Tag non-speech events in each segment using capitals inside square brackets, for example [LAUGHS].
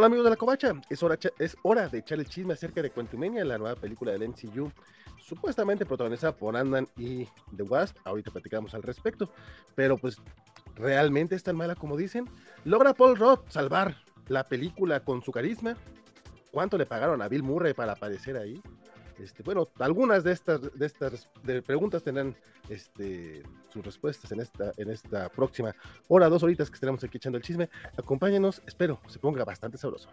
Hola amigos de la Covacha, es hora, es hora de echar el chisme acerca de Quantumania, la nueva película del MCU, supuestamente protagonizada por Andan y The Wasp. Ahorita platicamos al respecto, pero pues realmente es tan mala como dicen. ¿Logra Paul Roth salvar la película con su carisma? ¿Cuánto le pagaron a Bill Murray para aparecer ahí? Este, bueno, algunas de estas, de estas preguntas tendrán este, sus respuestas en esta, en esta próxima hora, dos horitas que estaremos aquí echando el chisme. Acompáñenos, espero se ponga bastante sabroso.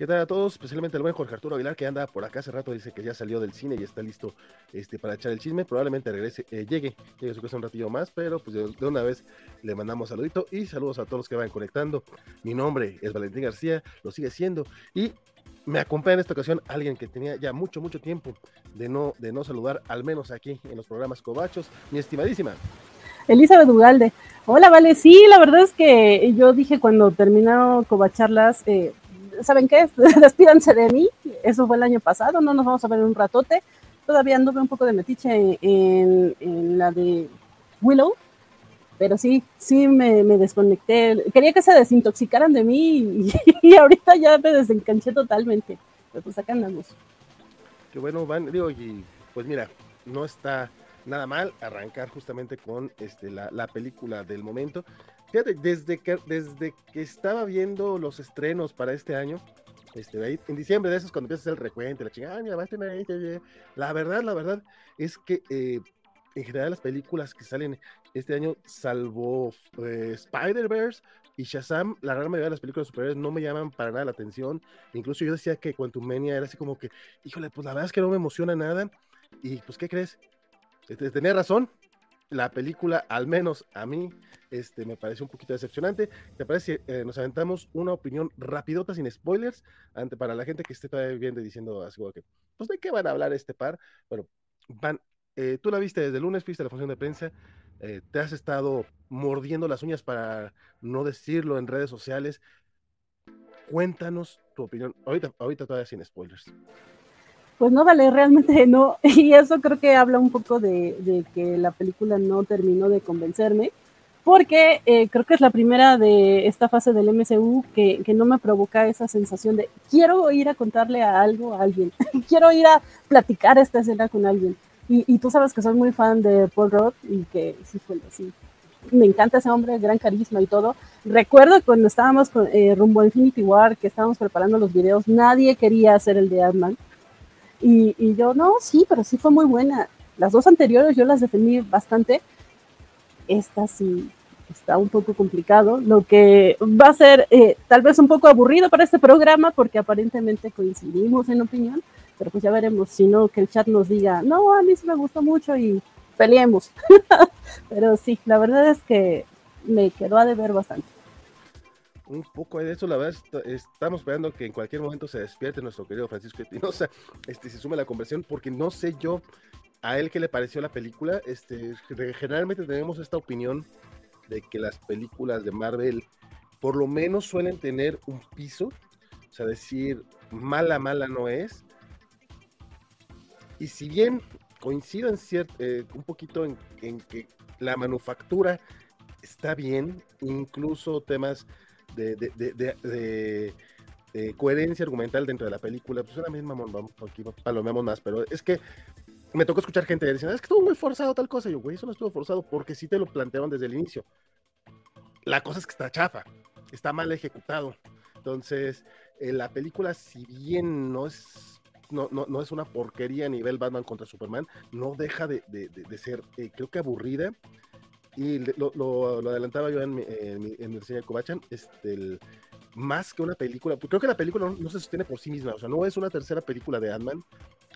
¿Qué tal a todos? Especialmente el buen Jorge Arturo Aguilar que anda por acá hace rato, dice que ya salió del cine y está listo este, para echar el chisme. Probablemente regrese, eh, llegue, llegue a su casa un ratillo más, pero pues de, una vez le mandamos saludito y saludos a todos los que van conectando. Mi nombre es Valentín García, lo sigue siendo y me acompaña en esta ocasión alguien que tenía ya mucho, mucho tiempo de no, de no saludar, al menos aquí en los programas Cobachos, mi estimadísima. Elizabeth Ugalde. Hola, vale, sí, la verdad es que yo dije cuando terminaron Cobacharlas, eh, ¿saben qué? [LAUGHS] Despídanse de mí. Eso fue el año pasado, no nos vamos a ver un ratote. Todavía anduve un poco de metiche en, la de Willow, pero sí, sí me, desconecté. Quería que se desintoxicaran de mí y, [LAUGHS] ahorita ya me desencanché totalmente. Pues acá andamos. Qué bueno, Van, digo, y pues mira, no está nada mal arrancar justamente con este, la, la película del momento. Fíjate, desde que, desde que estaba viendo los estrenos para este año, este, en diciembre de esos cuando empiezas el recuento, la chingada, ah, la verdad, la verdad es que eh, en general las películas que salen este año, salvo eh, Spider-Verse y Shazam, la gran mayoría de las películas superiores no me llaman para nada la atención. Incluso yo decía que Quantum Mania era así como que, híjole, pues la verdad es que no me emociona nada. Y pues, ¿qué crees? Este, tenía razón, la película, al menos a mí, este, me parece un poquito decepcionante. ¿Te parece si eh, nos aventamos una opinión rapidota, sin spoilers, para la gente que esté todavía viendo y diciendo así pues, ¿de qué van a hablar este par? Bueno, eh, tú la viste desde el lunes, fuiste a la función de prensa, eh, te has estado mordiendo las uñas para no decirlo en redes sociales. Cuéntanos tu opinión, ahorita todavía sin spoilers pues no vale, realmente no. [LAUGHS] Y eso creo que habla un poco de, que la película no terminó de convencerme, porque eh, creo que es la primera de esta fase del MCU que, no me provoca esa sensación de quiero ir a contarle a algo a alguien, [LAUGHS] quiero ir a platicar esta escena con alguien. Y, tú sabes que soy muy fan de Paul Rudd y que sí, fue así. Me encanta ese hombre, gran carisma y todo. Recuerdo cuando estábamos con, eh, rumbo a Infinity War, que estábamos preparando los videos, nadie quería hacer el de Ant-Man y, yo, no, sí, pero sí fue muy buena. Las dos anteriores yo las defendí bastante. Esta sí está un poco complicado, lo que va a ser eh, tal vez un poco aburrido para este programa porque aparentemente coincidimos en opinión, pero pues ya veremos, si no, que el chat nos diga, no, a mí sí me gustó mucho y peleemos. [LAUGHS] pero sí, la verdad es que me quedó a deber bastante un poco de eso, la verdad, estamos esperando que en cualquier momento se despierte nuestro querido Francisco Espinosa, [LAUGHS] este, se sume a la conversión, porque no sé yo a él qué le pareció la película, este, generalmente tenemos esta opinión de que las películas de Marvel por lo menos suelen tener un piso, o sea, decir mala, mala no es, y si bien coincido en cierto, eh, un poquito en, en que la manufactura está bien, incluso temas de, de, de, coherencia argumental dentro de la película, pues una misma, vamos, aquí palomeamos más, pero es que me tocó escuchar gente diciendo, es que estuvo muy forzado tal cosa, y yo, güey, eso no estuvo forzado porque sí te lo plantearon desde el inicio. La cosa es que está chafa, está mal ejecutado. Entonces, eh, la película, si bien no es no, no, no, es una porquería a nivel Batman contra Superman, no deja de, de, de ser, eh, creo que aburrida y lo, lo, adelantaba yo en mi, en mi, en reseña de Covachan, este, más que una película, pues, creo que la película no, se sostiene por sí misma, o sea, no es una tercera película de Ant-Man,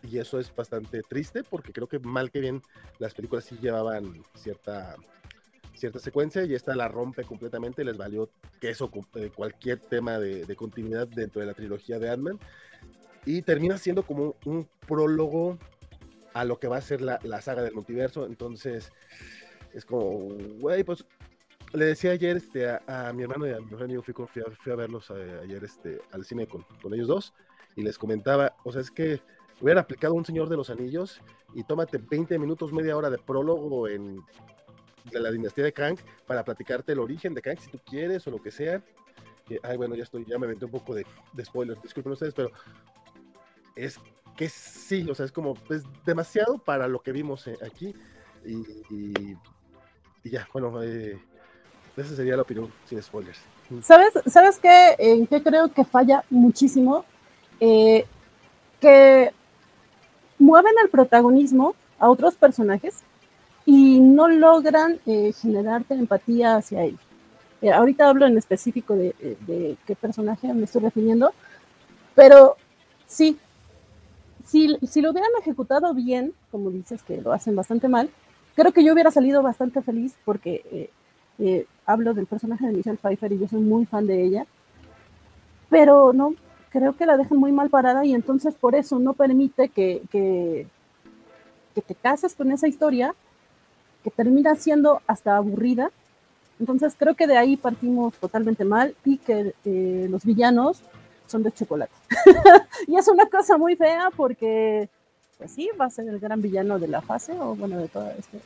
y eso es bastante triste, porque creo que mal que bien las películas sí llevaban cierta, cierta secuencia, y esta la rompe completamente, les valió que eso, eh, cualquier tema de, de continuidad dentro de la trilogía de Ant-Man, y termina siendo como un prólogo a lo que va a ser la, la saga del multiverso, entonces es como, güey, pues le decía ayer este, a, mi hermano y a mi hermano, fui, fui, a, fui a verlos eh, ayer este, al cine con, con ellos dos y les comentaba, o sea, es que hubiera aplicado un Señor de los Anillos y tómate 20 minutos, media hora de prólogo en de la dinastía de Kang para platicarte el origen de Kang si tú quieres o lo que sea. ay, bueno, ya estoy, ya me metí un poco de, de spoilers, disculpen ustedes, pero es que sí, o sea, es como es demasiado para lo que vimos eh, aquí y, ya, bueno, eh, esa sería la opinión sin spoilers. ¿Sabes, ¿sabes qué? En qué creo que falla muchísimo? Eh, que mueven el protagonismo a otros personajes y no logran eh, generarte empatía hacia él. Eh, ahorita hablo en específico de, de, qué personaje me estoy refiriendo, pero sí, si, si lo hubieran ejecutado bien, como dices que lo hacen bastante mal, creo que yo hubiera salido bastante feliz porque hablo del personaje de Michelle Pfeiffer y yo soy muy fan de ella, pero no, creo que la dejan muy mal parada y entonces por eso no permite que, que, te cases con esa historia, que termina siendo hasta aburrida. Entonces creo que de ahí partimos totalmente mal y que eh, los villanos son de chocolate. [LAUGHS] y es una cosa muy fea porque, pues sí, va a ser el gran villano de la fase o bueno, de toda esto.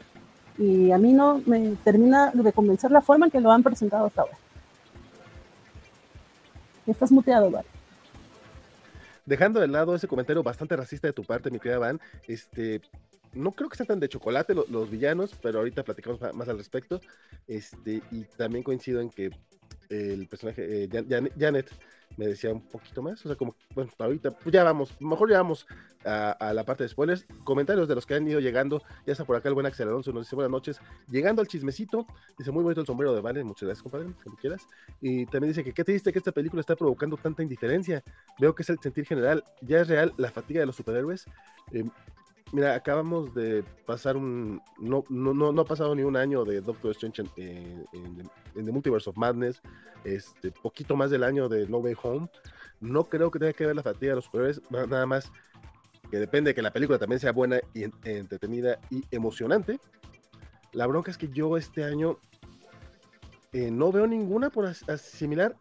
Y a mí no me termina de convencer la forma en que lo han presentado hasta ahora. Estás muteado, Vale dejando de lado ese comentario bastante racista de tu parte, mi querida Van, este, no creo que sean tan de chocolate los, villanos, pero ahorita platicamos más, al respecto. Este, y también coincido en que el personaje, eh, Janet, me decía un poquito más. O sea, como, bueno, ahorita, pues ya vamos, mejor ya vamos a, la parte de spoilers. Comentarios de los que han ido llegando. Ya está por acá el buen Axel Alonso, nos dice buenas noches. Llegando al chismecito, dice muy bonito el sombrero de Vale, muchas gracias, compadre, como quieras. Y también dice que qué triste que esta película está provocando tanta indiferencia. Veo que es el sentir general. Ya es real la fatiga de los superhéroes. Eh, Mira, acabamos de pasar un. No, no, no, ha pasado ni un año de Doctor Strange en, The Multiverse of Madness. Este, poquito más del año de No Way Home. No creo que tenga que ver la fatiga de los superhéroes. Nada más que depende de que la película también sea buena y entretenida y emocionante. La bronca es que yo este año eh, no veo ninguna por asimilar.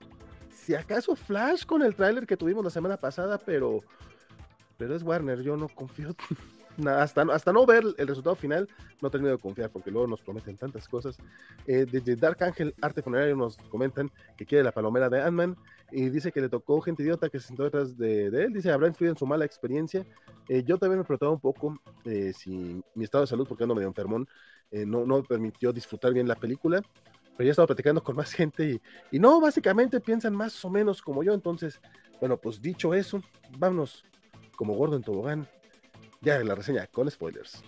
Si acaso Flash con el tráiler que tuvimos la semana pasada, pero. Pero es Warner, yo no confío [LAUGHS] hasta, hasta no ver el resultado final, no termino de confiar, porque luego nos prometen tantas cosas. Eh, desde Dark Angel Arte Funerario nos comentan que quiere la palomera de Ant-Man y dice que le tocó gente idiota que se sentó detrás de, él. Dice, habrá influido en su mala experiencia. Eh, yo también me preguntaba un poco eh, si mi estado de salud, porque ando medio enfermón, no, no me permitió disfrutar bien la película. Pero ya he estado platicando con más [LAUGHS] gente y, y no, básicamente piensan más o menos como yo. Entonces, bueno, pues dicho eso, vámonos como gordo en tobogán ya la reseña con spoilers.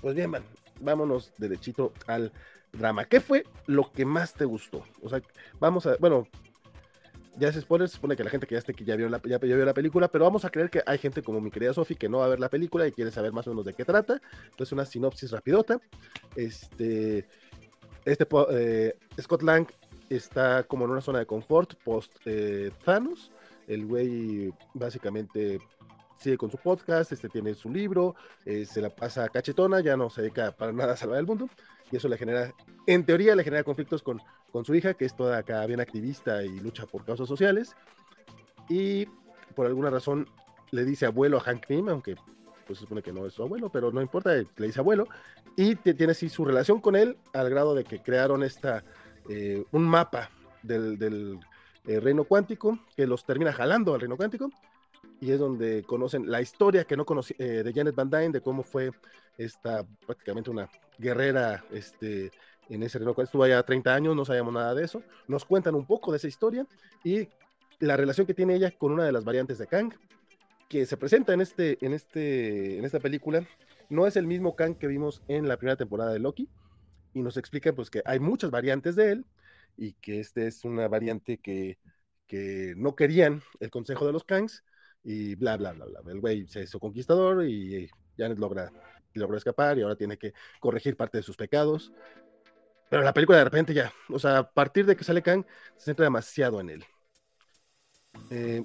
Pues bien, man, vámonos derechito al drama. ¿Qué fue lo que más te gustó? O sea, vamos a, bueno, ya es spoiler, se supone que la gente que ya, esté, que ya, vio la, ya, vio la película, pero vamos a creer que hay gente como mi querida Sofi que no va a ver la película y quiere saber más o menos de qué trata. Entonces, una sinopsis rapidota. Este, este eh, Scott Lang está como en una zona de confort post eh, Thanos el güey básicamente sigue con su podcast, este tiene su libro, eh, se la pasa cachetona, ya no se dedica para nada a salvar el mundo, y eso le genera, en teoría, le genera conflictos con, con su hija, que es toda acá bien activista y lucha por causas sociales, y por alguna razón le dice abuelo a Hank Pym, aunque pues se supone que no es su abuelo, pero no importa, le dice abuelo, y tiene así su relación con él al grado de que crearon esta, eh, un mapa del, del el eh, reino cuántico, que los termina jalando al reino cuántico, y es donde conocen la historia que no conocí eh, de Janet Van Dyne, de cómo fue esta prácticamente una guerrera este, en ese reino cuántico, estuvo allá 30 años, no sabíamos nada de eso, nos cuentan un poco de esa historia y la relación que tiene ella con una de las variantes de Kang, que se presenta en, este, en, este, en esta película, no es el mismo Kang que vimos en la primera temporada de Loki, y nos explican pues que hay muchas variantes de él, y que este es una variante que, que no querían el Consejo de los Kangs y bla, bla, bla, bla. El güey se hizo conquistador y Janet logra, logra escapar y ahora tiene que corregir parte de sus pecados. Pero la película de repente ya, o sea, a partir de que sale Kang, se centra demasiado en él. Eh,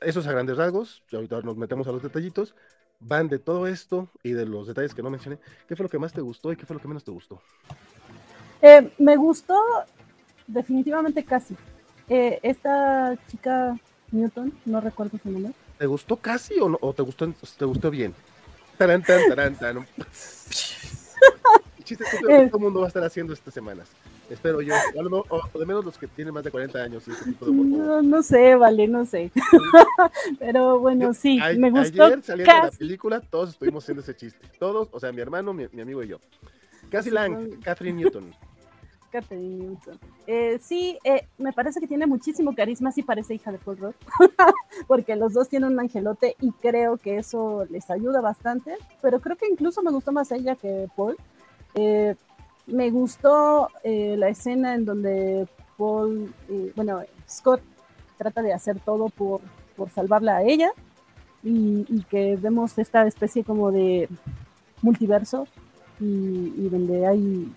eso es a grandes rasgos, ahorita nos metemos a los detallitos. Van de todo esto y de los detalles que no mencioné, ¿qué fue lo que más te gustó y qué fue lo que menos te gustó? Eh, me gustó definitivamente casi. Eh, esta chica Newton, no recuerdo su nombre. ¿Te gustó casi o, no, o te gustó te gustó bien? Tarán, tarán, tan. [LAUGHS] Chiste que todo el mundo va a estar haciendo estas semanas. Espero yo. O, de menos los que tienen más de 40 años. no, no sé, vale, no sé. [LAUGHS] Pero bueno, sí, me gustó. Ayer saliendo de la película, todos estuvimos haciendo ese chiste. Todos, o sea, mi hermano, mi, amigo y yo. Casi Lang, Catherine Newton. Catherine Newton. Eh, sí, eh, me parece que tiene muchísimo carisma, sí parece hija de Paul Rudd, [LAUGHS] porque los dos tienen un angelote y creo que eso les ayuda bastante, pero creo que incluso me gustó más ella que Paul. Eh, me gustó la escena en donde Paul, bueno, Scott trata de hacer todo por, por salvarla a ella y, que vemos esta especie como de multiverso y, donde hay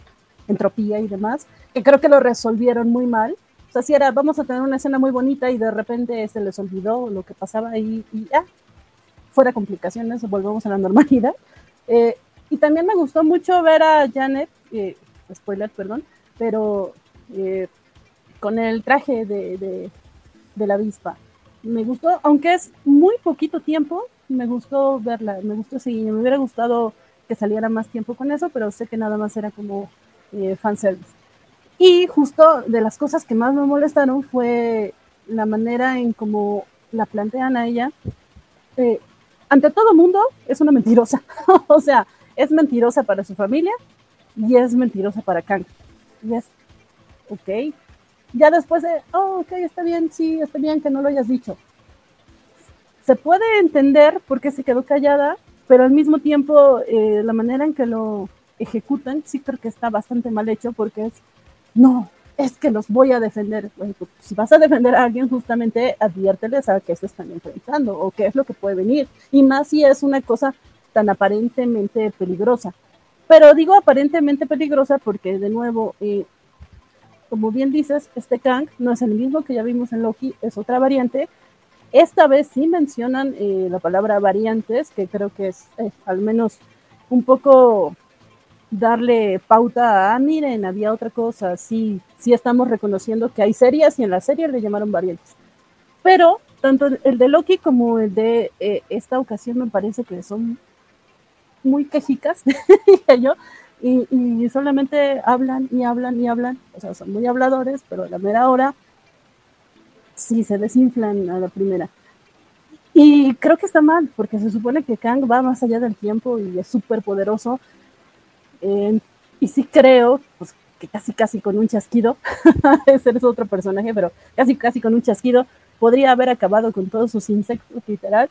entropía y demás, que creo que lo resolvieron muy mal. O sea, si era, vamos a tener una escena muy bonita y de repente se les olvidó lo que pasaba y ya, fuera complicaciones, volvemos a la normalidad. Eh, y también me gustó mucho ver a Janet eh, spoiler, perdón, pero eh, con el traje de, la avispa. Me gustó, aunque es muy poquito tiempo, me gustó verla, me gustó seguir, me hubiera gustado que saliera más tiempo con eso, pero sé que nada más era como eh, fanservice. Y justo de las cosas que más me molestaron fue la manera en cómo la plantean a ella. Eh, ante todo mundo es una mentirosa, [LAUGHS] o sea, es mentirosa para su familia, y es mentirosa para Kang. Y es, ok. Ya después de, oh, ok, está bien, sí, está bien que no lo hayas dicho. Se puede entender por qué se quedó callada, pero al mismo tiempo eh, la manera en que lo ejecutan sí creo que está bastante mal hecho porque es, no, es que los voy a defender. Pues, si vas a defender a alguien, justamente adviérteles a qué se están enfrentando o qué es lo que puede venir. Y más si es una cosa tan aparentemente peligrosa. Pero digo aparentemente peligrosa porque, de nuevo, eh, como bien dices, este Kang no es el mismo que ya vimos en Loki, es otra variante. Esta vez sí mencionan eh, la palabra variantes, que creo que es eh, al menos un poco darle pauta a, ah, miren, había otra cosa, sí, sí estamos reconociendo que hay series y en la serie le llamaron variantes. Pero tanto el de Loki como el de esta ocasión me parece que son muy quejicas, [LAUGHS] yo, y, solamente hablan y hablan y hablan, o sea, son muy habladores, pero a la mera hora sí se desinflan a la primera. Y creo que está mal, porque se supone que Kang va más allá del tiempo y es súper poderoso. Y sí creo, pues que casi casi con un chasquido, [LAUGHS] ese es otro personaje, pero casi casi con un chasquido podría haber acabado con todos sus insectos, literal,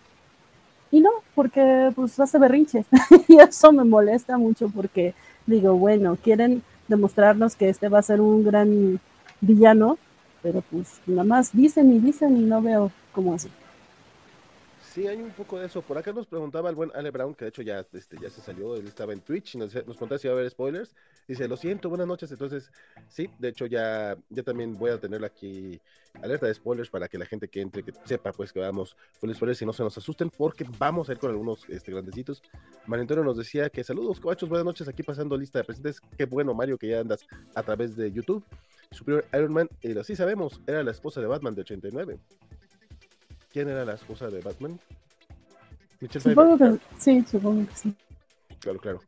y no, porque pues hace berrinches. [LAUGHS] y eso me molesta mucho porque digo, bueno, quieren demostrarnos que este va a ser un gran villano, pero pues nada más dicen y dicen y no veo cómo así. Sí, hay un poco de eso. Por acá nos preguntaba el buen Ale Brown, que de hecho ya, este, ya se salió, él estaba en Twitch, nos, nos preguntaba si iba a haber spoilers. Dice, lo siento, buenas noches. Entonces, sí, de hecho ya, ya también voy a tener aquí alerta de spoilers para que la gente que entre, que sepa pues que vamos full spoilers y no se nos asusten, porque vamos a ir con algunos este, grandecitos. Mario Antonio nos decía que saludos, cobachos, buenas noches, aquí pasando lista de presentes. Qué bueno, Mario, que ya andas a través de YouTube. Superior Iron Man, y lo sí sabemos, era la esposa de Batman de 89. ¿Quién era la esposa de Batman? Michelle supongo que sí, supongo que sí. Claro, claro.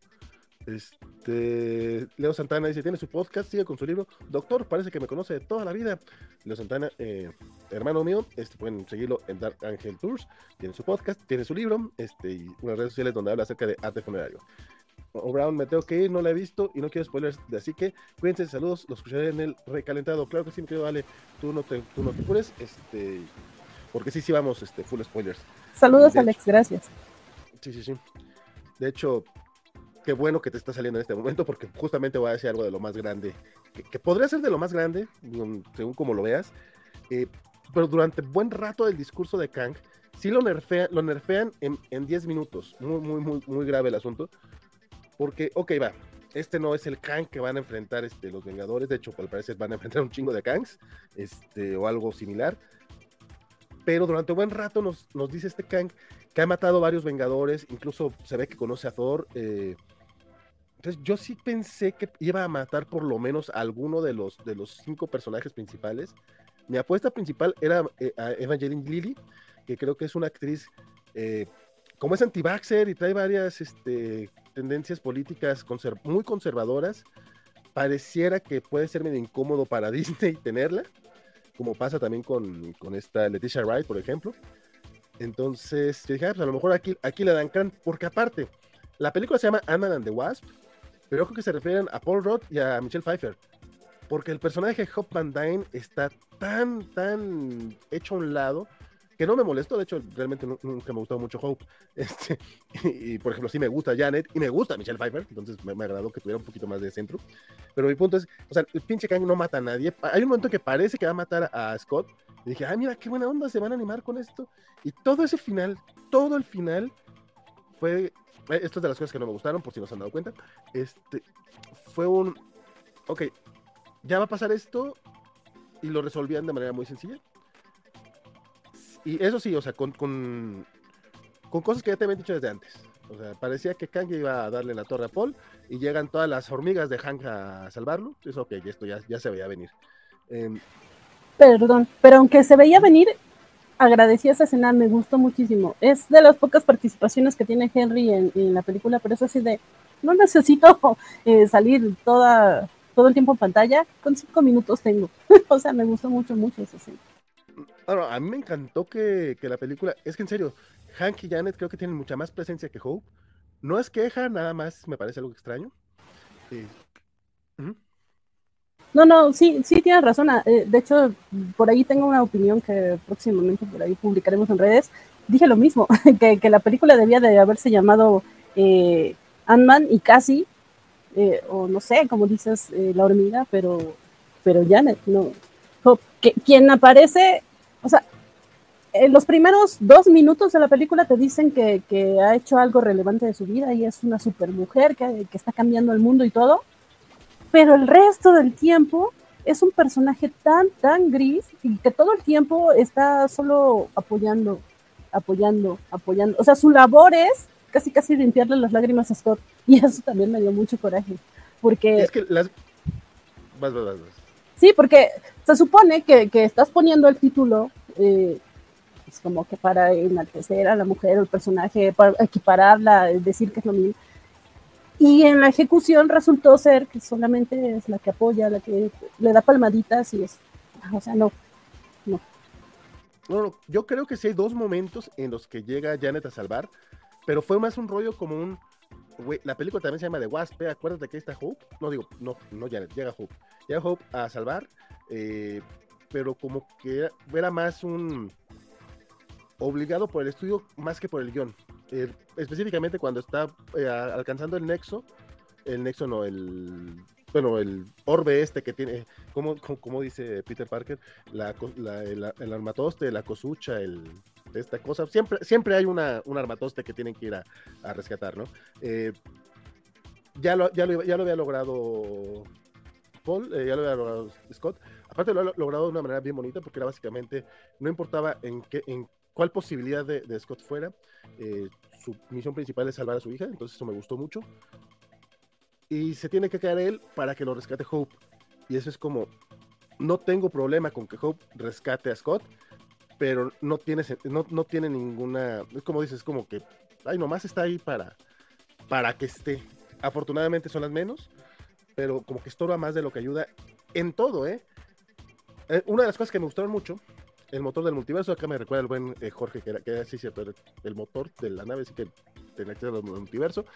Este, Leo Santana dice, tiene su podcast, sigue con su libro. Doctor, parece que me conoce de toda la vida. Leo Santana, eh, hermano mío, este, pueden seguirlo en Dark Angel Tours. Tiene su podcast, tiene su libro, este, y unas redes sociales donde habla acerca de arte funerario. O Brown, me tengo que ir, no la he visto y no quiero spoilers, así que cuídense, saludos, los escucharé en el recalentado. Claro que sí, mi querido Ale, tú no te, tú no te cures, este, porque sí, sí vamos, este, full spoilers. Saludos, Alex, gracias. Sí, sí, sí. De hecho, qué bueno que te está saliendo en este momento, porque justamente voy a decir algo de lo más grande, que, podría ser de lo más grande, según como lo veas, eh, pero durante buen rato del discurso de Kang, sí lo nerfean, lo nerfean en 10 minutos. Muy, muy, muy, muy grave el asunto. Porque, ok, va, este no es el Kang que van a enfrentar este, los Vengadores, de hecho, al parecer van a enfrentar un chingo de Kangs, este, o algo similar pero durante un buen rato nos, nos dice este Kang que ha matado varios Vengadores, incluso se ve que conoce a Thor. Eh, entonces yo sí pensé que iba a matar por lo menos a alguno de los, de los cinco personajes principales. Mi apuesta principal era eh, a Evangeline Lilly, que creo que es una actriz, eh, como es anti y trae varias este, tendencias políticas muy conservadoras, pareciera que puede ser medio incómodo para [LAUGHS] Disney tenerla, como pasa también con, con esta Leticia Wright, por ejemplo. Entonces, dije, ah, pues a lo mejor aquí, aquí le dan can, porque aparte, la película se llama Ant-Man and the Wasp, pero creo que se refieren a Paul Roth y a Michelle Pfeiffer. Porque el personaje de Hop Van Dyne está tan, tan hecho a un lado que no me molestó. De hecho, realmente nunca me gustó mucho Hope. [LAUGHS] Este, y, por ejemplo, sí me gusta Janet y me gusta Michelle Pfeiffer. Entonces me, agradó que tuviera un poquito más de centro. Pero mi punto es, o sea, el pinche Kang no mata a nadie. Hay un momento que parece que va a matar a Scott. Y dije, ah, mira, qué buena onda, se van a animar con esto. Y todo ese final, todo el final fue eh, esto es de las cosas que no me gustaron, por si no se han dado cuenta. Este, fue un, ok, ya va a pasar esto y lo resolvían de manera muy sencilla. Y eso sí, o sea, con, con, cosas que ya te habían dicho desde antes. O sea, parecía que Kang iba a darle la torre a Paul y llegan todas las hormigas de Hank a salvarlo. Eso, ok, esto ya, ya se veía venir. Em, Perdón, pero aunque se veía venir, agradecí esa escena, me gustó muchísimo. Es de las pocas participaciones que tiene Henry en, la película, pero es así de, no necesito [LAUGHS] eh, salir toda, todo el tiempo en pantalla, con cinco minutos tengo. [LAUGHS] o sea, me gustó mucho, mucho esa escena. A mí me encantó que, la película, es que en serio, Hank y Janet creo que tienen mucha más presencia que Hope. No es queja, nada más me parece algo extraño. Sí. No, no, sí, sí tienes razón. Ah, eh, de hecho, por ahí tengo una opinión que próximamente por ahí publicaremos en redes. Dije lo mismo, [LAUGHS] que, la película debía de haberse llamado eh, Ant-Man y casi, eh, o no sé, como dices, eh, la hormiga, pero, pero Janet, no. Que, quien aparece, o sea, en los primeros dos minutos de la película te dicen que, que, ha hecho algo relevante de su vida y es una supermujer que, que está cambiando el mundo y todo pero el resto del tiempo es un personaje tan, tan gris y que todo el tiempo está solo apoyando, apoyando, apoyando. O sea, su labor es casi, casi limpiarle las lágrimas a Scott y eso también me dio mucho coraje. Porque... Es que las... Vas, vas, vas. Sí, porque se supone que, que estás poniendo el título eh, es como que para enaltecer a la mujer o el personaje, para equipararla, decir que es lo mismo y en la ejecución resultó ser que solamente es la que apoya, la que le da palmaditas y es, o sea, no, no. No, yo creo que sí hay dos momentos en los que llega Janet a salvar, pero fue más un rollo como un, la película también se llama The Wasp, ¿eh? acuérdate que está Hope, no digo, no, no Janet, llega Hope, llega Hope a salvar, eh, pero como que era más un obligado por el estudio más que por el guion. Eh, específicamente cuando está alcanzando el nexo, el nexo no, el bueno, el orbe este que tiene, como, como, dice Peter Parker, la, el, armatoste, la cosucha, el, esta cosa, siempre, siempre hay una, un armatoste que tienen que ir a, rescatar, ¿no? Eh, ya, lo, ya, lo, ya lo había logrado Paul, ya lo había logrado Scott, aparte lo ha logrado de una manera bien bonita porque era básicamente, no importaba en qué, en cuál posibilidad de, de Scott fuera, eh, su misión principal es salvar a su hija, entonces eso me gustó mucho. Y se tiene que quedar él para que lo rescate Hope. Y eso es como, no tengo problema con que Hope rescate a Scott, pero no tiene, no, no tiene ninguna, es como dices, como que, ay, nomás está ahí para, para que esté. Afortunadamente son las menos, pero como que estorba más de lo que ayuda en todo, ¿eh? eh una de las cosas que me gustaron mucho el motor del multiverso. Acá me recuerda el buen eh, Jorge, que era, que sí, cierto, el motor de la nave, así que tenía que ser multiverso.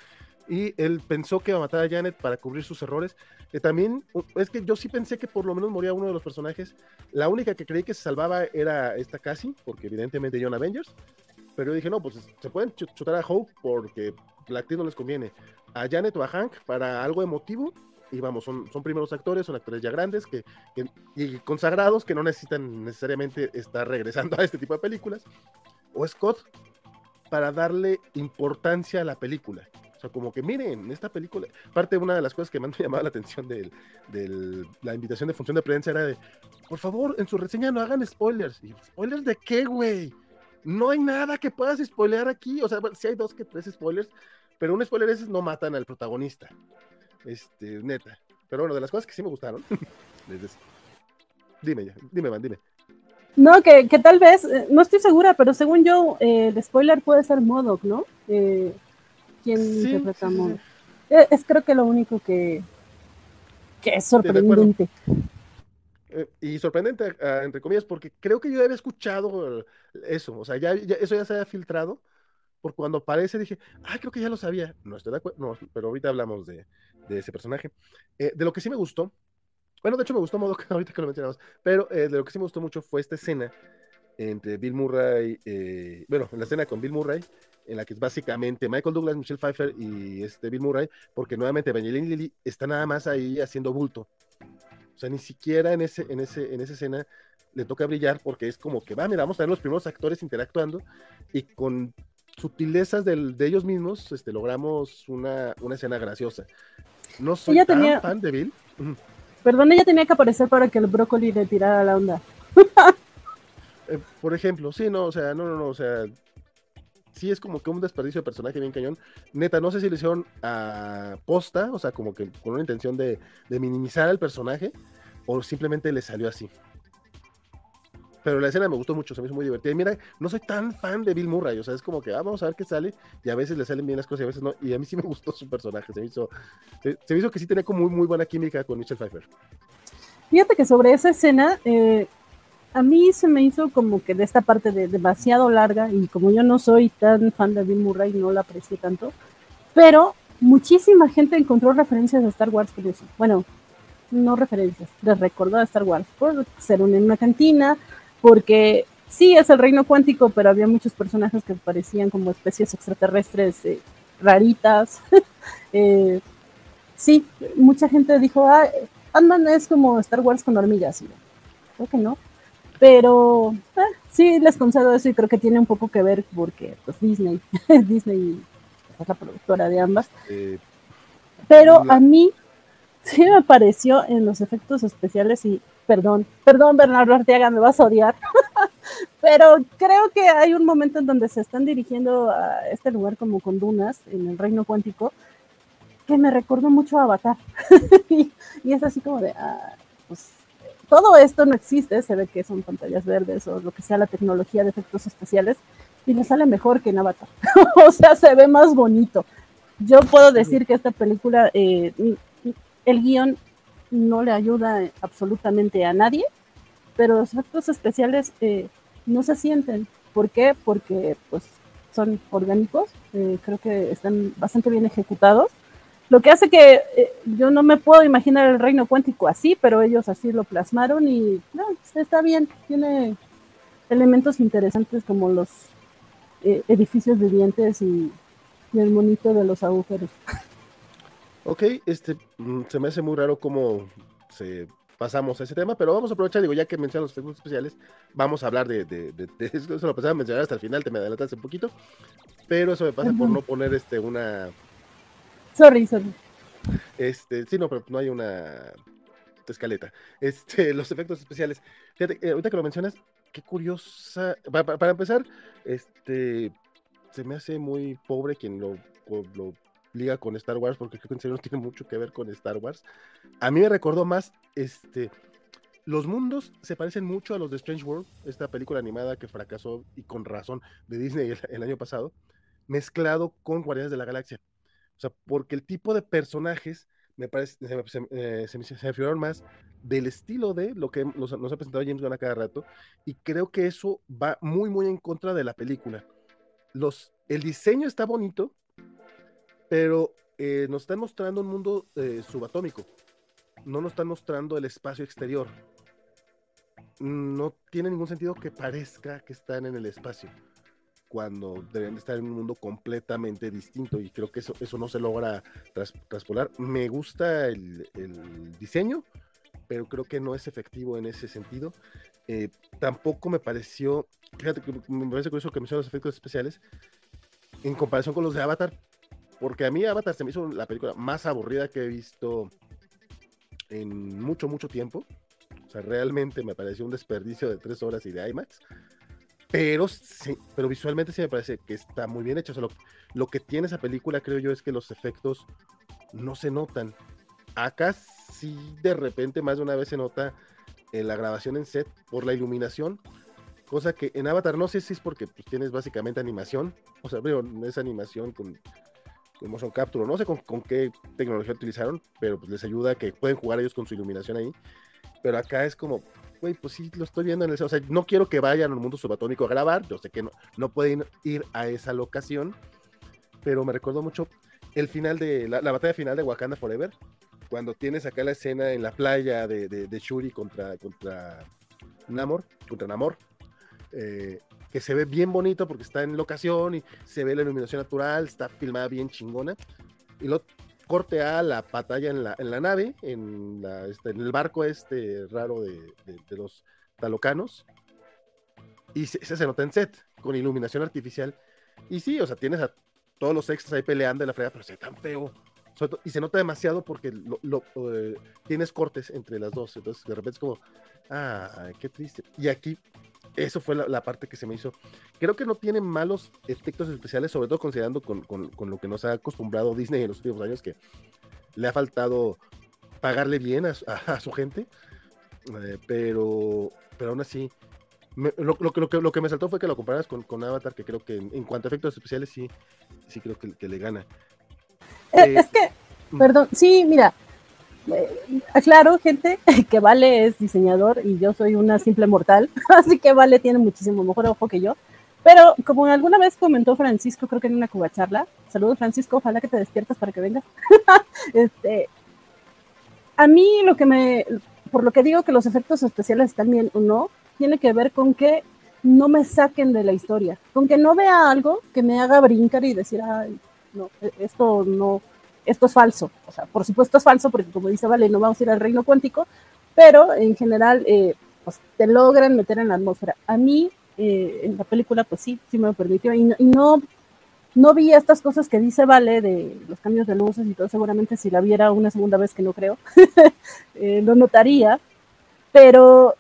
Y él pensó que iba a matar a Janet para cubrir sus errores. que también, es que yo sí pensé que por lo menos moría uno de los personajes. La única que creí que se salvaba era esta Cassie, porque evidentemente John Avengers. Pero yo dije, no, pues se pueden chutar a Hope porque la actriz no les conviene. A Janet o a Hank para algo emotivo y vamos, son, son primeros actores, son actores ya grandes que, y consagrados que no necesitan necesariamente estar regresando [LAUGHS] a este tipo de películas. O Scott para darle importancia a la película. Sea, como que miren, esta película, parte de una de las cosas que me [LAUGHS] han llamado la atención de la invitación de función de prensa era de, por favor, en su reseña no hagan spoilers. ¿Y spoilers de qué, güey? no hay nada que puedas spoilear aquí. O sea, si hay dos que tres spoilers, pero un spoiler es no matan al protagonista. Este, neta. Pero bueno, de las cosas que sí me gustaron. [LAUGHS] dime ya, dime, man, dime. No, que, que, tal vez, eh, no estoy segura, pero según yo, eh, el spoiler puede ser Modoc, ¿no? Eh, ¿Quién interpreta a Modoc? Eh, es creo que lo único que, que es sorprendente. y sorprendente, ah, entre comillas, porque creo que yo había escuchado eso, o sea, ya, eso ya se había filtrado, por cuando aparece dije, ah, creo que ya lo sabía, no estoy de acuerdo, no, pero ahorita hablamos de, de ese personaje. de lo que sí me gustó, bueno, de hecho me gustó modo [LAUGHS] ahorita que lo mencionamos, pero eh, de lo que sí me gustó mucho fue esta escena entre Bill Murray, eh, bueno, en la escena con Bill Murray, en la que es básicamente Michael Douglas, Michelle Pfeiffer y este Bill Murray, porque nuevamente Evangeline Lilly está nada más ahí haciendo bulto. O sea, ni siquiera en, ese, en, ese, en esa escena le toca brillar porque es como que, va, mira, vamos a ver los primeros actores interactuando y con sutilezas del, de ellos mismos este, logramos una, una escena graciosa. No soy tan fan de Bill. Perdón, ella tenía que aparecer para que el brócoli le tirara la onda. Eh, por ejemplo, sí, no, o sea, no, no, no, o sea, sí es como que un desperdicio de personaje bien cañón. Neta, no sé si lo hicieron a posta, o sea, como que con una intención de, minimizar al personaje, o simplemente le salió así. Pero la escena me gustó mucho, se me hizo muy divertida. Y mira, no soy tan fan de Bill Murray, o sea, es como que ah, vamos a ver qué sale, y a veces le salen bien las cosas y a veces no. Y a mí sí me [LAUGHS] gustó su personaje, se me hizo, se, me hizo que sí tenía como muy, muy buena química con Michelle Pfeiffer. Fíjate que sobre esa escena, eh, a mí se me hizo como que de esta parte de demasiado larga, y como yo no soy tan fan de Bill Murray, no la aprecié tanto, pero muchísima gente encontró referencias a Star Wars por eso. Bueno, no referencias, les recordó a Star Wars por ser en una cantina, porque sí es el reino cuántico, pero había muchos personajes que parecían como especies extraterrestres eh, raritas. [LAUGHS] Eh, sí, mucha gente dijo, ah, ant es como Star Wars con hormigas. Creo que no. Pero ah, sí les concedo eso y creo que tiene un poco que ver porque pues Disney, [LAUGHS] Disney es la productora de ambas. Eh, pero a mí sí me pareció en los efectos especiales y perdón, perdón Bernardo Arteaga, me vas a odiar, [LAUGHS] pero creo que hay un momento en donde se están dirigiendo a este lugar como con dunas en el reino cuántico que me recordó mucho a Avatar. [LAUGHS] y, es así como de, ah, pues todo esto no existe, se ve que son pantallas verdes o lo que sea la tecnología de efectos especiales y le sale mejor que en Avatar. [LAUGHS] o sea, se ve más bonito. Yo puedo decir que esta película, eh, el guion no le ayuda absolutamente a nadie, pero los efectos especiales eh, no se sienten. ¿Por qué? Porque pues son orgánicos, eh, creo que están bastante bien ejecutados. Lo que hace que eh, yo no me puedo imaginar el reino cuántico así, pero ellos así lo plasmaron y no, está bien, tiene elementos interesantes como los edificios vivientes y, y el monito de los agujeros. Ok, este, mm, se me hace muy raro cómo se pasamos a ese tema, pero vamos a aprovechar, digo, ya que mencionas los efectos especiales, vamos a hablar de, de, de, eso, lo pensaba mencionar hasta el final, te me adelantaste un poquito, pero eso me pasa por no poner este una... Sorry, sorry. Este, sí, no, pero no hay una escaleta. Este, [LAUGHS] los efectos especiales. Fíjate, eh, ahorita que lo mencionas, qué curiosa. Para, empezar, este, se me hace muy pobre quien lo, liga con Star Wars, porque creo que en serio no tiene mucho que ver con Star Wars. A mí me recordó más, este, los mundos se parecen mucho a los de Strange World, esta película animada que fracasó y con razón de Disney el, año pasado, mezclado con Guardianes de la Galaxia. O sea, porque el tipo de personajes me parece, se, eh, me figuraron más del estilo de lo que nos, ha presentado James Gunn a cada rato, y creo que eso va muy, muy en contra de la película. Los, el diseño está bonito, pero eh, nos están mostrando un mundo eh, subatómico, no nos están mostrando el espacio exterior. No tiene ningún sentido que parezca que están en el espacio, cuando deben estar en un mundo completamente distinto, y creo que eso, eso no se logra traspolar. Me gusta el, diseño, pero creo que no es efectivo en ese sentido. Eh, tampoco me pareció, fíjate que me parece curioso que mencionas los efectos especiales, en comparación con los de Avatar, porque a mí Avatar se me hizo la película más aburrida que he visto en mucho, mucho tiempo. O sea, realmente me pareció un desperdicio de tres horas y de IMAX. Pero, sí, pero visualmente sí me parece que está muy bien hecho. Lo, que tiene esa película, creo yo, es que los efectos no se notan. Acá sí, de repente, más de una vez se nota en la grabación en set por la iluminación, cosa que en Avatar no sé si es porque pues, tienes básicamente animación, o sea, veo, esa animación con, con motion capture, no sé con, qué tecnología utilizaron, pero pues les ayuda que pueden jugar ellos con su iluminación ahí, pero acá es como, güey, pues sí, lo estoy viendo en el, o sea, no quiero que vayan al mundo subatónico a grabar, yo sé que no, no pueden ir a esa locación, pero me recuerdo mucho el final de, la, la batalla final de Wakanda Forever, cuando tienes acá la escena en la playa de, de, de Shuri contra, contra Namor, contra Namor, eh, que se ve bien bonito porque está en locación y se ve la iluminación natural, está filmada bien chingona. Y lo corte a la batalla en la, en la nave, en, la, este, en el barco este raro de, de, los talocanos. Y se, se, nota en set, con iluminación artificial. Y sí, o sea, tienes a todos los extras ahí peleando en la frega, pero se ve tan feo y se nota demasiado porque lo, uh, tienes cortes entre las dos, entonces de repente es como, ah, qué triste. Y aquí, eso fue la, la, parte que se me hizo. Creo que no tiene malos efectos especiales, sobre todo considerando con, con, con, lo que nos ha acostumbrado Disney en los últimos años, que le ha faltado pagarle bien a, a, a su gente, eh, pero, pero aún así, me, lo, lo, lo, que, lo que me saltó fue que lo comparas con, con Avatar, que creo que en, en, cuanto a efectos especiales sí, sí creo que, que le gana. Eh, es que, perdón, sí, mira, eh, aclaro, gente, [LAUGHS] que Vale es diseñador y yo soy una simple mortal, [LAUGHS] así que Vale tiene muchísimo mejor ojo que yo. Pero como alguna vez comentó Francisco, creo que en una cubacharla, saludos Francisco, ojalá que te despiertas para que vengas. [LAUGHS] este, a mí lo que me, por lo que digo que los efectos especiales están bien o no, tiene que ver con que no me saquen de la historia, con que no vea algo que me haga brincar y decir, ay, no, esto no, esto es falso. O sea, por supuesto es falso porque como dice Vale, no vamos a ir al reino cuántico, pero en general eh, pues, te logran meter en la atmósfera. A mí, eh, en la película, pues sí, sí me lo permitió y no, no, vi estas cosas que dice Vale de los cambios de luces y todo, seguramente si la viera una segunda vez que no creo, [LAUGHS] eh, lo notaría, pero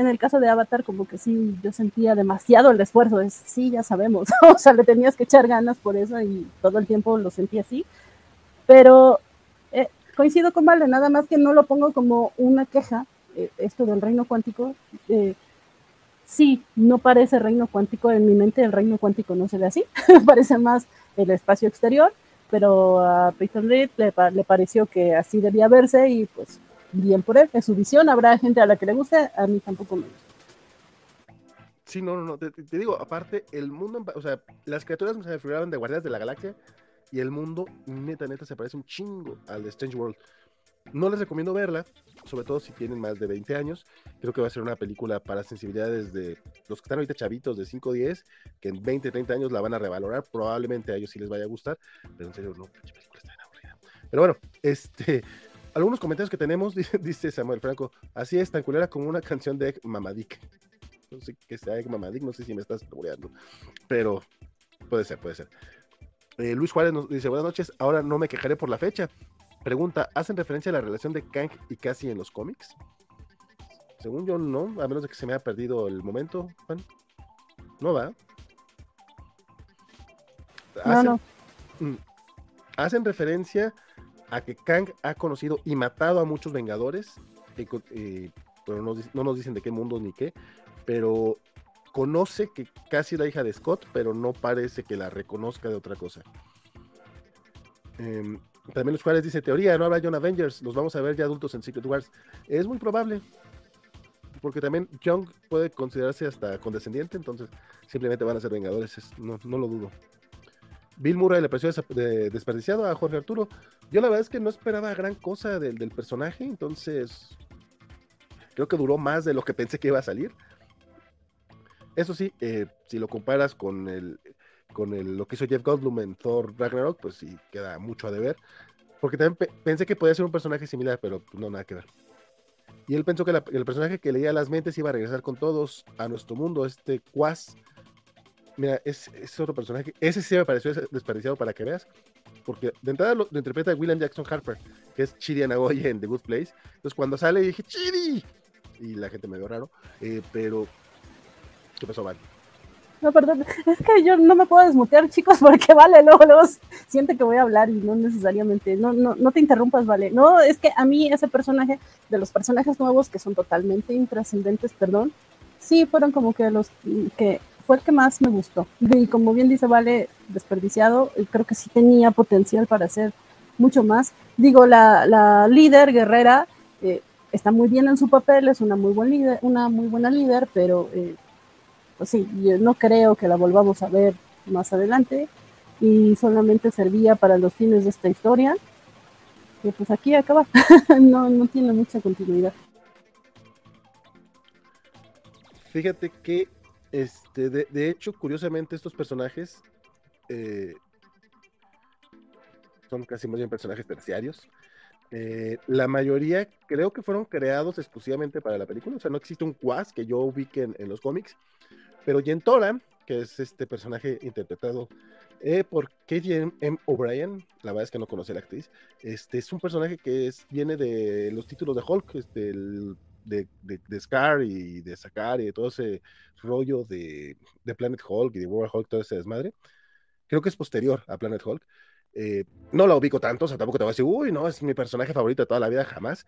en el caso de Avatar, como que sí, yo sentía demasiado el esfuerzo, es, sí, ya sabemos, [LAUGHS] o sea, le tenías que echar ganas por eso y todo el tiempo lo sentí así, pero eh, coincido con Vale, nada más que no lo pongo como una queja, eh, esto del reino cuántico, eh, sí, no parece reino cuántico, en mi mente el reino cuántico no se ve así, [LAUGHS] parece más el espacio exterior, pero a Peter Reed le, le pareció que así debía verse y pues bien por él, es su visión, habrá gente a la que le guste, a mí tampoco me gusta. Sí, no, no, no, te, te digo, aparte, el mundo, o sea, las criaturas se me figuraban de Guardianes de la Galaxia y el mundo, neta, neta, se parece un chingo al de Strange World. No les recomiendo verla, sobre todo si tienen más de 20 años. Creo que va a ser una película para sensibilidades de los que están ahorita chavitos de 5 o 10, que en 20, 30 años la van a revalorar. Probablemente a ellos sí les vaya a gustar, pero en serio, no, película está bien aburrida. Pero bueno, este, algunos comentarios que tenemos, [LAUGHS] dice Samuel Franco, así es, tan culera como una canción de Egg Mamadik. No sé qué sea Egg Mamadik, no sé si me estás saboreando, pero puede ser, puede ser. Eh, Luis Juárez nos dice, buenas noches, ahora no me quejaré por la fecha. Pregunta, ¿hacen referencia a la relación de Kang y Cassie en los cómics? Según yo, no, a menos de que se me haya perdido el momento, Juan. No va. ¿Hacen, no, no. ¿Hacen referencia a que Kang ha conocido y matado a muchos Vengadores, eh, pero no, no, nos dicen de qué mundo ni qué, pero conoce que casi la hija de Scott, pero no parece que la reconozca de otra cosa. Eh, también los Juárez dice, teoría, no habrá John Avengers, los vamos a ver ya adultos en Secret Wars. Es muy probable, porque también Young puede considerarse hasta condescendiente, entonces simplemente van a ser Vengadores, es, no, no lo dudo. Bill Murray le pareció desperdiciado a Jorge Arturo. Yo la verdad es que no esperaba gran cosa del, personaje, entonces creo que duró más de lo que pensé que iba a salir. Eso sí, eh, si lo comparas con el lo que hizo Jeff Goldblum en Thor Ragnarok, pues sí queda mucho a deber. Porque también pe pensé que podía ser un personaje similar, pero no nada que ver. Y él pensó que el personaje que leía las mentes iba a regresar con todos a nuestro mundo, este Quas, Mira, es, es, otro personaje. Ese sí me pareció desperdiciado para que veas. Porque de entrada lo, lo interpreta William Jackson Harper, que es Chidi Anagoye en The Good Place. Entonces cuando sale dije, ¡Chidi! Y la gente me vio raro. Eh, pero ¿Qué pasó, Vale? No, perdón, es que yo no me puedo desmutear, chicos, [LAUGHS] porque vale, luego, luego siente que voy a hablar y no necesariamente, no, no, no te interrumpas, vale. No, es que a mí ese personaje, de los personajes nuevos que son totalmente intrascendentes, perdón, sí fueron como que los que fue que más me gustó. Y como bien dice Vale, desperdiciado, creo que sí tenía potencial para hacer mucho más. Digo, la, la líder guerrera eh, está muy bien en su papel, es una muy, buen líder, una muy buena líder, pero eh, pues sí, yo no creo que la volvamos a ver más adelante y solamente servía para los fines de esta historia. Que pues aquí acaba, [LAUGHS] no, no tiene mucha continuidad. Fíjate que, este, de, hecho, curiosamente, estos personajes eh, son casi más bien personajes terciarios. Eh, la mayoría creo que fueron creados exclusivamente para la película, o sea, no existe un quas que yo ubique en los cómics, pero Yentora, que es este personaje interpretado eh, por Katie M. O'Brien, la verdad es que no conoce a la actriz, este es un personaje que es, viene de los títulos de Hulk, este, de, de, Scar y de Sakar y de todo ese rollo de, de, Planet Hulk y de World Hulk, todo ese desmadre. Creo que es posterior a Planet Hulk. Eh, no la ubico tanto, o sea, tampoco te voy a decir, uy, no, es mi personaje favorito de toda la vida, jamás.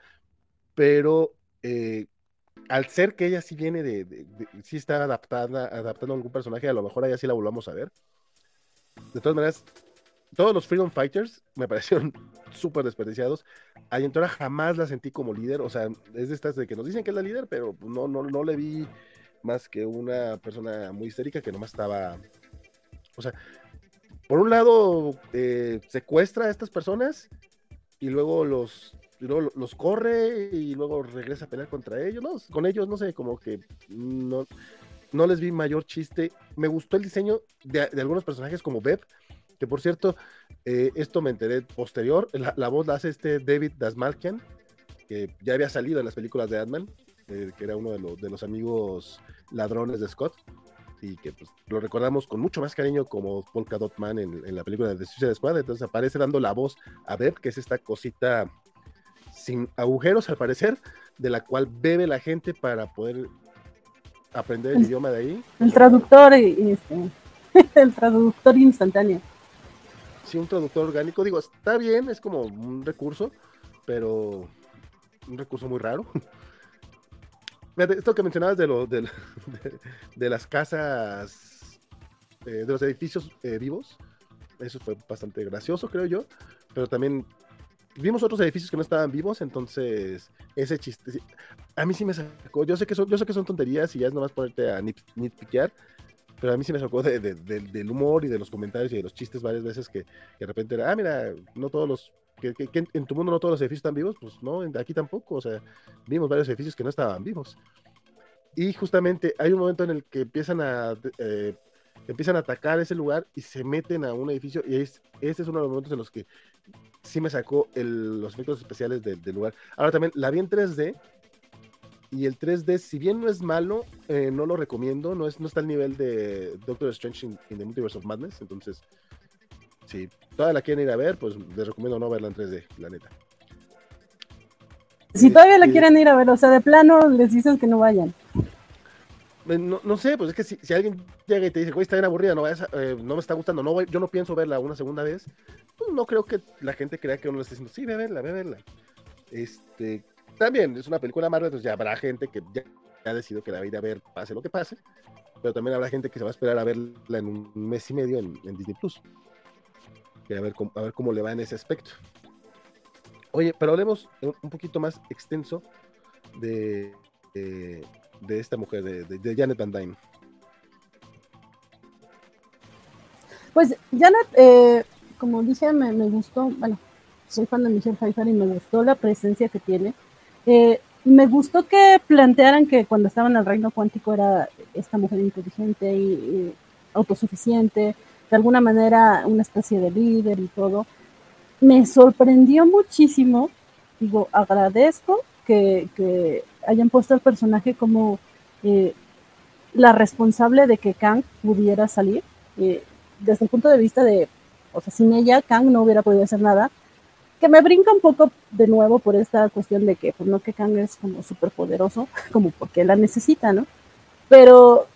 Pero eh, al ser que ella sí viene de, sí está adaptada, adaptando a algún personaje, a lo mejor ella sí la volvamos a ver. De todas maneras, todos los Freedom Fighters me parecieron [LAUGHS] súper desperdiciados. A Yentora jamás la sentí como líder, o sea, es de estas de que nos dicen que es la líder, pero no, no, no le vi más que una persona muy histérica que nomás estaba, o sea, por un lado eh, secuestra a estas personas y luego los los corre y luego regresa a pelear contra ellos, ¿no? Con ellos, no sé, como que no, no les vi mayor chiste. Me gustó el diseño de, algunos personajes como Beb, que por cierto, eh, esto me enteré posterior, la, voz la hace este David Dasmalkian, que ya había salido en las películas de Ant-Man, eh, que era uno de, los, de los amigos ladrones de Scott, y que pues, lo recordamos con mucho más cariño como Polka Dot Man en, en la película de Suicide Squad, entonces aparece dando la voz a Beb, que es esta cosita sin agujeros al parecer, de la cual bebe la gente para poder aprender el, idioma de ahí. El traductor, este, [LAUGHS] el traductor instantáneo. Sí, un traductor orgánico, digo, está bien, es como un recurso, pero un recurso muy raro. [LAUGHS] esto que mencionabas de, lo, [LAUGHS] de, las casas, eh, de los edificios eh, vivos, eso fue bastante gracioso, creo yo, pero también vimos otros edificios que no estaban vivos, entonces ese chiste, a mí sí me sacó, yo sé que son, yo sé que son tonterías y ya es nomás ponerte a nitpickear, pero a mí sí me sacó del humor y de los comentarios y de los chistes varias veces que, de repente era, ah, mira, no todos los, que, en tu mundo no todos los edificios están vivos, pues no, aquí tampoco, o sea, vimos varios edificios que no estaban vivos. Y justamente hay un momento en el que empiezan a... Eh, empiezan a atacar ese lugar y se meten a un edificio y es, este es uno de los momentos en los que sí me sacó los efectos especiales del, lugar. Ahora también la vi en 3D y el 3D, si bien no es malo, eh, no lo recomiendo, no, es, no está al nivel de Doctor Strange in, the Multiverse of Madness, entonces si todavía la quieren ir a ver, pues les recomiendo no verla en 3D, la neta. Si todavía la quieren ir a ver, o sea, de plano les dicen que no vayan. Eh, no, sé, pues es que si, alguien llega y te dice, güey, está bien aburrida, no, eh, no me está gustando, no yo no pienso verla una segunda vez, pues no creo que la gente crea que uno le esté diciendo, sí, ve a verla, ve a verla. Este, también es una película Marvel, entonces ya habrá gente que ya, ha decidido que la va a ir a ver, pase lo que pase, pero también habrá gente que se va a esperar a verla en un mes y medio en, Disney Plus. a ver, cómo, a ver cómo le va en ese aspecto. Oye, pero hablemos un poquito más extenso de, de esta mujer, de, Janet Van Dyne? Pues Janet, eh, como dije, me, gustó, bueno, soy fan de Michelle Pfeiffer y me gustó la presencia que tiene. Eh, me gustó que plantearan que cuando estaba en el reino cuántico era esta mujer inteligente y, autosuficiente, de alguna manera una especie de líder y todo. Me sorprendió muchísimo, digo, agradezco que, hayan puesto al personaje como eh, la responsable de que Kang pudiera salir. Eh, desde el punto de vista de, o sea, sin ella, Kang no hubiera podido hacer nada. Que me brinca un poco de nuevo por esta cuestión de que, pues no que Kang es como súper poderoso, [LAUGHS] como porque la necesita, ¿no? Pero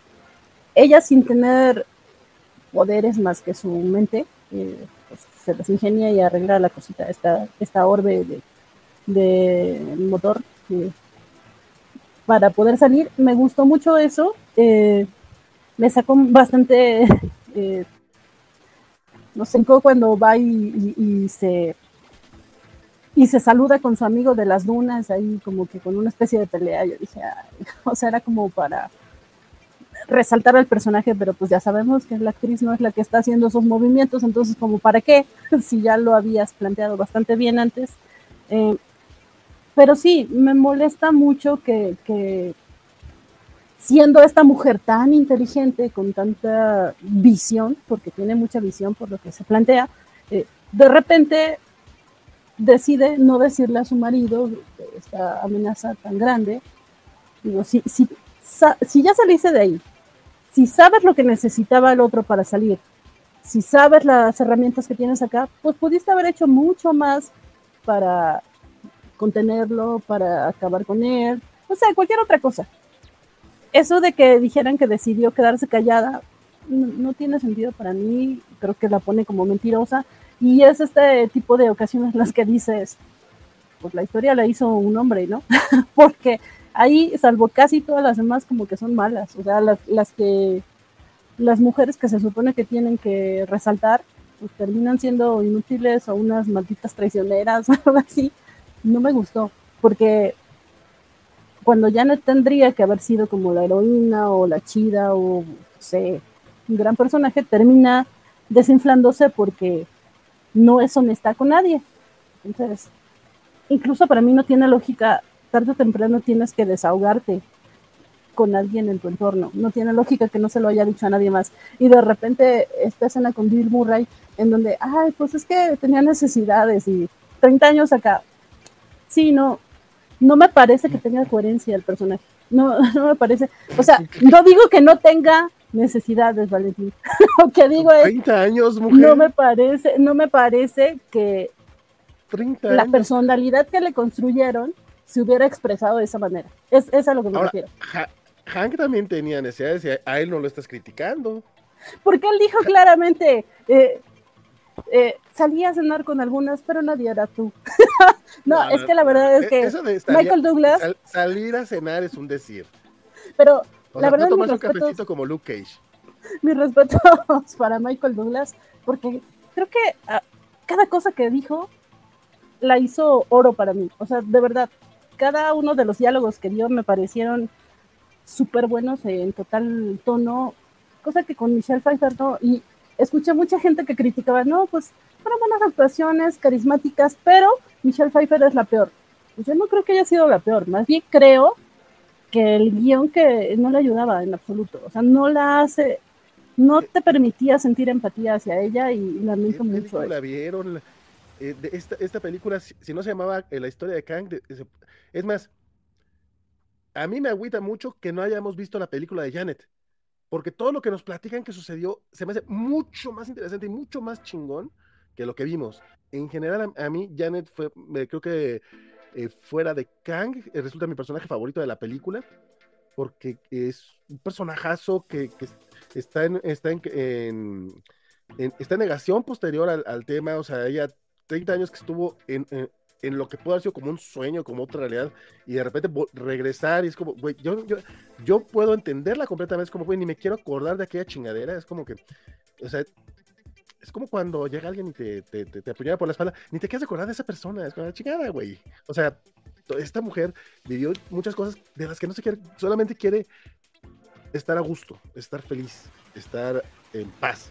ella sin tener poderes más que su mente, eh, pues, se las ingenia y arregla la cosita, esta, esta orbe de, motor eh, para poder salir. Me gustó mucho eso. Eh, me sacó bastante, [LAUGHS] no sé, cuando va y, se y se saluda con su amigo de las dunas, ahí como que con una especie de pelea. Yo dije, [LAUGHS] o sea, era como para resaltar al personaje, pero pues ya sabemos que la actriz no es la que está haciendo esos movimientos, entonces como para qué, [LAUGHS] si ya lo habías planteado bastante bien antes. Eh, pero sí, me molesta mucho que, que, siendo esta mujer tan inteligente, con tanta visión, porque tiene mucha visión por lo que se plantea, eh, de repente decide no decirle a su marido esta amenaza tan grande. Digo, si, si, si ya saliste de ahí, si sabes lo que necesitaba el otro para salir, si sabes las herramientas que tienes acá, pues pudiste haber hecho mucho más para contenerlo, para acabar con él, o sea, cualquier otra cosa. Eso de que dijeran que decidió quedarse callada, no, tiene sentido para mí, creo que la pone como mentirosa, y es este tipo de ocasiones las que dices, pues la historia la hizo un hombre, ¿no? [LAUGHS] Porque ahí, salvo casi todas las demás, como que son malas. O sea, las, las que las mujeres que se supone que tienen que resaltar, pues terminan siendo inútiles o unas malditas traicioneras o [LAUGHS] algo así. No me gustó, porque cuando ya no tendría que haber sido como la heroína o la chida o, no sé, un gran personaje, termina desinflándose porque no es honesta con nadie. Entonces, incluso para mí no tiene lógica tarde o temprano tienes que desahogarte con alguien en tu entorno. No tiene lógica que no se lo haya dicho a nadie más. Y de repente esta escena con Bill Murray, en donde, ay, pues es que tenía necesidades y 30 años acá. Sí, no, no me parece que tenga coherencia el personaje. No, [LAUGHS] no me parece. O sea, no digo que no tenga necesidades, Valentín. [LAUGHS] Lo que digo es. 30 años, mujer. No me parece, no me parece que la personalidad que le construyeron se hubiera expresado de esa manera. Es, es a lo que me refiero. Hank también tenía necesidades y a él no lo estás criticando. Porque él dijo claramente, eh, eh, salí a cenar con algunas, pero nadie era tú. [LAUGHS] no, es que la verdad es que Michael Douglas... salir a cenar es un decir. Pero la verdad... No tomas un cafecito como Luke Cage. Mis respetos [LAUGHS] para Michael Douglas, porque creo que ah, cada cosa que dijo la hizo oro para mí. O sea, de verdad, cada uno de los diálogos que dio me parecieron súper buenos en total tono, cosa que con Michelle Pfeiffer no, y escuché mucha gente que criticaba, no, pues fueron buenas actuaciones, carismáticas, pero Michelle Pfeiffer es la peor. Pues yo no creo que haya sido la peor, más bien creo que el guion que no le ayudaba en absoluto, o sea, no la hace, no te permitía sentir empatía hacia ella y lamento mucho. La vieron, eh, esta, esta, película, si, no se llamaba eh, La historia de Kang, es más, a mí me agüita mucho que no hayamos visto la película de Janet, porque todo lo que nos platican que sucedió se me hace mucho más interesante y mucho más chingón que lo que vimos. En general, a, mí Janet fue, creo que eh, fuera de Kang, resulta mi personaje favorito de la película, porque es un personajazo que, está en, está en, está en negación posterior al, al, tema, o sea, ella 30 años que estuvo en, en, lo que puede haber sido como un sueño, como otra realidad, y de repente regresar y es como, güey, yo, yo, yo puedo entenderla completamente, es como, güey, ni me quiero acordar de aquella chingadera, es como que, o sea, es como cuando llega alguien y te, te, te, apuñala por la espalda, ni te quieres acordar de esa persona, es como la chingada, güey. O sea, esta mujer vivió muchas cosas de las que no se quiere, solamente quiere estar a gusto, estar feliz, estar en paz.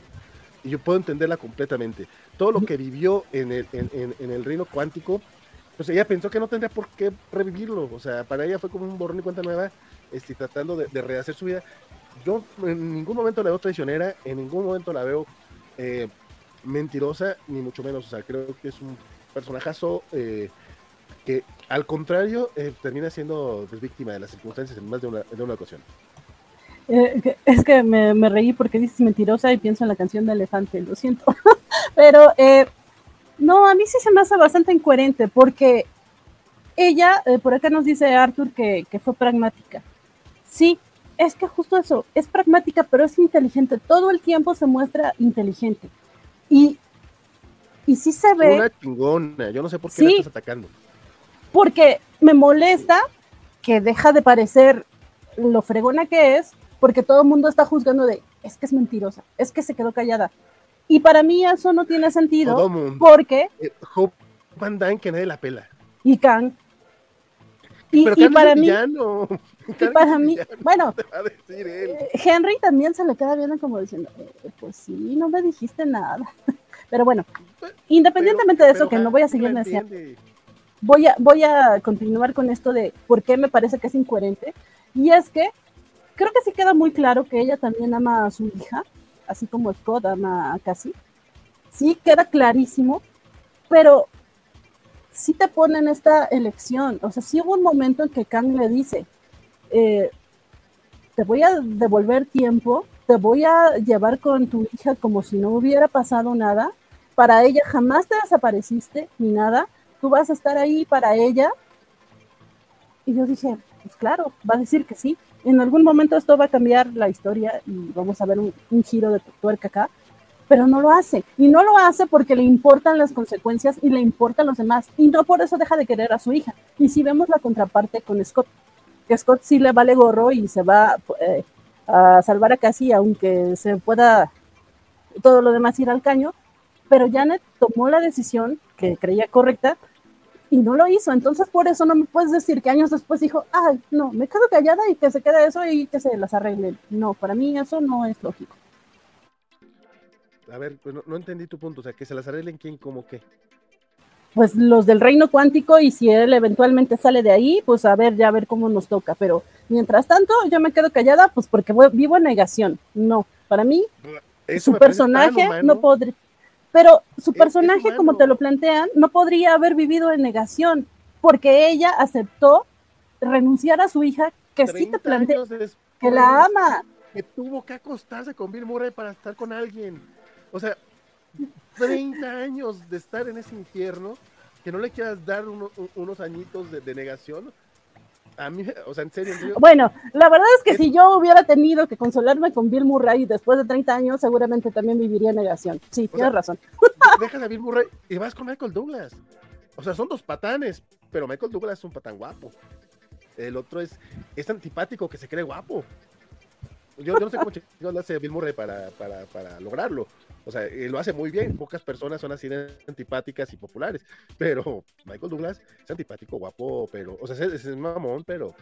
Y yo puedo entenderla completamente todo lo que vivió en el, en, el reino cuántico, pues ella pensó que no tendría por qué revivirlo. O sea, para ella fue como un borrón y cuenta nueva, este, tratando de, rehacer su vida. Yo en ningún momento la veo traicionera, en ningún momento la veo eh, mentirosa, ni mucho menos. O sea, creo que es un personajazo eh, que, al contrario, eh, termina siendo pues, víctima de las circunstancias en más de una, de una ocasión. Eh, es que me, reí porque dices mentirosa y pienso en la canción de Elefante, lo siento. [LAUGHS] Pero no, a mí sí se me hace bastante incoherente porque ella, por acá nos dice Arthur que, fue pragmática. Sí, es que justo eso, es pragmática, pero es inteligente. Todo el tiempo se muestra inteligente. Y, y sí se ve. Una chingona, yo no sé por qué la estás atacando. Porque me molesta que deja de parecer lo fregona que es, porque todo el mundo está juzgando de, es que es mentirosa, es que se quedó callada. Y para mí eso no tiene sentido, porque... Eh, Hope Van que nadie la pela. Y Kang. Y, y para mí... Y para mí, bueno, [LAUGHS] eh, Henry también se le queda viendo como diciendo, eh, pues sí, no me dijiste nada. [LAUGHS] Pero bueno, independientemente de eso, que no voy a seguir diciendo, voy a, voy a continuar con esto de por qué me parece que es incoherente. Y es que creo que sí queda muy claro que ella también ama a su hija, así como Scott ama a Cassie. Sí, queda clarísimo, pero sí te ponen esta elección. O sea, sí hubo un momento en que Kang le dice, eh, te voy a devolver tiempo, te voy a llevar con tu hija como si no hubiera pasado nada. Para ella jamás te desapareciste ni nada. Tú vas a estar ahí para ella. Y yo dije, pues claro, va a decir que sí. En algún momento esto va a cambiar la historia y vamos a ver un, un giro de tuerca acá pero no lo hace. Y no lo hace porque le importan las consecuencias y le importan los demás. Y no por eso deja de querer a su hija. Y si vemos la contraparte con Scott, que Scott sí le vale gorro y se va eh, a salvar a Cassie, aunque se pueda todo lo demás ir al caño, pero Janet tomó la decisión que creía correcta y no lo hizo. Entonces, por eso no me puedes decir que años después dijo, ay, no, me quedo callada y que se quede eso y que se las arregle. No, para mí eso no es lógico. A ver, pues no, entendí tu punto, o sea, que se las arreglen quién, como qué pues los del reino cuántico y si él eventualmente sale de ahí, pues a ver, ya a ver cómo nos toca. Pero mientras tanto, yo me quedo callada, pues porque vivo en negación. No, para mí, su personaje no podría. Pero su personaje, como te lo plantean, no podría haber vivido en negación, porque ella aceptó renunciar a su hija, que sí te plantea que la ama. Que tuvo que acostarse con Bill Murray para estar con alguien. O sea, 30 años de estar en ese infierno, que no le quieras dar unos añitos de, negación. A mí, o sea, en serio, Bueno, la verdad es que si yo hubiera tenido que consolarme con Bill Murray después de 30 años, seguramente también viviría en negación. Sí, tienes razón. [LAUGHS] Dejas a Bill Murray y vas con Michael Douglas. O sea, son dos patanes, pero Michael Douglas es un patán guapo. El otro es, es antipático que se cree guapo. Yo, no sé cómo lo hace Bill Murray para, para, para lograrlo. O sea, lo hace muy bien. Pocas personas son así antipáticas y populares. Pero Michael Douglas es antipático, guapo, pero, o sea, es, es mamón, pero,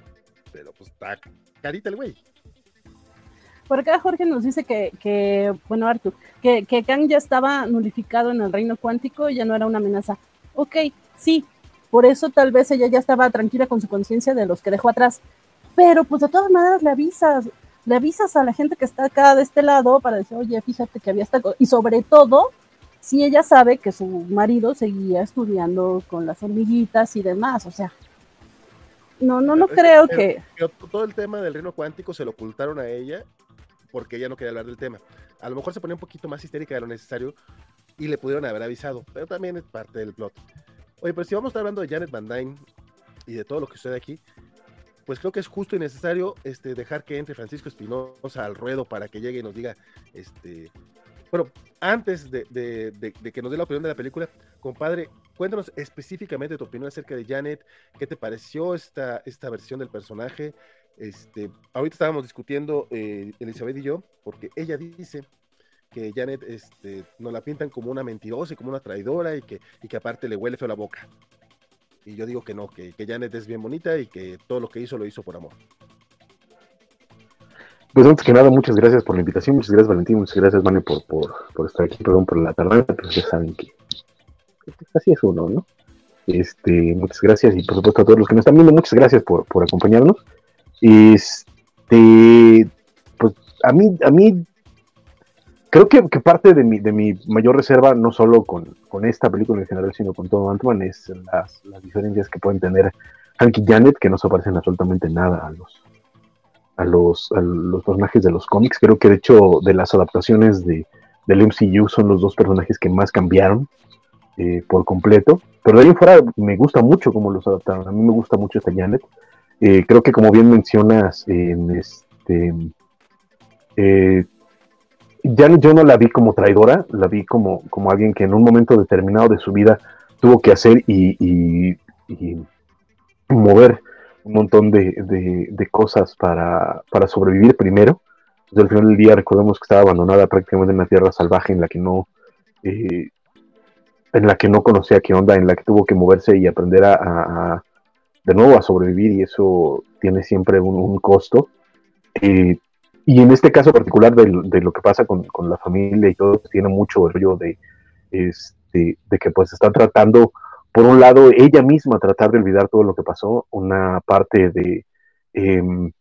pero pues está carita el güey. Por acá Jorge nos dice que, que bueno, Arthur, que, que Kang ya estaba nulificado en el reino cuántico y ya no era una amenaza. Ok, sí, por eso tal vez ella ya estaba tranquila con su conciencia de los que dejó atrás. Pero pues de todas maneras le avisas, le avisas a la gente que está acá de este lado para decir, oye, fíjate que había esta Y sobre todo, si ella sabe que su marido seguía estudiando con las hormiguitas y demás, o sea, no, no, no creo que... todo el tema del reino cuántico se lo ocultaron a ella porque ella no quería hablar del tema. A lo mejor se ponía un poquito más histérica de lo necesario y le pudieron haber avisado, pero también es parte del plot. Oye, pero si vamos a estar hablando de Janet Van Dyne y de todo lo que sucede aquí, pues creo que es justo y necesario este, dejar que entre Francisco Espinosa al ruedo para que llegue y nos diga, este, bueno, antes de, que nos dé la opinión de la película, compadre, cuéntanos específicamente tu opinión acerca de Janet, qué te pareció esta, esta versión del personaje. Este, ahorita estábamos discutiendo eh, Elizabeth y yo, porque ella dice que Janet este, nos la pintan como una mentirosa y como una traidora y que, y que aparte le huele feo la boca. Y yo digo que no, que, que Janet es bien bonita y que todo lo que hizo lo hizo por amor. Pues antes que nada, muchas gracias por la invitación, muchas gracias Valentín, muchas gracias Mane por, por, estar aquí, perdón por la tardanza, pero ya saben que así es uno, ¿no? Este, muchas gracias y por supuesto a todos los que nos están viendo, muchas gracias por, por acompañarnos. Este, pues a mí, a mí creo que, parte de mi, de mi, mayor reserva, no solo con, esta película en general, sino con todo Ant-Man, es las, diferencias que pueden tener Hank y Janet, que no se parecen absolutamente nada a los, a los, los personajes de los cómics. Creo que de hecho de las adaptaciones de, del MCU son los dos personajes que más cambiaron eh, por completo. Pero de ahí en fuera me gusta mucho cómo los adaptaron. A mí me gusta mucho esta Janet. Eh, creo que como bien mencionas, en este, eh, ya yo no la vi como traidora, la vi como, como alguien que en un momento determinado de su vida tuvo que hacer y, mover un montón de, cosas para, sobrevivir primero. al final del día recordemos que estaba abandonada prácticamente en una tierra salvaje en la que no eh, en la que no conocía qué onda, en la que tuvo que moverse y aprender a, de nuevo a sobrevivir y eso tiene siempre un, costo. Eh, y en este caso particular de, lo que pasa con, la familia y todo, tiene mucho rollo de, este, de que pues están tratando, por un lado, ella misma tratar de olvidar todo lo que pasó, una parte de, em,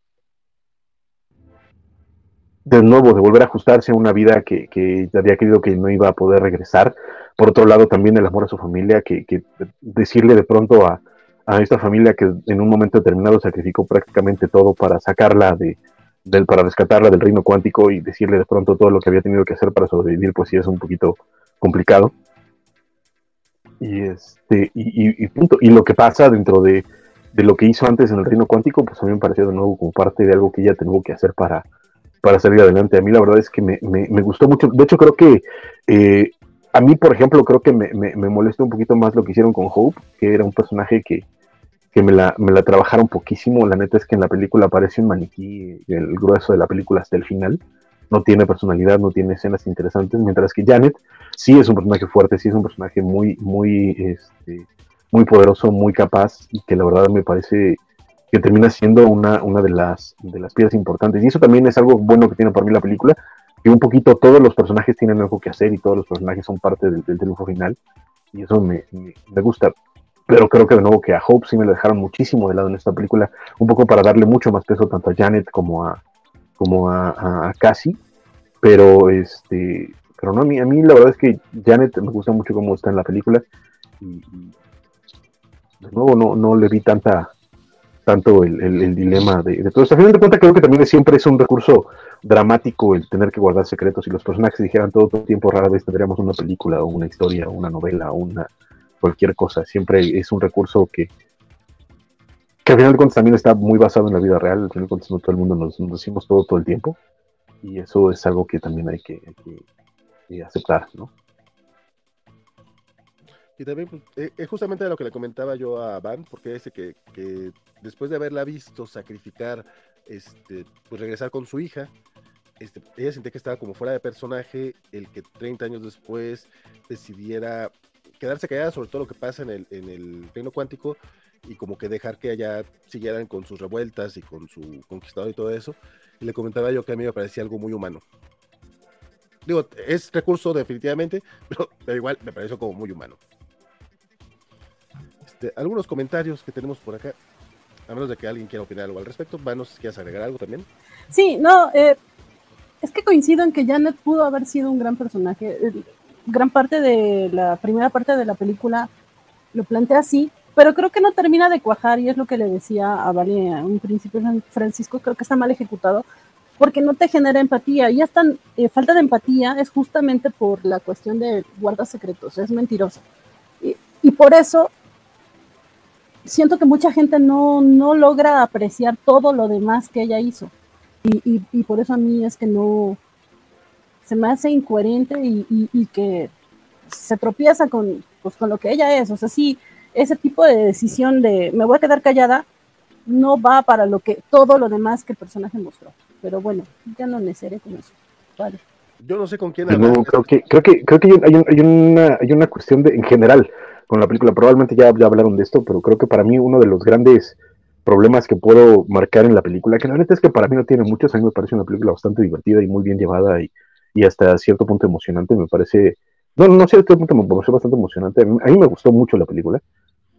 de nuevo, de volver a ajustarse a una vida que, que, había querido que no iba a poder regresar. Por otro lado, también el amor a su familia, que, que decirle de pronto a, a esta familia que en un momento determinado sacrificó prácticamente todo para sacarla de, del, para rescatarla del reino cuántico y decirle de pronto todo lo que había tenido que hacer para sobrevivir, pues sí es un poquito complicado. Y este, y, punto. Y lo que pasa dentro de, lo que hizo antes en el reino cuántico, pues a mí me pareció de nuevo como parte de algo que ella tuvo que hacer para, para salir adelante. A mí la verdad es que me, gustó mucho. De hecho, creo que eh, a mí, por ejemplo, creo que me, me, molesta un poquito más lo que hicieron con Hope, que era un personaje que, que me la, me la trabajaron poquísimo. La neta es que en la película aparece un maniquí, el grueso de la película hasta el final. No tiene personalidad, no tiene escenas interesantes, mientras que Janet sí es un personaje fuerte, sí es un personaje muy, muy, este, muy poderoso, muy capaz y que la verdad me parece que termina siendo una, una de, las, de las piezas importantes. Y eso también es algo bueno que tiene para mí la película, que un poquito todos los personajes tienen algo que hacer y todos los personajes son parte del, del triunfo final. Y eso me, me, me gusta pero creo que de nuevo que a Hope sí me lo dejaron muchísimo de lado en esta película, un poco para darle mucho más peso tanto a Janet como a, como a, Cassie, pero este, pero no, a mí, a mí la verdad es que Janet me gusta mucho cómo está en la película y, de nuevo no, no le vi tanta tanto el, dilema de, todo esto. A final de cuentas creo que también siempre es un recurso dramático el tener que guardar secretos. Si los personajes dijeran todo el tiempo, rara vez tendríamos una película o una historia o una novela o una, cualquier cosa. Siempre es un recurso que, al final de cuentas también está muy basado en la vida real. Al final de cuentas no todo el mundo nos, decimos todo todo el tiempo. Y eso es algo que también hay que, aceptar, ¿no? Y también pues, eh, es justamente lo que le comentaba yo a Van, porque dice que, que, después de haberla visto sacrificar, este, pues regresar con su hija, este, ella sentía que estaba como fuera de personaje, el que 30 años después decidiera quedarse callada sobre todo lo que pasa en el, en el reino cuántico y como que dejar que allá siguieran con sus revueltas y con su conquistador y todo eso. Y le comentaba yo que a mí me parecía algo muy humano. Digo, es recurso definitivamente, [LAUGHS] pero, igual me pareció como muy humano. Este, algunos comentarios que tenemos por acá, a menos de que alguien quiera opinar algo al respecto. Vanos, ¿quieres agregar algo también? Sí, no, eh, es que coincido en que Janet pudo haber sido un gran personaje gran parte de la primera parte de la película lo plantea así, pero creo que no termina de cuajar y es lo que le decía a Vale a un principio Francisco, creo que está mal ejecutado porque no te genera empatía y esta eh, falta de empatía es justamente por la cuestión de guarda secretos, es mentirosa. Y, por eso siento que mucha gente no, no, logra apreciar todo lo demás que ella hizo. Y, y por eso a mí es que no, se me hace incoherente y, que se tropieza con, pues, con lo que ella es. O sea, sí, ese tipo de decisión de me voy a quedar callada no va para lo que todo lo demás que el personaje mostró. Pero bueno, ya no necesaré con eso. Vale. Yo no sé con quién hablar. creo que, creo que, creo que hay, una, hay una cuestión de, en general con la película. Probablemente ya, ya hablaron de esto, pero creo que para mí uno de los grandes problemas que puedo marcar en la película, que la neta es que para mí no tiene muchos, a mí me parece una película bastante divertida y muy bien llevada y, y hasta cierto punto emocionante, me parece, no, no cierto punto me pareció bastante emocionante, a mí, me gustó mucho la película,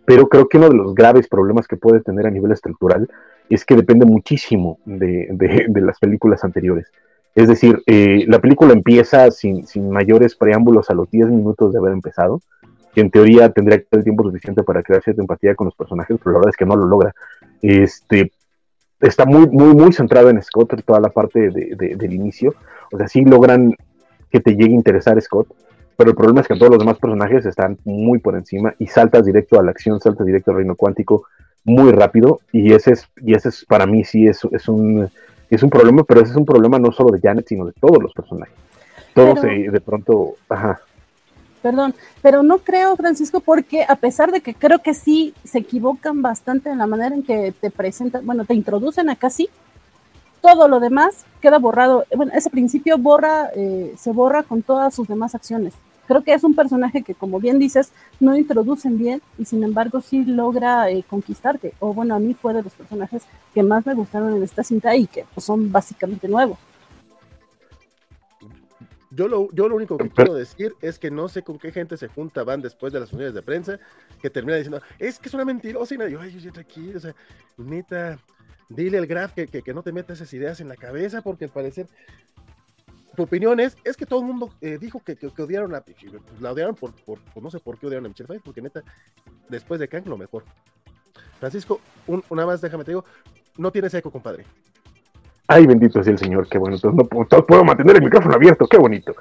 pero creo que uno de los graves problemas que puede tener a nivel estructural es que depende muchísimo de, de, las películas anteriores. Es decir, eh, la película empieza sin, sin, mayores preámbulos a los 10 minutos de haber empezado, que en teoría tendría que el tiempo suficiente para crear cierta empatía con los personajes, pero la verdad es que no lo logra. Este, está muy, muy, muy centrado en Scott, toda la parte de, del inicio. O sea, sí logran que te llegue a interesar Scott, pero el problema es que todos los demás personajes están muy por encima y saltas directo a la acción, saltas directo al reino cuántico muy rápido y ese es, y ese es para mí sí es, es un es un problema, pero ese es un problema no solo de Janet, sino de todos los personajes. Todos de pronto, ajá. Perdón, pero no creo, Francisco, porque a pesar de que creo que sí se equivocan bastante en la manera en que te presentan, bueno, te introducen acá sí, todo lo demás queda borrado. Bueno, ese principio borra, eh, se borra con todas sus demás acciones. Creo que es un personaje que, como bien dices, no introducen bien y sin embargo sí logra eh, conquistarte. O bueno, a mí fue de los personajes que más me gustaron en esta cinta y que pues, son básicamente nuevos. Yo lo, yo lo único que quiero decir es que no sé con qué gente se junta van después de las unidades de prensa que termina diciendo, es que es una mentirosa y me digo, ay, yo aquí, o sea, neta, dile al Graf que, que, no te metas esas ideas en la cabeza porque al parecer tu opinión es, es que todo el mundo eh, dijo que, que, odiaron a, pues, la odiaron por, por, no sé por qué odiaron a Michelle Pfeiffer, porque neta, después de Kang lo mejor. Francisco, una más, déjame te digo, no tienes eco, compadre. Ay, bendito sea el Señor, qué bueno. Entonces no puedo, mantener el micrófono abierto, qué bonito.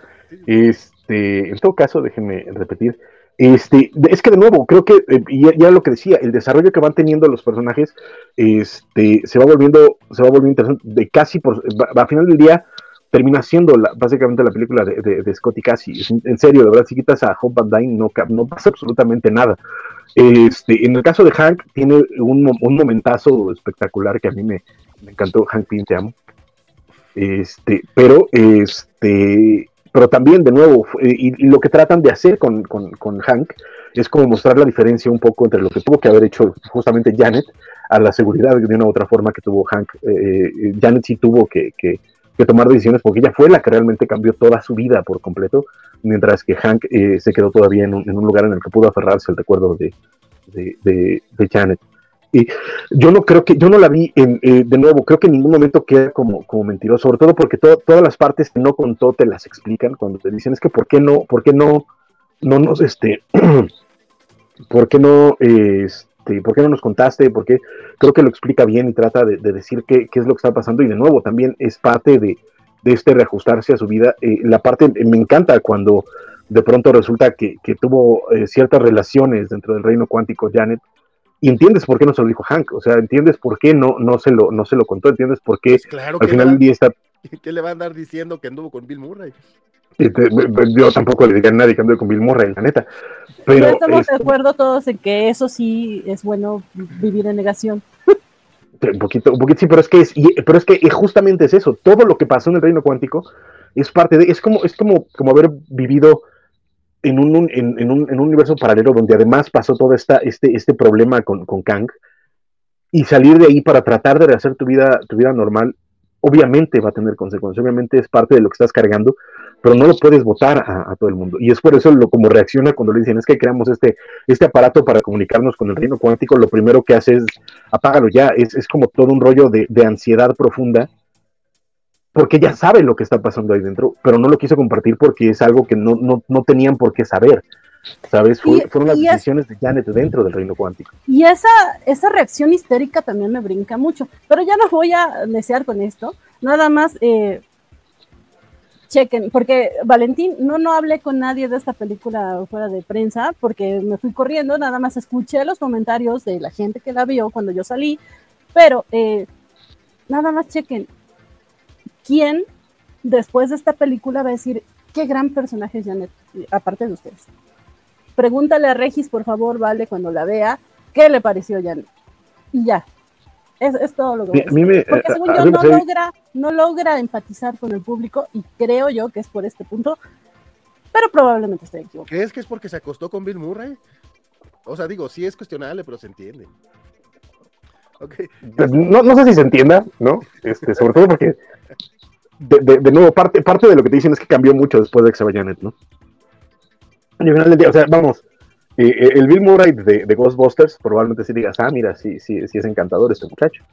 Este, en todo caso, déjenme repetir. Este, es que de nuevo, creo que, eh, ya, lo que decía, el desarrollo que van teniendo los personajes, este, se va volviendo, se va volviendo interesante, de casi por, a final del día, termina siendo la, básicamente la película de, de, Scott y Cassie. En serio, de verdad, si quitas a Hope Van Dyne, no, pasa absolutamente nada. Este, en el caso de Hank, tiene un, un momentazo espectacular que a mí me, me encantó. Hank Pym, te amo. Este, pero, este, pero también, de nuevo, y, lo que tratan de hacer con, con, con, Hank es como mostrar la diferencia un poco entre lo que tuvo que haber hecho justamente Janet a la seguridad de una u otra forma que tuvo Hank. Eh, eh, Janet sí tuvo que, que que tomar decisiones porque ella fue la que realmente cambió toda su vida por completo, mientras que Hank eh, se quedó todavía en un, lugar en el que pudo aferrarse al recuerdo de, de, Janet. Y yo no creo que, yo no la vi en, eh, de nuevo, creo que en ningún momento queda como, como mentiroso, sobre todo porque todas las partes que no contó te las explican cuando te dicen es que por qué no, por qué no, no nos, este, [CLEARS THROAT] por qué no, este, ¿por qué no nos contaste? Porque creo que lo explica bien y trata de, decir qué, es lo que está pasando y de nuevo también es parte de, este reajustarse a su vida. Eh, la parte, me encanta cuando de pronto resulta que, tuvo eh, ciertas relaciones dentro del reino cuántico Janet y entiendes por qué no se lo dijo Hank, o sea, entiendes por qué no, no, se, lo, no se lo contó, entiendes por qué pues al final del día está... [LAUGHS] ¿Qué le va a andar diciendo que anduvo con Bill Murray? yo tampoco le diría a nadie que ande con Bill Murray, la neta. Pero estamos de acuerdo todos en que eso sí es bueno vivir en negación. Un poquito, un poquito sí, pero es que es, pero es que justamente es eso. Todo lo que pasó en el reino cuántico es parte de, es como, es como, como haber vivido en un, en, un, en un universo paralelo donde además pasó todo esta, este, este problema con, con Kang y salir de ahí para tratar de rehacer tu vida, tu vida normal, obviamente va a tener consecuencias, obviamente es parte de lo que estás cargando, pero no lo puedes votar a, todo el mundo. Y es por eso lo como reacciona cuando le dicen es que creamos este, este aparato para comunicarnos con el reino cuántico, lo primero que hace es apágalo ya, es, es como todo un rollo de, de, ansiedad profunda, porque ya sabe lo que está pasando ahí dentro, pero no lo quiso compartir porque es algo que no, no, no tenían por qué saber. ¿Sabes? fueron las decisiones de Janet dentro del reino cuántico. Y esa, esa reacción histérica también me brinca mucho. Pero ya no voy a desear con esto. Nada más, eh, chequen, porque Valentín, no, no hablé con nadie de esta película fuera de prensa, porque me fui corriendo, nada más escuché los comentarios de la gente que la vio cuando yo salí, pero eh, nada más chequen, ¿quién después de esta película va a decir qué gran personaje es Janet, aparte de ustedes? Pregúntale a Regis, por favor, vale, cuando la vea, qué le pareció Janet. Y ya, es, todo lo que voy Porque según yo no logra, no logra empatizar con el público y creo yo que es por este punto, pero probablemente estoy equivocado. ¿Crees que es porque se acostó con Bill Murray? O sea, digo, sí es cuestionable, pero se entiende. Pues, no, no, sé si se entienda, ¿no? Este, sobre todo porque, de, de, nuevo, parte, parte de lo que te dicen es que cambió mucho después de que se vaya Janet, ¿no? al final del día, o sea, vamos, eh, el Bill Murray de, Ghostbusters, probablemente sí digas, ah, mira, sí, sí, sí es encantador este muchacho.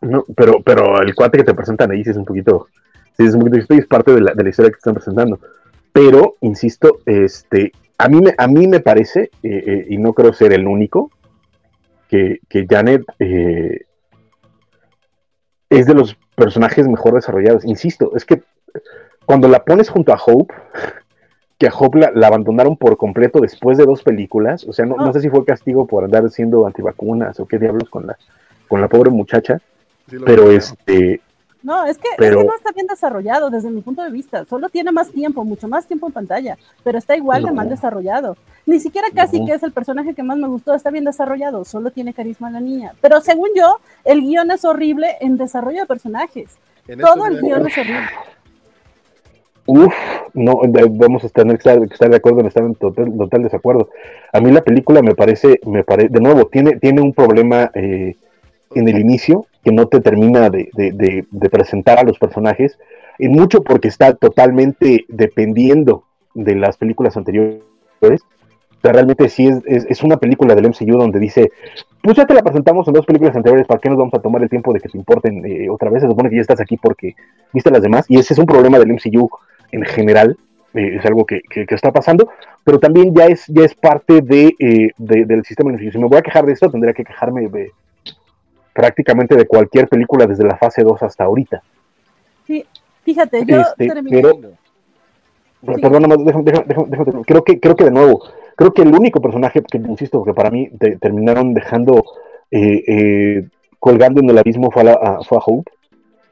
No, pero, pero el cuate que te presentan ahí sí es un poquito, sí es un poquito, es parte de la, de la historia que te están presentando. Pero, insisto, este, a mí me, a mí me parece, eh, eh, y no creo ser el único, que, que Janet es de los personajes mejor desarrollados. Insisto, es que cuando la pones junto a Hope, que a Hope la, abandonaron por completo después de dos películas. O sea, no, no, sé si fue castigo por andar siendo antivacunas o qué diablos con la, con la pobre muchacha. pero este no, es que, es que, no está bien desarrollado desde mi punto de vista. Solo tiene más tiempo, mucho más tiempo en pantalla, pero está igual de mal desarrollado. Ni siquiera casi que es el personaje que más me gustó, está bien desarrollado, solo tiene carisma la niña. Pero según yo, el guion es horrible en desarrollo de personajes. Todo el guion es horrible. Uf, no, vamos a estar, estar de acuerdo en estar en total, total, desacuerdo. A mí la película me parece, me parece, de nuevo, tiene, tiene un problema eh, en el inicio que no te termina de, presentar a los personajes, y mucho porque está totalmente dependiendo de las películas anteriores. O realmente sí es, es, una película del MCU donde dice, pues ya te la presentamos en dos películas anteriores, ¿para qué nos vamos a tomar el tiempo de que te importen eh, otra vez? Se supone que ya estás aquí porque viste las demás, y ese es un problema del MCU en general, eh, es algo que, está pasando, pero también ya es, ya es parte de, eh, del sistema de Si me voy a quejar de esto, tendría que quejarme de, prácticamente de cualquier película desde la fase 2 hasta ahorita. Sí, fíjate, yo este, Perdón, déjame, déjame, creo que, creo que de nuevo, creo que el único personaje que, insisto, que para mí terminaron dejando eh, eh, colgando en el abismo fue a, fue a Hope,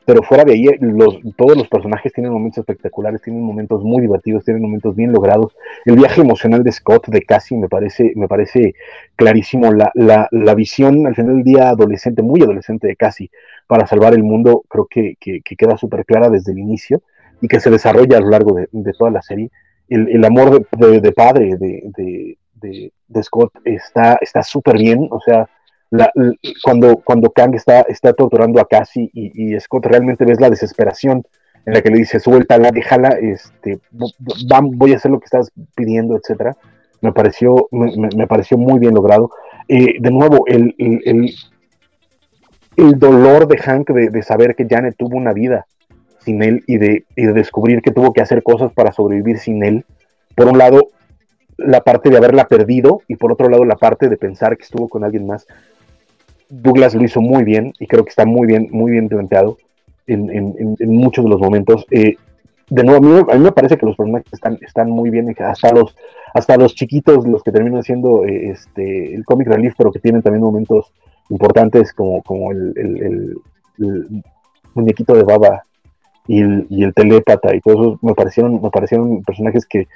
pero fuera de ahí, los, todos los personajes tienen momentos espectaculares, tienen momentos muy divertidos, tienen momentos bien logrados. El viaje emocional de Scott, de Cassie, me parece, me parece clarísimo. La, la, la visión al final del día adolescente, muy adolescente de Cassie, para salvar el mundo, creo que, que, queda súper clara desde el inicio y que se desarrolla a lo largo de, toda la serie. El, el amor de, de padre de, Scott está súper bien, o sea, cuando, cuando Kang está, está torturando a Cassie y, Scott realmente ves la desesperación en la que le dice suéltala, déjala, este, voy a hacer lo que estás pidiendo, etcétera. Me pareció, me, pareció muy bien logrado. Eh, de nuevo, el, el, el, dolor de Hank de, saber que Janet tuvo una vida sin él y de, y de descubrir que tuvo que hacer cosas para sobrevivir sin él. Por un lado, la parte de haberla perdido y por otro lado la parte de pensar que estuvo con alguien más. Douglas lo hizo muy bien y creo que está muy bien, muy bien planteado en, muchos de los momentos. Eh, de nuevo, a mí, me parece que los personajes están, muy bien, hasta los, hasta los chiquitos, los que terminan siendo eh, este, el comic relief, pero que tienen también momentos importantes como, el, muñequito de baba y el, y el telépata y todo eso me parecieron, me parecieron personajes que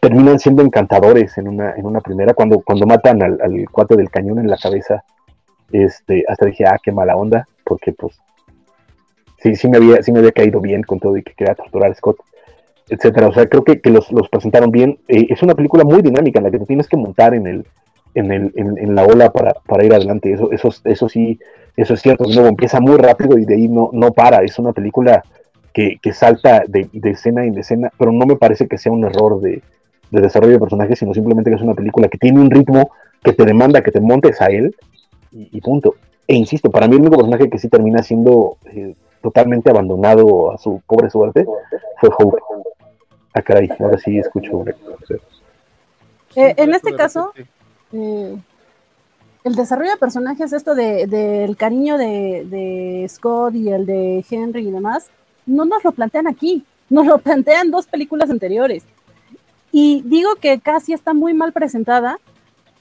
terminan siendo encantadores en una, en una primera, cuando, cuando matan al, al cuate del cañón en la cabeza este, hasta dije, ah, qué mala onda, porque pues sí, sí me había, sí me había caído bien con todo y que quería torturar a Scott, etcétera. O sea, creo que, que los, presentaron bien. Eh, es una película muy dinámica en la que te tienes que montar en el, en, el, en, la ola para, para, ir adelante. Eso, eso, eso sí, eso es cierto. Luego empieza muy rápido y de ahí no, no para. Es una película que, que salta de, de, escena en escena, pero no me parece que sea un error de, de desarrollo de personajes, sino simplemente que es una película que tiene un ritmo que te demanda que te montes a él y, punto. E insisto, para mí el único personaje que sí termina siendo eh, totalmente abandonado a su pobre suerte fue Hope. Ah, caray, ahora sí escucho. Eh, en este caso, eh, el desarrollo de personajes, esto del de, cariño de, de, Scott y el de Henry y demás, no nos lo plantean aquí, nos lo plantean dos películas anteriores. Y digo que casi está muy mal presentada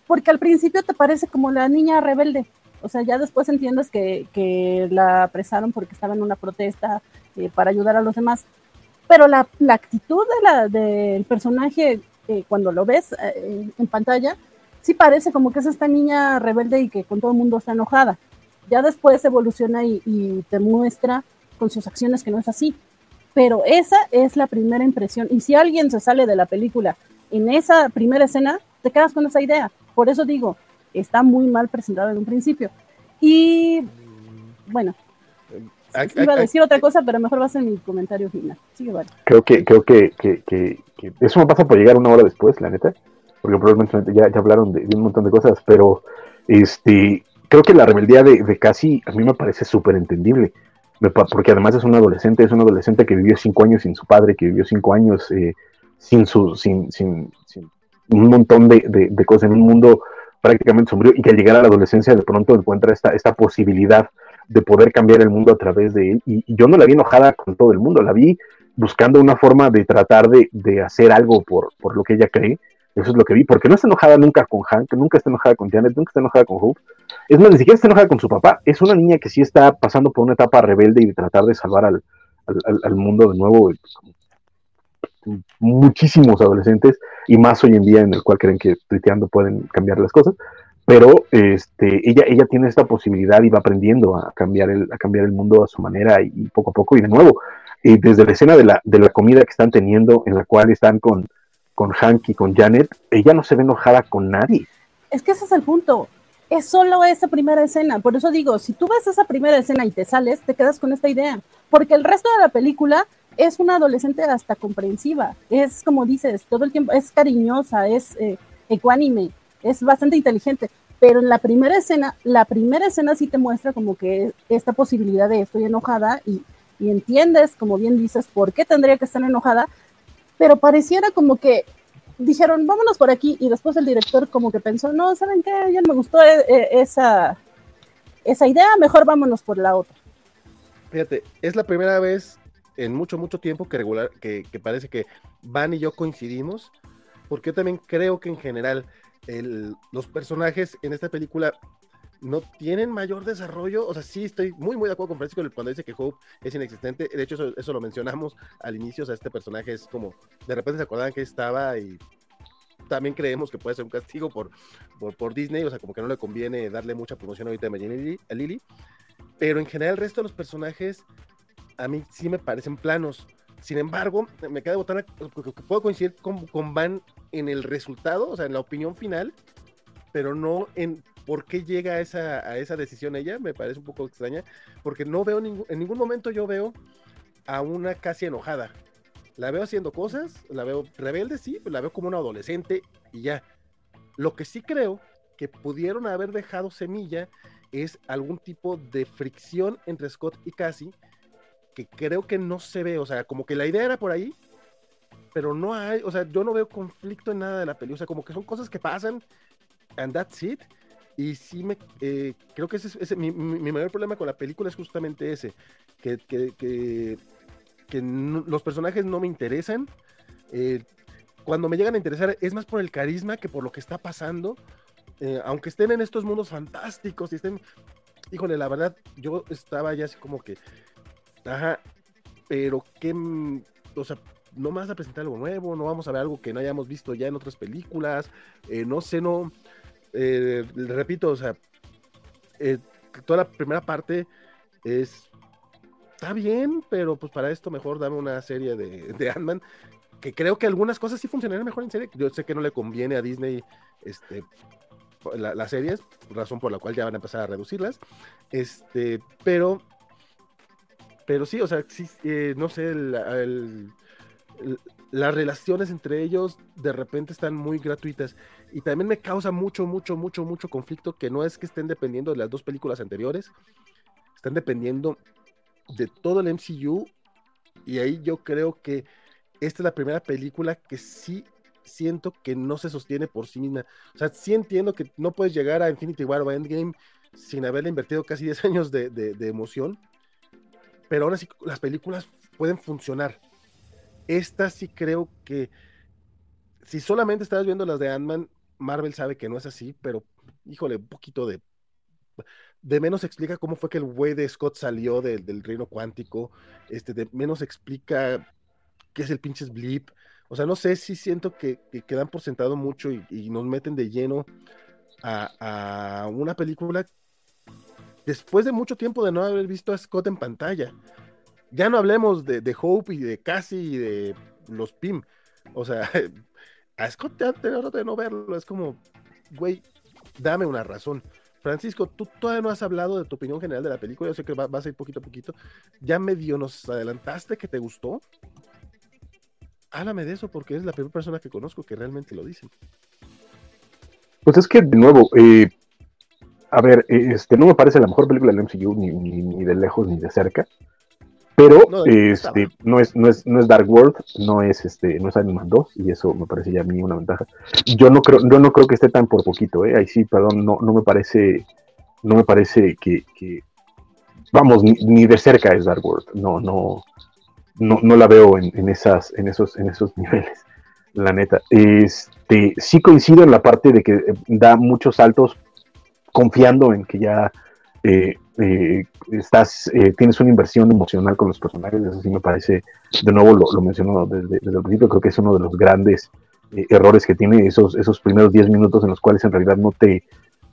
porque al principio te parece como la niña rebelde, o sea, ya después entiendes que, la apresaron porque estaba en una protesta eh, para ayudar a los demás, pero la, actitud de la, del personaje eh, cuando lo ves eh, en pantalla, sí parece como que es esta niña rebelde y que con todo el mundo está enojada. Ya después evoluciona y, y te muestra con sus acciones que no es así. Pero esa es la primera impresión. Y si alguien se sale de la película en esa primera escena, te quedas con esa idea. Por eso digo, está muy mal presentado en un principio. Y bueno, iba a decir otra cosa, pero mejor va a ser mi comentario final. Sigue, vale. Creo que, creo que, que, que, eso me pasa por llegar una hora después, la neta, porque probablemente ya, ya hablaron de, un montón de cosas, pero este creo que la rebeldía de, de Casi a mí me parece súper entendible, porque además es un adolescente, es un adolescente que vivió cinco años sin su padre, que vivió cinco años eh, sin su, sin, sin, sin un montón de, de, cosas en un mundo prácticamente sombrío y que al llegar a la adolescencia de pronto encuentra esta, esta posibilidad de poder cambiar el mundo a través de él. Y, yo no la vi enojada con todo el mundo, la vi buscando una forma de tratar de, de, hacer algo por, por lo que ella cree. Eso es lo que vi, porque no está enojada nunca con Hank, nunca está enojada con Janet, nunca está enojada con Hope. Es más, ni siquiera está enojada con su papá. Es una niña que sí está pasando por una etapa rebelde y de tratar de salvar al, al, mundo de nuevo. Muchísimos adolescentes, y más hoy en día en el cual creen que tuiteando pueden cambiar las cosas. Pero este, ella, ella tiene esta posibilidad y va aprendiendo a cambiar el, a cambiar el mundo a su manera y, poco a poco. Y de nuevo, y desde la escena de la, de la comida que están teniendo, en la cual están con, con Hank y con Janet, ella no se ve enojada con nadie. Es que ese es el punto es solo esa primera escena. Por eso digo, si tú ves esa primera escena y te sales, te quedas con esta idea. Porque el resto de la película es una adolescente hasta comprensiva. Es como dices, todo el tiempo es cariñosa, es eh, ecuánime, es bastante inteligente. Pero en la primera escena, la primera escena sí te muestra como que esta posibilidad de estoy enojada y, y entiendes, como bien dices, por qué tendría que estar enojada, pero pareciera como que dijeron, vámonos por aquí, y después el director como que pensó, no, ¿saben qué? Ya no me gustó eh, eh, esa, esa idea, mejor vámonos por la otra. Fíjate, es la primera vez en mucho, mucho tiempo que, regular, que, parece que Van y yo coincidimos, porque yo también creo que en general los personajes en esta película no tienen mayor desarrollo. O sea, sí estoy muy, muy de acuerdo con Francisco cuando dice que Hope es inexistente. De hecho, eso, lo mencionamos al inicio. O sea, este personaje es como, de repente se acordaban que estaba y también creemos que puede ser un castigo por, por, Disney. O sea, como que no le conviene darle mucha promoción ahorita a Lily. Pero en general, el resto de los personajes a mí sí me parecen planos. Sin embargo, me queda de porque puedo coincidir con, con Van en el resultado, o sea, en la opinión final, pero no en por qué llega a esa, a esa decisión ella, me parece un poco extraña, porque no veo en ningún momento yo veo a una casi enojada. La veo haciendo cosas, la veo rebelde, sí, la veo como una adolescente y ya. Lo que sí creo que pudieron haber dejado semilla es algún tipo de fricción entre Scott y Cassie, que creo que no se ve, o sea, como que la idea era por ahí, pero no hay, o sea, yo no veo conflicto en nada de la película, o sea, como que son cosas que pasan, and that's it, y sí me eh, creo que ese es mi, mayor problema con la película es justamente ese, que, que, los personajes no me interesan. Eh, cuando me llegan a interesar es más por el carisma que por lo que está pasando. Eh, aunque estén en estos mundos fantásticos y estén, híjole, la verdad, yo estaba ya así como que, ajá, pero qué, o sea, no vas a presentar algo nuevo, no vamos a ver algo que no hayamos visto ya en otras películas, no sé, no, eh, repito, o sea, eh, toda la primera parte es está bien, pero pues para esto mejor dame una serie de, de Ant-Man, que creo que algunas cosas sí funcionarían mejor en serie. Yo sé que no le conviene a Disney este, las series, razón por la cual ya van a empezar a reducirlas. Este, pero, pero sí, o sea, eh, no sé, las relaciones entre ellos de repente están muy gratuitas. Y también me causa mucho, mucho, mucho, mucho conflicto que no es que estén dependiendo de las dos películas anteriores, están dependiendo de todo el MCU. Y ahí yo creo que esta es la primera película que sí siento que no se sostiene por sí misma. O sea, sí entiendo que no puedes llegar a Infinity War o Endgame sin haberle invertido casi 10 [LAUGHS] años de, de emoción. Pero ahora sí las películas pueden funcionar esta sí creo que si solamente estás viendo las de Ant-Man, Marvel sabe que no es así, pero híjole, un poquito de de menos explica cómo fue que el güey de Scott salió del reino cuántico, este, de menos explica qué es el pinches blip. O sea, no sé si siento que, quedan por sentado mucho y, nos meten de lleno a, a, una película después de mucho tiempo de no haber visto a Scott en pantalla. Ya no hablemos de, Hope y de Cassie y de los Pim. O sea, [LAUGHS] a Scott te de no verlo. Es como, güey, dame una razón. Francisco, tú todavía no has hablado de tu opinión general de la película. Yo sé que vas a ir poquito a poquito. Ya medio nos adelantaste que te gustó. Háblame de eso porque es la primera persona que conozco que realmente lo dice. Pues es que, de nuevo, eh, a ver, este, no me parece la mejor película del MCU ni de lejos ni de cerca. Pero no, este, no, es, no, es, no es Dark World, no es este, no es Animal 2, y eso me parece ya a mí una ventaja. Yo no creo, yo no creo que esté tan por poquito, ¿eh? ahí sí, perdón, no, no me parece, no me parece que, vamos, ni, de cerca es Dark World, no, no, no, no la veo en, esas, en esos, en esos [LAUGHS] niveles, la neta. Este, sí coincido en la parte de que da muchos saltos confiando en que ya eh, eh, estás, tienes una inversión emocional con los personajes, eso sí me parece, de nuevo lo, lo menciono desde, el principio, creo que es uno de los grandes errores que tiene esos, esos primeros 10 minutos en los cuales en realidad no te,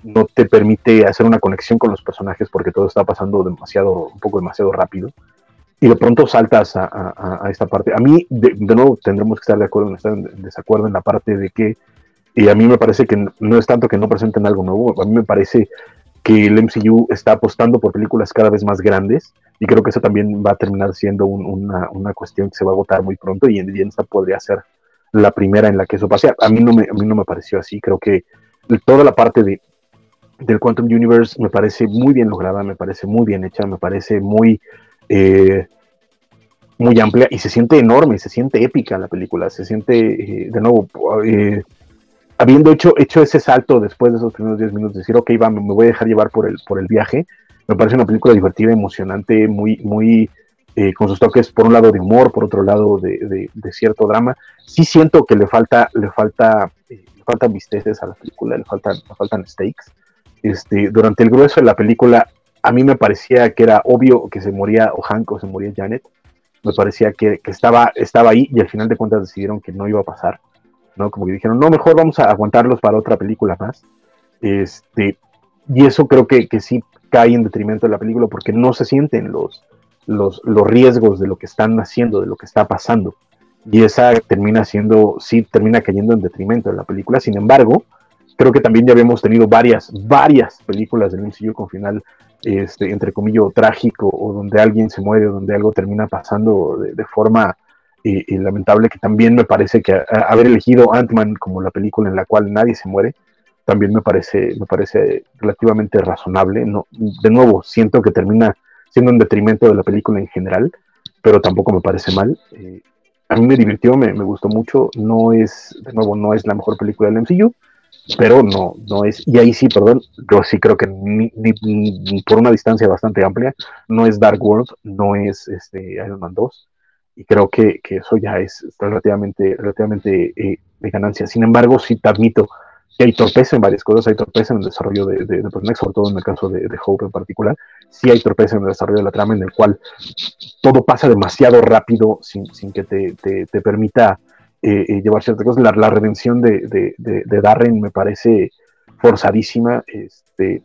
no te permite hacer una conexión con los personajes porque todo está pasando demasiado, un poco demasiado rápido. Y de pronto saltas a, esta parte. A mí, de, nuevo, tendremos que estar de acuerdo, estar en desacuerdo en la parte de que, y a mí me parece que no es tanto que no presenten algo nuevo, a mí me parece que el MCU está apostando por películas cada vez más grandes y creo que eso también va a terminar siendo una, una, cuestión que se va a agotar muy pronto y en, esta podría ser la primera en la que eso pase. A mí no me, a mí no me pareció así, creo que toda la parte de del Quantum Universe me parece muy bien lograda, me parece muy bien hecha, me parece muy, eh, muy amplia y se siente enorme, se siente épica la película, se siente, eh, de nuevo, eh, habiendo hecho, hecho ese salto después de esos primeros 10 minutos, decir, ok, va, me voy a dejar llevar por el, por el viaje, me parece una película divertida, emocionante, muy, muy, con sus toques, por un lado de humor, por otro lado de, cierto drama. Sí siento que le falta, le falta, le faltan visteces a la película, le faltan, le faltan stakes. Este, durante el grueso de la película, a mí me parecía que era obvio que se moría o Hank o se moría Janet. Me parecía que, estaba, estaba ahí y al final de cuentas decidieron que no iba a pasar. ¿No? Como que dijeron, no, mejor vamos a aguantarlos para otra película más. Este, y eso creo que, que sí cae en detrimento de la película porque no se sienten los, los, los riesgos de lo que están haciendo, de lo que está pasando. Y esa termina siendo, sí, termina cayendo en detrimento de la película. Sin embargo, creo que también ya habíamos tenido varias, varias películas del MCU con final, este, entre comillas, trágico, o donde alguien se muere, o donde algo termina pasando de, forma eh, eh, lamentable, que también me parece que haber elegido Ant-Man como la película en la cual nadie se muere, también me parece, me parece relativamente razonable. No, de nuevo, siento que termina siendo un detrimento de la película en general, pero tampoco me parece mal. Eh, a mí me divirtió, me, me, gustó mucho. No es, de nuevo, no es la mejor película del MCU, pero no, no es, y ahí sí, perdón, yo sí creo que ni, por una distancia bastante amplia, no es Dark World, no es este, Iron Man 2, y creo que, que eso ya es relativamente, relativamente eh, de ganancia. Sin embargo, sí te admito que hay torpeza en varias cosas, hay torpeza en el desarrollo de, de, de sobre todo en el caso de, de, Hope en particular, sí hay torpeza en el desarrollo de la trama en el cual todo pasa demasiado rápido sin, sin que te, te, permita eh, eh, llevar ciertas cosas. La, redención de, Darren me parece forzadísima. Este,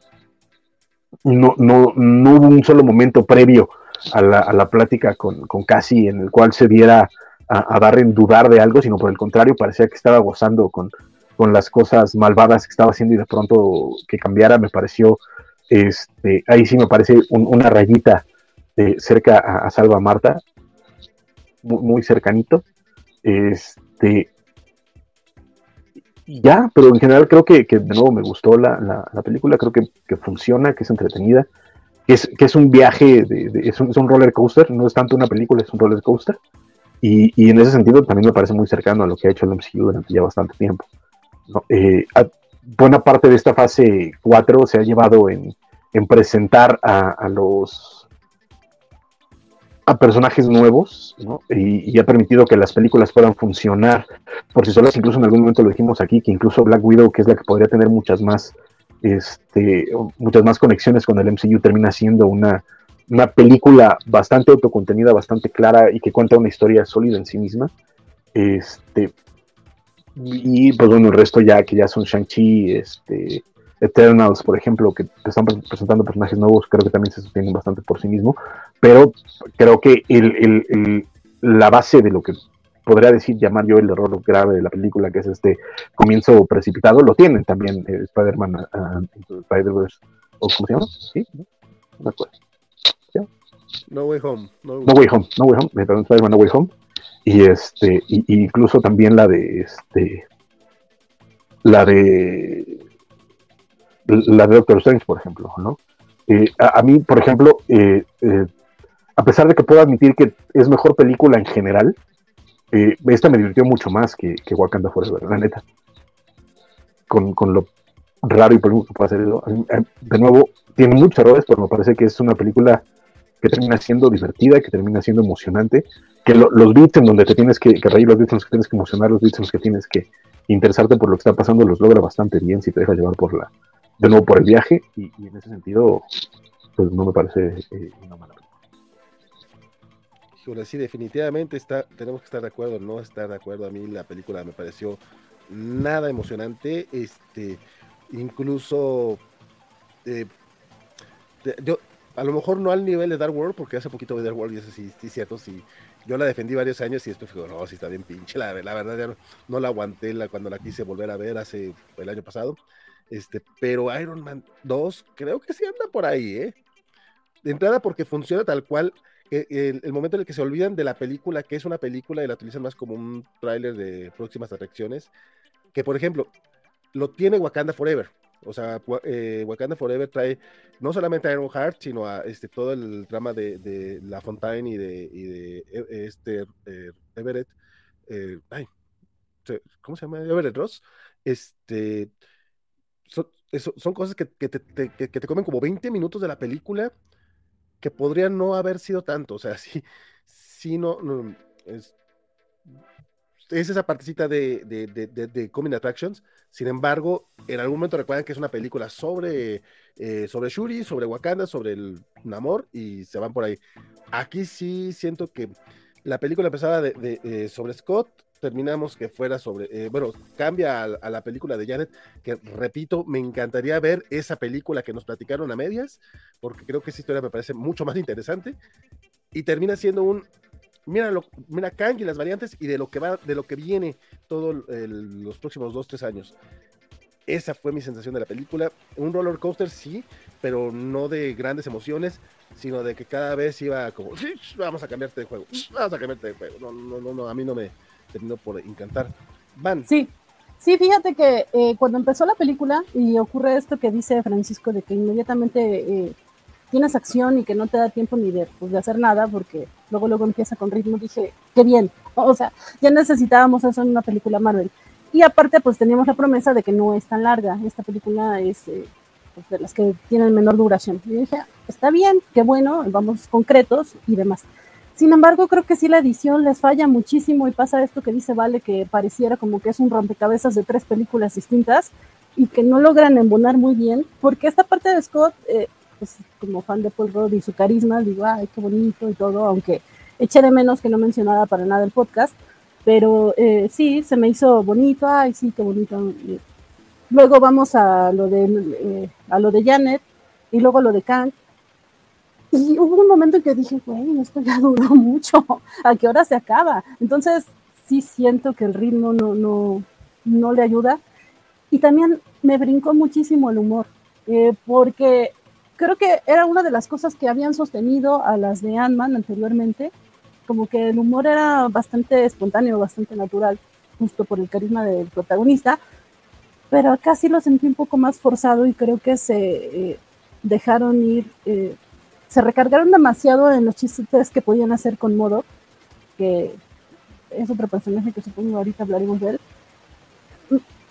no, no, no hubo un solo momento previo a la, plática con, con, Cassie en el cual se viera a, Darren dudar de algo, sino por el contrario, parecía que estaba gozando con, con las cosas malvadas que estaba haciendo y de pronto que cambiara, me pareció, este, ahí sí me parece una rayita eh, cerca a, Salva Marta, muy, muy cercanito. Este, ya, pero en general creo que, de nuevo me gustó la, película, creo que, funciona, que es entretenida, que es, que es un viaje, de, es, un, roller coaster, no es tanto una película, es un roller coaster. Y, en ese sentido también me parece muy cercano a lo que ha hecho el MCU durante ya bastante tiempo. Eh, buena parte de esta fase 4 se ha llevado en, presentar a los a personajes nuevos y, ha permitido que las películas puedan funcionar por sí solas. Incluso en algún momento lo dijimos aquí, que incluso Black Widow, que es la que podría tener muchas más, este, muchas más conexiones con el MCU, termina siendo una, una película bastante autocontenida, bastante clara y que cuenta una historia sólida en sí misma. Este, y pues bueno, el resto ya que ya son Shang-Chi, este, Eternals, por ejemplo, que están presentando personajes nuevos, creo que también se sostienen bastante por sí mismo, pero creo que el, la base de lo que podría decir, llamar yo el error grave de la película, que es este comienzo precipitado, lo tienen también eh, Spider-Man uh, Spider-Verse, o ¿cómo se llama? ¿Sí? ¿No? acuerdo. No Way Home. No, Way Home, No Way Home, me Spider-Man No Way Home. Y este, y, incluso también la de este, la de la de Doctor Strange, por ejemplo, ¿no? Eh, a, mí, por ejemplo, eh, eh, a pesar de que puedo admitir que es mejor película en general, esta me divirtió mucho más que, que Wakanda Forever, la neta. Con, con lo raro y polémico que puede hacer eso. De nuevo, tiene muchos errores, pero me parece que es una película que termina siendo divertida, que termina siendo emocionante, que los beats en donde te tienes que, reír, los beats en los que tienes que emocionar, los beats en los que tienes que interesarte por lo que está pasando, los logra bastante bien si te dejas llevar por la, de nuevo por el viaje, y, en ese sentido, pues no me parece eh, una mala película. Sí, definitivamente está, tenemos que estar de acuerdo, no estar de acuerdo. A mí la película me pareció nada emocionante, este, incluso eh, yo, a lo mejor no al nivel de Dark World, porque hace poquito de Dark World y eso sí, sí, cierto, sí, yo la defendí varios años y después fue, no, sí está bien pinche, la, la verdad ya no, la aguanté la, cuando la quise volver a ver hace el año pasado, este, pero Iron Man 2 creo que sí anda por ahí, ¿eh? De entrada porque funciona tal cual, el, el, momento en el que se olvidan de la película, que es una película y la utilizan más como un tráiler de próximas atracciones, que por ejemplo, lo tiene Wakanda Forever, o sea, eh, Wakanda Forever trae no solamente a Iron Heart, sino a este, todo el drama de, La Fontaine y de, e, este, eh, Everett. Eh, ay, ¿Cómo se llama? Everett Ross. Este, son, cosas que, te, que, te, comen como 20 minutos de la película que podrían no haber sido tanto. O sea, [LAUGHS] sí, sí no, es, es esa partecita de, de, de, de, Coming Attractions. Sin embargo, en algún momento recuerdan que es una película sobre, eh, sobre Shuri, sobre Wakanda, sobre el Namor, y se van por ahí. Aquí sí siento que la película empezaba de, sobre Scott, terminamos que fuera sobre, eh, bueno, cambia a, la película de Janet, que repito, me encantaría ver esa película que nos platicaron a medias, porque creo que esa historia me parece mucho más interesante, y termina siendo un mira, lo, mira Kang y las variantes y de lo que va, de lo que viene todos los próximos dos, tres años. Esa fue mi sensación de la película. Un roller coaster, sí, pero no de grandes emociones, sino de que cada vez iba como, vamos a cambiarte de juego, vamos a cambiarte de juego. No, no, no, a mí no me terminó por encantar. Van. Sí, sí, fíjate que eh, cuando empezó la película y ocurre esto que dice Francisco de que inmediatamente eh, tienes acción y que no te da tiempo ni de, pues, de hacer nada, porque luego luego empieza con ritmo, dije, qué bien, [LAUGHS] o sea, ya necesitábamos eso en una película Marvel. Y aparte, pues teníamos la promesa de que no es tan larga, esta película es eh, pues, de las que tienen menor duración. Y dije, está bien, qué bueno, vamos concretos y demás. Sin embargo, creo que sí la edición les falla muchísimo y pasa esto que dice Vale, que pareciera como que es un rompecabezas de tres películas distintas y que no logran embonar muy bien, porque esta parte de Scott, eh, pues, como fan de Paul Rudd y su carisma, digo, ay, qué bonito y todo, aunque eché de menos que no mencionara para nada el podcast, pero eh, sí, se me hizo bonito, ay, sí, qué bonito. Luego vamos a lo de, eh, a lo de Janet y luego lo de Kang. Y hubo un momento en que dije, güey, esto ya [LAUGHS] duró mucho, ¿a qué hora se acaba? Entonces, sí siento que el ritmo no, no, no le ayuda. Y también me brincó muchísimo el humor, eh, porque creo que era una de las cosas que habían sostenido a las de Ant-Man anteriormente, como que el humor era bastante espontáneo, bastante natural, justo por el carisma del protagonista, pero acá sí lo sentí un poco más forzado y creo que se eh, dejaron ir, eh, se recargaron demasiado en los chistes que podían hacer con Modo, que es otro personaje que supongo ahorita hablaremos de él,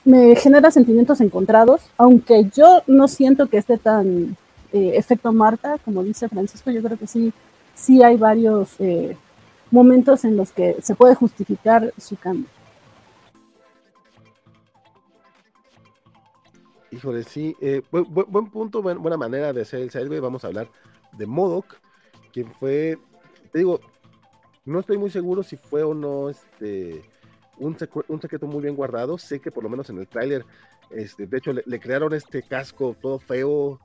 me genera sentimientos encontrados, aunque yo no siento que esté tan eh, efecto Marta, como dice Francisco, yo creo que sí, sí hay varios eh, momentos en los que se puede justificar su cambio. Híjole, sí, eh, buen, punto, buena manera de hacer el sideway. Vamos a hablar de Modoc, quien fue, te digo, no estoy muy seguro si fue o no este, un, secreto muy bien guardado. Sé que por lo menos en el tráiler, este, de hecho, le, le, crearon este casco todo feo,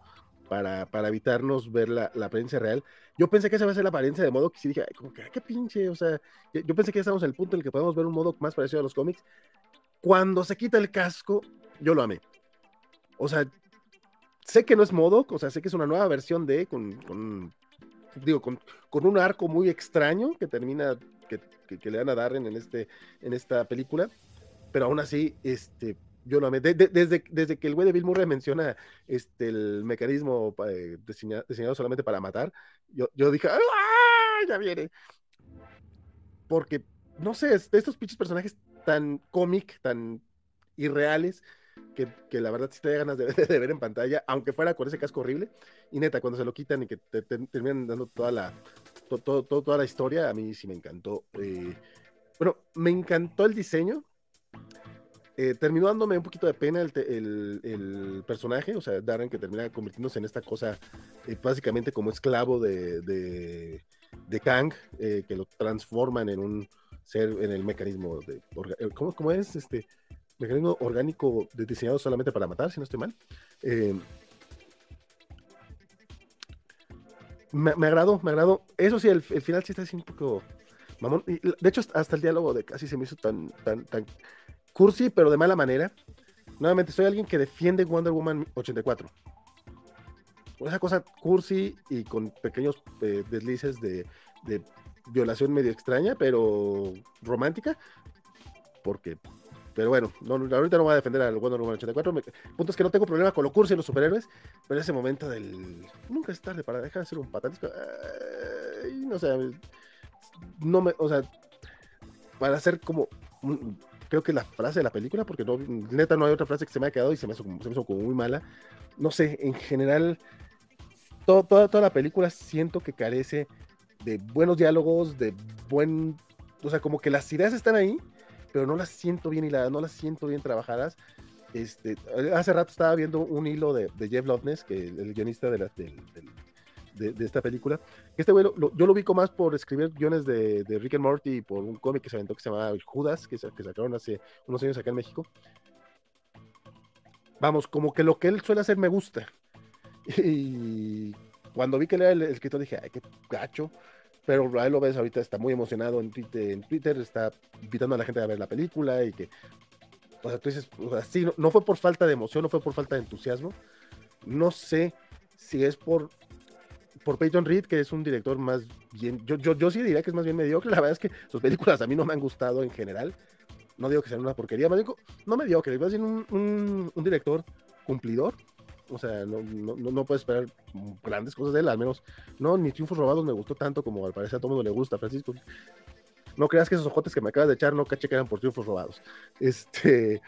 para, para evitarnos ver la, la, apariencia real. Yo pensé que esa iba a ser la apariencia de modo que sí dije, como que, qué pinche, o sea, yo pensé que ya estamos en el punto en el que podemos ver un modo más parecido a los cómics. Cuando se quita el casco, yo lo amé. O sea, sé que no es modo, o sea, sé que es una nueva versión de, con, con digo, con, con, un arco muy extraño que termina, que, que, que, le dan a Darren en, este, en esta película, pero aún así, este, yo lo amé. desde, desde que el güey de Bill Murray menciona este, el mecanismo eh, diseñado, solamente para matar, yo, yo dije, ¡ah! Ya viene. Porque, no sé, estos pinches personajes tan cómic, tan irreales, que, que, la verdad sí te da ganas de, [LAUGHS] de, ver en pantalla, aunque fuera con ese casco horrible. Y neta, cuando se lo quitan y que te, terminan dando toda la, todo, toda la historia, a mí sí me encantó. Eh, bueno, me encantó el diseño eh, terminó dándome un poquito de pena el, personaje, o sea, Darren que termina convirtiéndose en esta cosa eh, básicamente como esclavo de, de, Kang, eh, que lo transforman en un ser, en el mecanismo de... ¿Cómo, cómo es? Este mecanismo orgánico diseñado solamente para matar, si no estoy mal. Me, me, agradó, me agradó. Eso sí, el, final sí está así un poco mamón. de hecho, hasta el diálogo de casi se me hizo tan, tan, tan cursi, pero de mala manera. Nuevamente, soy alguien que defiende Wonder Woman 84. Esa cosa cursi y con pequeños eh, deslices de, violación medio extraña, pero romántica. Porque, pero bueno, no, ahorita no voy a defender al Wonder Woman 84. Me, punto es que no tengo problema con lo cursi y los superhéroes, pero ese momento del. Nunca es tarde para dejar de ser un patático. no sé. No me. O sea, para hacer como creo que la frase de la película, porque no, neta no hay otra frase que se me ha quedado y se me hizo, se me hizo como muy mala. No sé, en general, todo, toda, toda la película siento que carece de buenos diálogos, de buen, o sea, como que las ideas están ahí, pero no las siento bien hiladas, no las siento bien trabajadas. Este, hace rato estaba viendo un hilo de, Jeff Loveness, que el, guionista de la, del, de, esta película. Este güey, yo lo ubico más por escribir guiones de, Rick and Morty y por un cómic que se aventó que se llamaba Judas, que, que sacaron hace unos años acá en México. Vamos, como que lo que él suele hacer me gusta. [LAUGHS] Y cuando vi que era el, escritor dije, ay, qué gacho. Pero ahí lo ves ahorita, está muy emocionado en Twitter, en Twitter, está invitando a la gente a ver la película y que, o sea, tú dices, o sea, sí, no fue por falta de emoción, no fue por falta de entusiasmo. No sé si es por por Peyton Reed, que es un director más bien, yo, yo, yo sí diría que es más bien mediocre, la verdad es que sus películas a mí no me han gustado en general, no digo que sean una porquería, más digo, no mediocre, más bien un, un, director cumplidor, o sea, no, no, no, puedes esperar grandes cosas de él, al menos, no, ni Triunfos Robados me gustó tanto como al parecer a todo mundo le gusta, Francisco. No creas que esos ojotes que me acabas de echar no caché que eran por Triunfos Robados. Este,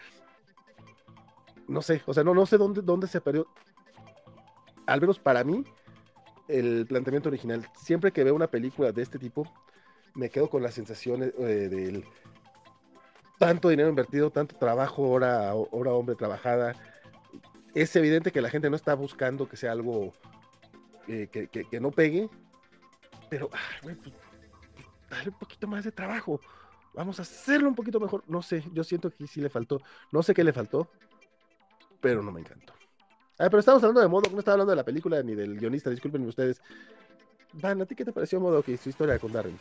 no sé, o sea, no, no sé dónde, dónde se perdió, al menos para mí, el planteamiento original. Siempre que veo una película de este tipo, me quedo con las sensaciones eh, del tanto dinero invertido, tanto trabajo, hora, hora hombre trabajada. Es evidente que la gente no está buscando que sea algo eh, que, no pegue, pero pues, dale un poquito más de trabajo. Vamos a hacerlo un poquito mejor. No sé, yo siento que sí le faltó. No sé qué le faltó, pero no me encantó. Ah, pero estamos hablando de Modo, no estaba hablando de la película ni del guionista, disculpen ustedes. Van, ¿a ti qué te pareció Modo que su historia con Darren?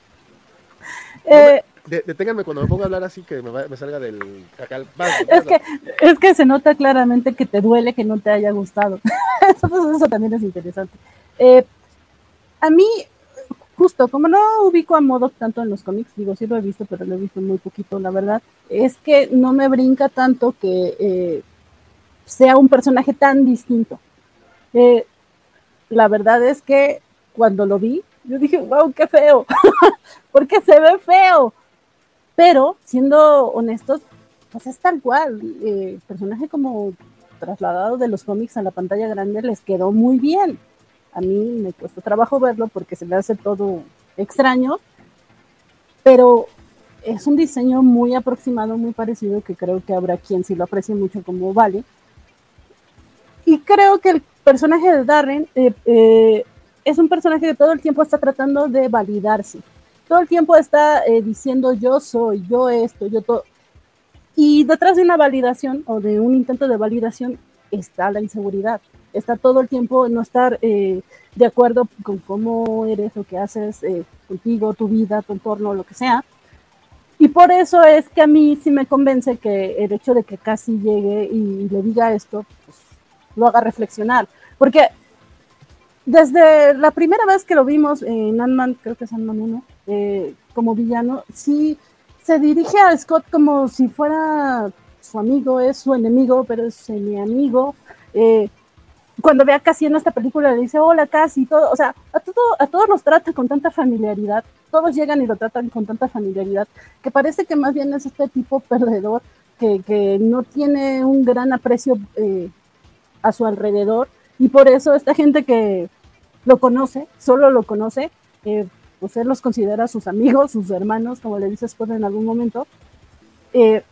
Eh, deténganme cuando me ponga a hablar así que me, salga del cacal. es, que, es que se nota claramente que te duele que no te haya gustado. [LAUGHS] eso, eso también es interesante. Eh, a mí, justo, como no ubico a Modo tanto en los cómics, digo, sí lo he visto, pero lo he visto muy poquito, la verdad, es que no me brinca tanto que eh, sea un personaje tan distinto. Eh, la verdad es que cuando lo vi, yo dije, wow, qué feo, [LAUGHS] porque se ve feo. Pero, siendo honestos, pues es tal cual. Eh, personaje como trasladado de los cómics a la pantalla grande les quedó muy bien. A mí me cuesta trabajo verlo porque se me hace todo extraño, pero es un diseño muy aproximado, muy parecido, que creo que habrá quien sí lo aprecie mucho como Vale. Y creo que el personaje de Darren eh, eh, es un personaje que todo el tiempo está tratando de validarse. Todo el tiempo está eh, diciendo yo soy, yo esto, yo todo. Y detrás de una validación o de un intento de validación está la inseguridad. Está todo el tiempo no estar de acuerdo con cómo eres, lo que haces contigo, tu vida, tu entorno, lo que sea. Y por eso es que a mí sí me convence que el hecho de que casi llegue y le diga esto, pues lo haga reflexionar. Porque desde la primera vez que lo vimos en Ant-Man, creo que es Ant-Man 1, eh, como villano, sí se dirige a Scott como si fuera su amigo, es su enemigo, pero es mi amigo. Eh, cuando ve a Cassie en esta película le dice, hola Cassie, todo, o sea, a, todo, a todos los trata con tanta familiaridad, todos llegan y lo tratan con tanta familiaridad, que parece que más bien es este tipo perdedor, que, no tiene un gran aprecio eh, a su alrededor y por eso esta gente que lo conoce, solo lo conoce, eh, pues él los considera sus amigos, sus hermanos, como le dices por en algún momento, eh,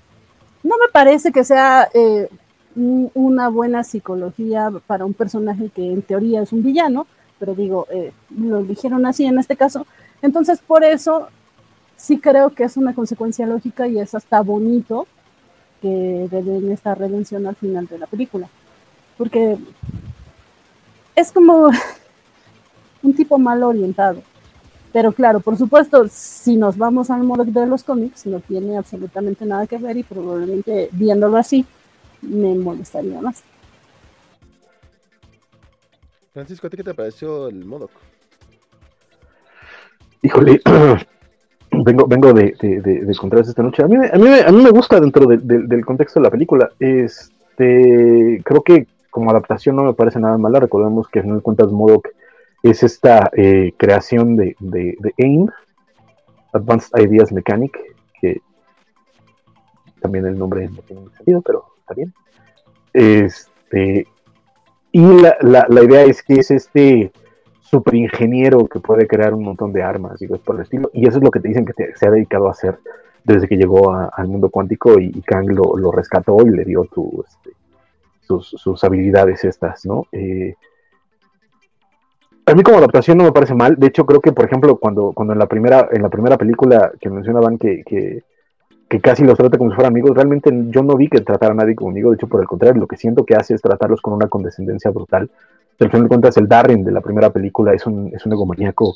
no me parece que sea eh, una buena psicología para un personaje que en teoría es un villano, pero digo, eh, lo dijeron así en este caso. Entonces, por eso sí creo que es una consecuencia lógica y es hasta bonito que den esta redención al final de la película. Porque es como [LAUGHS] un tipo mal orientado. Pero claro, por supuesto, si nos vamos al modo de los cómics, no tiene absolutamente nada que ver y probablemente viéndolo así me molestaría más. Francisco, ¿a ti qué te pareció el Modoc? Híjole, [CLEARS THROAT] vengo, vengo de, de, esta noche. A mí, a mí, a mí me gusta dentro del contexto de la película. Este, creo que como adaptación no me parece nada mala. Recordemos que al final de cuentas Modoc es esta eh, creación de, de, AIM, Advanced Ideas Mechanic, que también el nombre no tiene sentido, pero está bien. Este, y la, la, idea es que es este super ingeniero que puede crear un montón de armas y cosas por el estilo. Y eso es lo que te dicen que se ha dedicado a hacer desde que llegó al mundo cuántico y, Kang lo, lo, rescató y le dio tu, este, sus, sus, habilidades estas, ¿no? Eh, a mí como adaptación no me parece mal. De hecho, creo que, por ejemplo, cuando, cuando en, la primera, en la primera película que mencionaban que, que, casi los trata como si fueran amigos, realmente yo no vi que tratara a nadie como amigo. De hecho, por el contrario, lo que siento que hace es tratarlos con una condescendencia brutal. Al final de cuentas, el Darren de la primera película es un, es un egomaníaco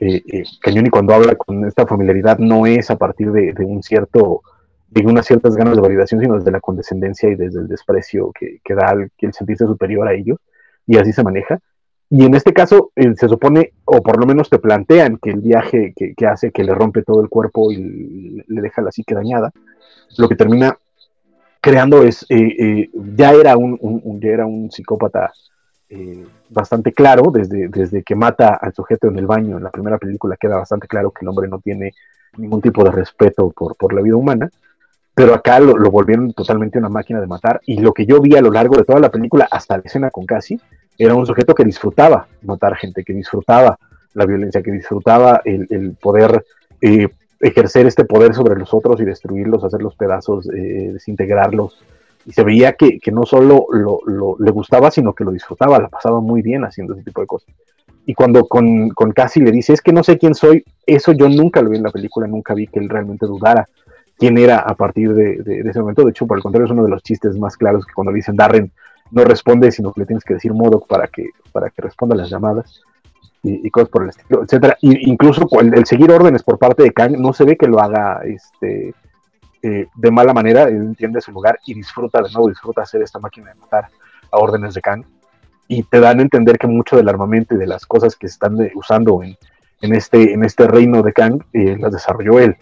eh, eh, cañón y cuando habla con esta familiaridad no es a partir de, un cierto de unas ciertas ganas de validación, sino desde la condescendencia y desde el desprecio que, da el, el sentirse superior a ellos, y así se maneja. Y en este caso eh, se supone, o por lo menos te plantean que el viaje que, hace, que le rompe todo el cuerpo y le deja la psique dañada, lo que termina creando es, eh, eh, ya, era un, ya era un psicópata bastante claro, desde, desde que mata al sujeto en el baño, en la primera película queda bastante claro que el hombre no tiene ningún tipo de respeto por, por la vida humana, pero acá lo, lo, volvieron totalmente una máquina de matar, y lo que yo vi a lo largo de toda la película, hasta la escena con Cassie, era un sujeto que disfrutaba matar gente, que disfrutaba la violencia, que disfrutaba el, poder eh, ejercer este poder sobre los otros y destruirlos, hacerlos pedazos, eh, desintegrarlos. Y se veía que, no solo lo, le gustaba, sino que lo disfrutaba, la pasaba muy bien haciendo ese tipo de cosas. Y cuando con, con Cassie le dice, es que no sé quién soy, eso yo nunca lo vi en la película, nunca vi que él realmente dudara quién era a partir de, ese momento. De hecho, por el contrario, es uno de los chistes más claros que cuando dicen Darren, no responde, sino que le tienes que decir Modoc para que, para que responda las llamadas y, cosas por el estilo, etcétera. Y, incluso el, seguir órdenes por parte de Kang no se ve que lo haga este, eh, de mala manera, él entiende su lugar y disfruta de nuevo, disfruta hacer esta máquina de matar a órdenes de Kang. Y te dan a entender que mucho del armamento y de las cosas que están usando en, en, este, en este reino de Kang eh, las desarrolló él.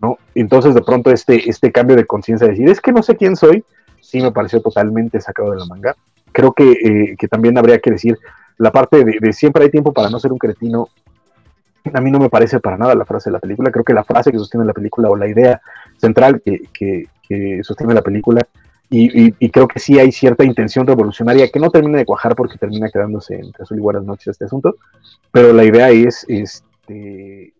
¿no? Entonces de pronto este, este cambio de conciencia de decir, es que no sé quién soy, sí me pareció totalmente sacado de la manga. Creo que, eh, que también habría que decir la parte de, siempre hay tiempo para no ser un cretino. A mí no me parece para nada la frase de la película. Creo que la frase que sostiene la película o la idea central que, que, sostiene la película y, y, creo que sí hay cierta intención revolucionaria que no termina de cuajar porque termina quedándose entre azul y buenas noches este asunto, pero la idea es este,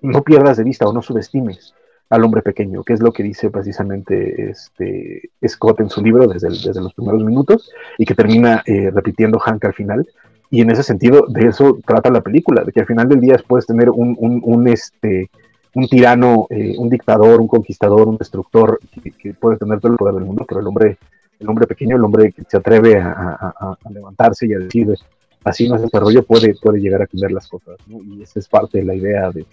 no pierdas de vista o no subestimes al hombre pequeño, que es lo que dice precisamente este Scott en su libro desde, desde los primeros minutos y que termina eh, repitiendo Hank al final. Y en ese sentido, de eso trata la película, de que al final del día puedes tener un, un, este, un tirano, eh, un dictador, un conquistador, un destructor, que, puede tener todo el poder del mundo, pero el hombre, el hombre pequeño, el hombre que se atreve a, levantarse y a decir, así no es este rollo, puede, puede llegar a cambiar las cosas. Y esa es parte de la idea de,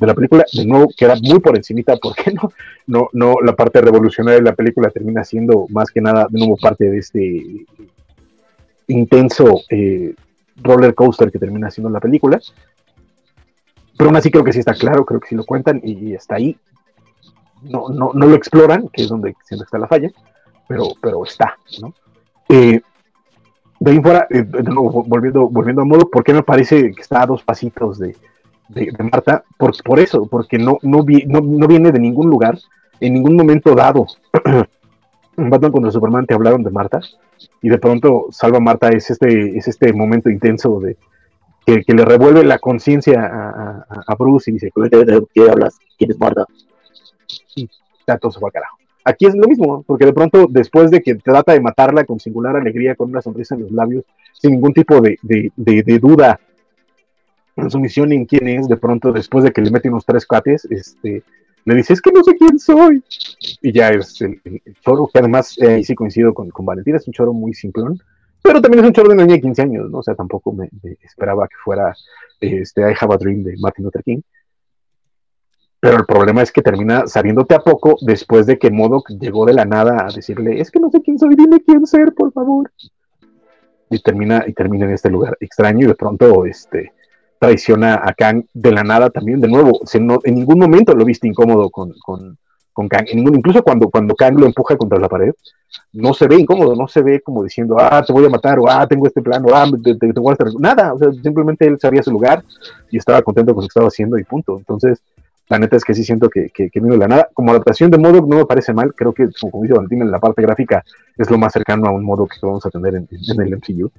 de la película, de nuevo queda muy por encimita, porque no, no, no, la parte revolucionaria de la película termina siendo más que nada de nuevo parte de este intenso eh, roller coaster que termina siendo la película. Pero aún así creo que sí está claro, creo que sí lo cuentan y, está ahí. No, no, no lo exploran, que es donde siempre está la falla, pero, pero está, ¿no? Eh, de ahí fuera, eh, de nuevo, volviendo, volviendo a modo, ¿por qué me parece que está a dos pasitos de, de, Marta por, por, eso, porque no, no, no, viene de ningún lugar, en ningún momento dado. [CLEARS THROAT] Batman contra Superman te hablaron de Marta y de pronto Salva Marta es este, es este momento intenso de que, le revuelve la conciencia a, Bruce y dice, ¿qué hablas? ¿Quién es Marta? Y ya todo se va al carajo. Aquí es lo mismo, porque de pronto, después de que trata de matarla con singular alegría, con una sonrisa en los labios, sin ningún tipo de, duda en su misión en quién es, de pronto, después de que le mete unos tres cuates, este, le dice, es que no sé quién soy. Y ya es el, choro, que además, eh, sí coincido con, con Valentina, es un choro muy simplón, pero también es un choro de una niña de 15 años, ¿no? O sea, tampoco me, esperaba que fuera este, I Have a Dream de Martin Luther King. Pero el problema es que termina sabiéndote a poco después de que Modoc llegó de la nada a decirle, es que no sé quién soy, dime quién ser, por favor. Y termina, y termina en este lugar extraño y de pronto este, traiciona a Kang de la nada también. De nuevo, en ningún momento lo viste incómodo con, con, con Kang. incluso cuando, cuando Kang lo empuja contra la pared, no se ve incómodo, no se ve como diciendo, ah, te voy a matar, o ah, tengo este plano, ah, te, voy a estar... Nada, o sea, simplemente él sabía su lugar y estaba contento con lo que estaba haciendo y punto. Entonces, la neta es que sí siento que, que, vino de la nada. Como adaptación de modo no me parece mal. Creo que, como dice Valentín, en la parte gráfica es lo más cercano a un modo que vamos a tener en, el MCU.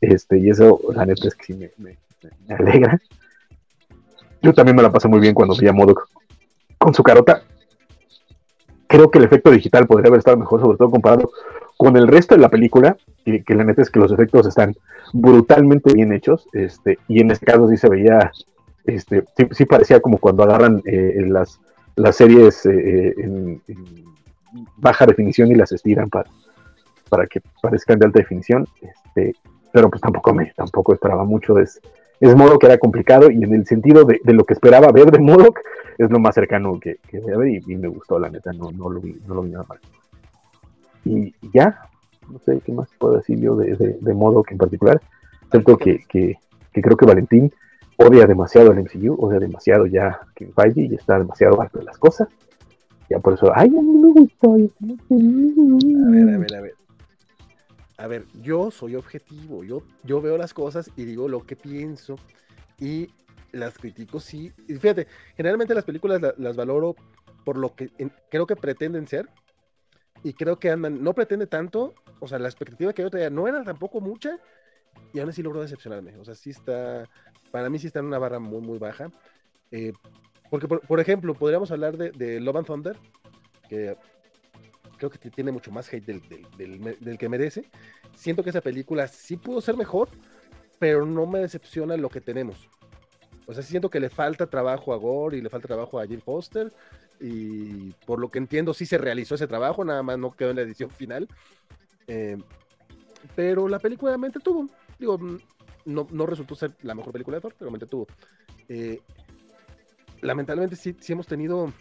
Este, y eso, la neta es que sí me, alegra. Yo también me la paso muy bien cuando veía Modoc con su carota. Creo que el efecto digital podría haber estado mejor, sobre todo comparado con el resto de la película, que, que la neta es que los efectos están brutalmente bien hechos. Este, y en este caso sí se veía este, sí, parecía como cuando agarran eh, las, las series eh, en, baja definición y las estiran para, para que parezcan de alta definición, este, pero pues tampoco me, tampoco esperaba mucho, es, es que era complicado y en el sentido de, lo que esperaba ver de modo [LAUGHS] es lo más cercano que, que y, me gustó la neta, no, no, lo vi, no lo vi nada mal. Y, ya, no sé qué más puedo decir yo de, de, de en particular, excepto que, que, que creo que Valentín odia demasiado el MCU, odia demasiado ya Kim Feige y está demasiado alto de las cosas. Ya por eso, ay, a mí me gustó. A ver, a ver, a ver. A ver, yo soy objetivo, yo, yo veo las cosas y digo lo que pienso y las critico, sí. Fíjate, generalmente las películas las valoro por lo que creo que pretenden ser y creo que andan, no pretende tanto, o sea, la expectativa que yo tenía no era tampoco mucha y aún así logró decepcionarme, o sea, sí está, para mí sí está en una barra muy, muy baja. Eh, porque, por, ejemplo, podríamos hablar de, Love and Thunder, que creo que tiene mucho más hate del, que merece. Siento que esa película sí pudo ser mejor, pero no me decepciona lo que tenemos. O sea, siento que le falta trabajo a Gore y le falta trabajo a Jim Foster. Y por lo que entiendo, sí se realizó ese trabajo, nada más no quedó en la edición final. Eh, pero la película me entretuvo. Digo, no, resultó ser la mejor película de Thor, pero me tuvo. Eh, lamentablemente sí, sí hemos tenido,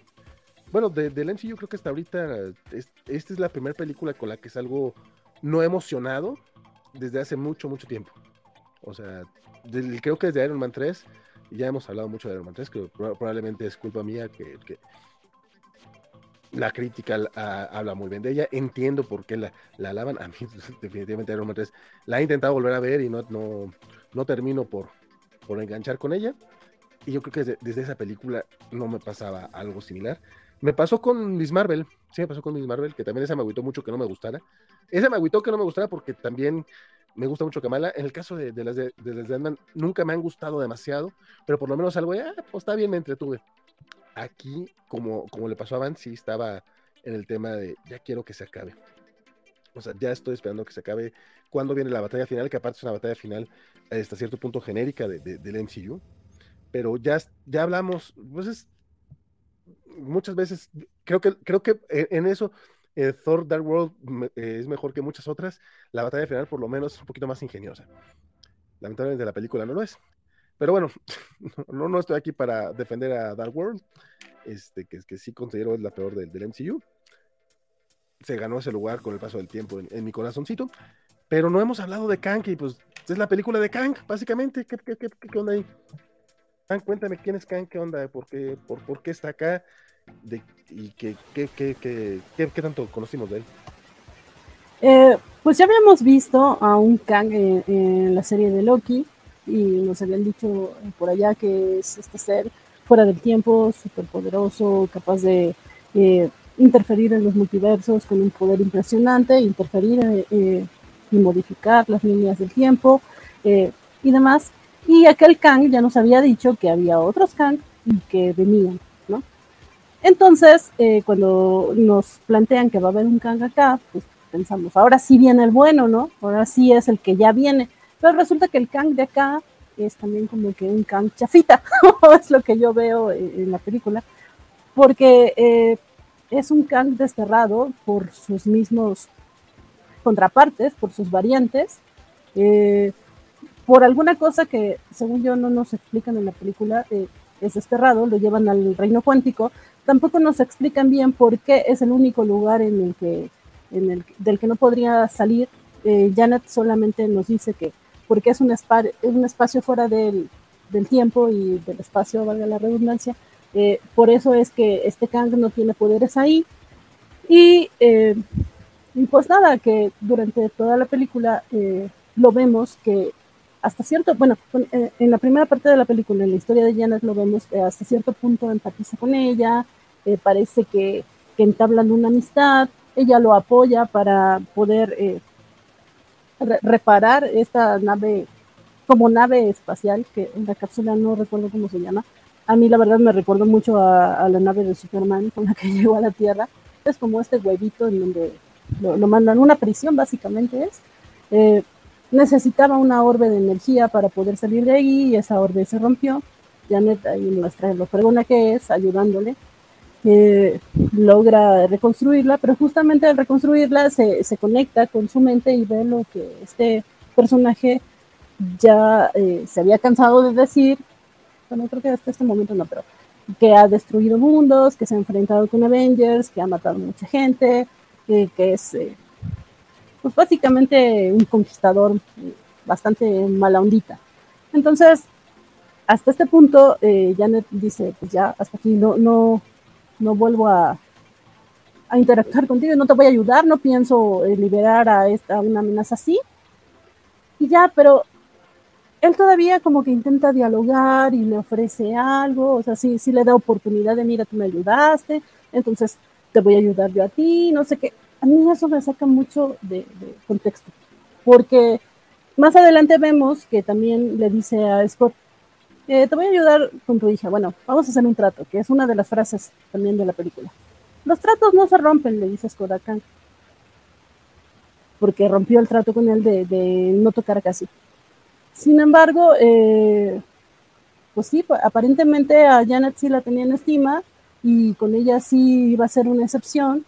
bueno, de, del MCU creo que hasta ahorita esta es la primera película con la que salgo no emocionado desde hace mucho, mucho tiempo. O sea, creo que desde Iron Man 3, ya hemos hablado mucho de Iron Man 3, que probablemente es culpa mía que, la crítica habla muy bien de ella. Entiendo por qué la, la alaban. A mí, [LAUGHS] definitivamente, Iron Man 3 la he intentado volver a ver y no, no termino por, por enganchar con ella. Y yo creo que desde, esa película no me pasaba algo similar. Me pasó con Miss Marvel, sí me pasó con Miss Marvel, que también esa me agüitó mucho que no me gustara. Esa me agüitó que no me gustara porque también me gusta mucho Kamala. En el caso de, de las de, de nunca me han gustado demasiado, pero por lo menos algo, ah, pues está bien, me entretuve. Aquí, como, como le pasó a Van, sí estaba en el tema de ya quiero que se acabe. O sea, ya estoy esperando que se acabe. Cuando viene la batalla final? Que aparte es una batalla final hasta cierto punto genérica de, del MCU. Pero ya, ya hablamos, pues muchas veces, creo que, creo que en eso eh, Thor Dark World eh, es mejor que muchas otras. La batalla final por lo menos es un poquito más ingeniosa. Lamentablemente la película no lo es. Pero bueno, [LAUGHS] no, no estoy aquí para defender a Dark World, este, que, que sí considero es la peor del, del MCU se ganó ese lugar con el paso del tiempo en, mi corazoncito. Pero no hemos hablado de Kang, y pues es la película de Kang, básicamente. ¿Qué, qué, qué, onda ahí? Cuéntame quién es Kang, qué onda, por qué, por, por qué está acá de, y qué, qué, qué, qué, tanto conocimos de él. Eh, pues ya habíamos visto a un Kang en, la serie de Loki y nos habían dicho por allá que es este ser fuera del tiempo, súper poderoso, capaz de eh, interferir en los multiversos con un poder impresionante, interferir eh, y modificar las líneas del tiempo y demás. Y aquel Kang ya nos había dicho que había otros Kang y que venían, ¿no? Entonces, eh, cuando nos plantean que va a haber un Kang acá, pues pensamos, ahora sí viene el bueno, ¿no? Ahora sí es el que ya viene. Pero resulta que el Kang de acá es también como que un Kang chafita, [LAUGHS] es lo que yo veo en la película, porque eh, es un Kang desterrado por sus mismos contrapartes, por sus variantes, eh, por alguna cosa que, según yo, no nos explican en la película, eh, es desterrado, lo llevan al reino cuántico, tampoco nos explican bien por qué es el único lugar en el que, en el, del que no podría salir. Janet solamente nos dice que porque es un, espacio fuera del, tiempo y del espacio, valga la redundancia. Eh, por eso es que este Kang no tiene poderes ahí. Y, eh, y pues nada, que durante toda la película eh, lo vemos que hasta cierto, bueno, en la primera parte de la película, en la historia de Janet, lo vemos que hasta cierto punto empatiza con ella, parece que, que, entablan una amistad, ella lo apoya para poder reparar esta nave como nave espacial, que en la cápsula no recuerdo cómo se llama. A mí la verdad me recuerdo mucho a, la nave de Superman [LAUGHS] con la que llegó a la Tierra. Es como este huevito en donde lo, mandan, una prisión básicamente es. Eh, necesitaba una orbe de energía para poder salir de ahí y esa orbe se rompió. Janet ahí muestra lo fregona que es, ayudándole logra reconstruirla, pero justamente al reconstruirla se, se, conecta con su mente y ve lo que este personaje ya eh, se había cansado de decir, bueno, creo que hasta este momento no, pero que ha destruido mundos, que se ha enfrentado con Avengers, que ha matado mucha gente, que es eh, pues básicamente un conquistador bastante mala ondita. Entonces, hasta este punto, eh, Janet dice, pues ya, hasta aquí no, no, no vuelvo a, a interactuar contigo, no te voy a ayudar, no pienso eh, liberar a esta una amenaza así. Y ya, pero él todavía como que intenta dialogar y le ofrece algo, o sea, sí, sí le da oportunidad de, mira, tú me ayudaste, entonces te voy a ayudar yo a ti, no sé qué. A mí eso me saca mucho de, contexto, porque más adelante vemos que también le dice a Scott, eh, te voy a ayudar con tu hija. Bueno, vamos a hacer un trato, que es una de las frases también de la película. Los tratos no se rompen, le dice Skodakan. Porque rompió el trato con él de, no tocar casi. Sin embargo, eh, pues sí, aparentemente a Janet sí la tenía en estima y con ella sí iba a ser una excepción,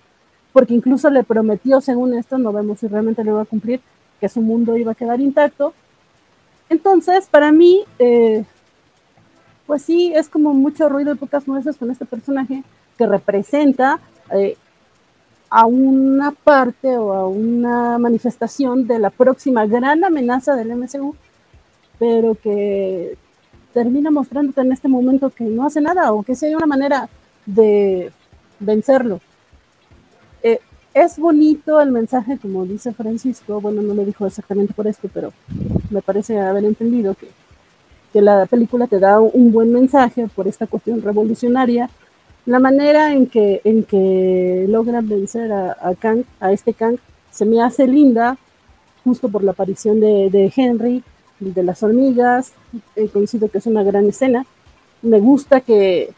porque incluso le prometió, según esto, no vemos si realmente lo iba a cumplir, que su mundo iba a quedar intacto. Entonces, para mí, eh, pues sí, es como mucho ruido y pocas nueces con este personaje que representa eh, a una parte o a una manifestación de la próxima gran amenaza del MCU, pero que termina mostrándote en este momento que no hace nada o que si hay una manera de vencerlo. Eh, es bonito el mensaje, como dice Francisco, bueno, no lo dijo exactamente por esto, pero me parece haber entendido que que la película te da un buen mensaje por esta cuestión revolucionaria. La manera en que, en que logran vencer a, a Kang, a este Kang, se me hace linda, justo por la aparición de, de Henry, de las hormigas, he coincido que es una gran escena. Me gusta que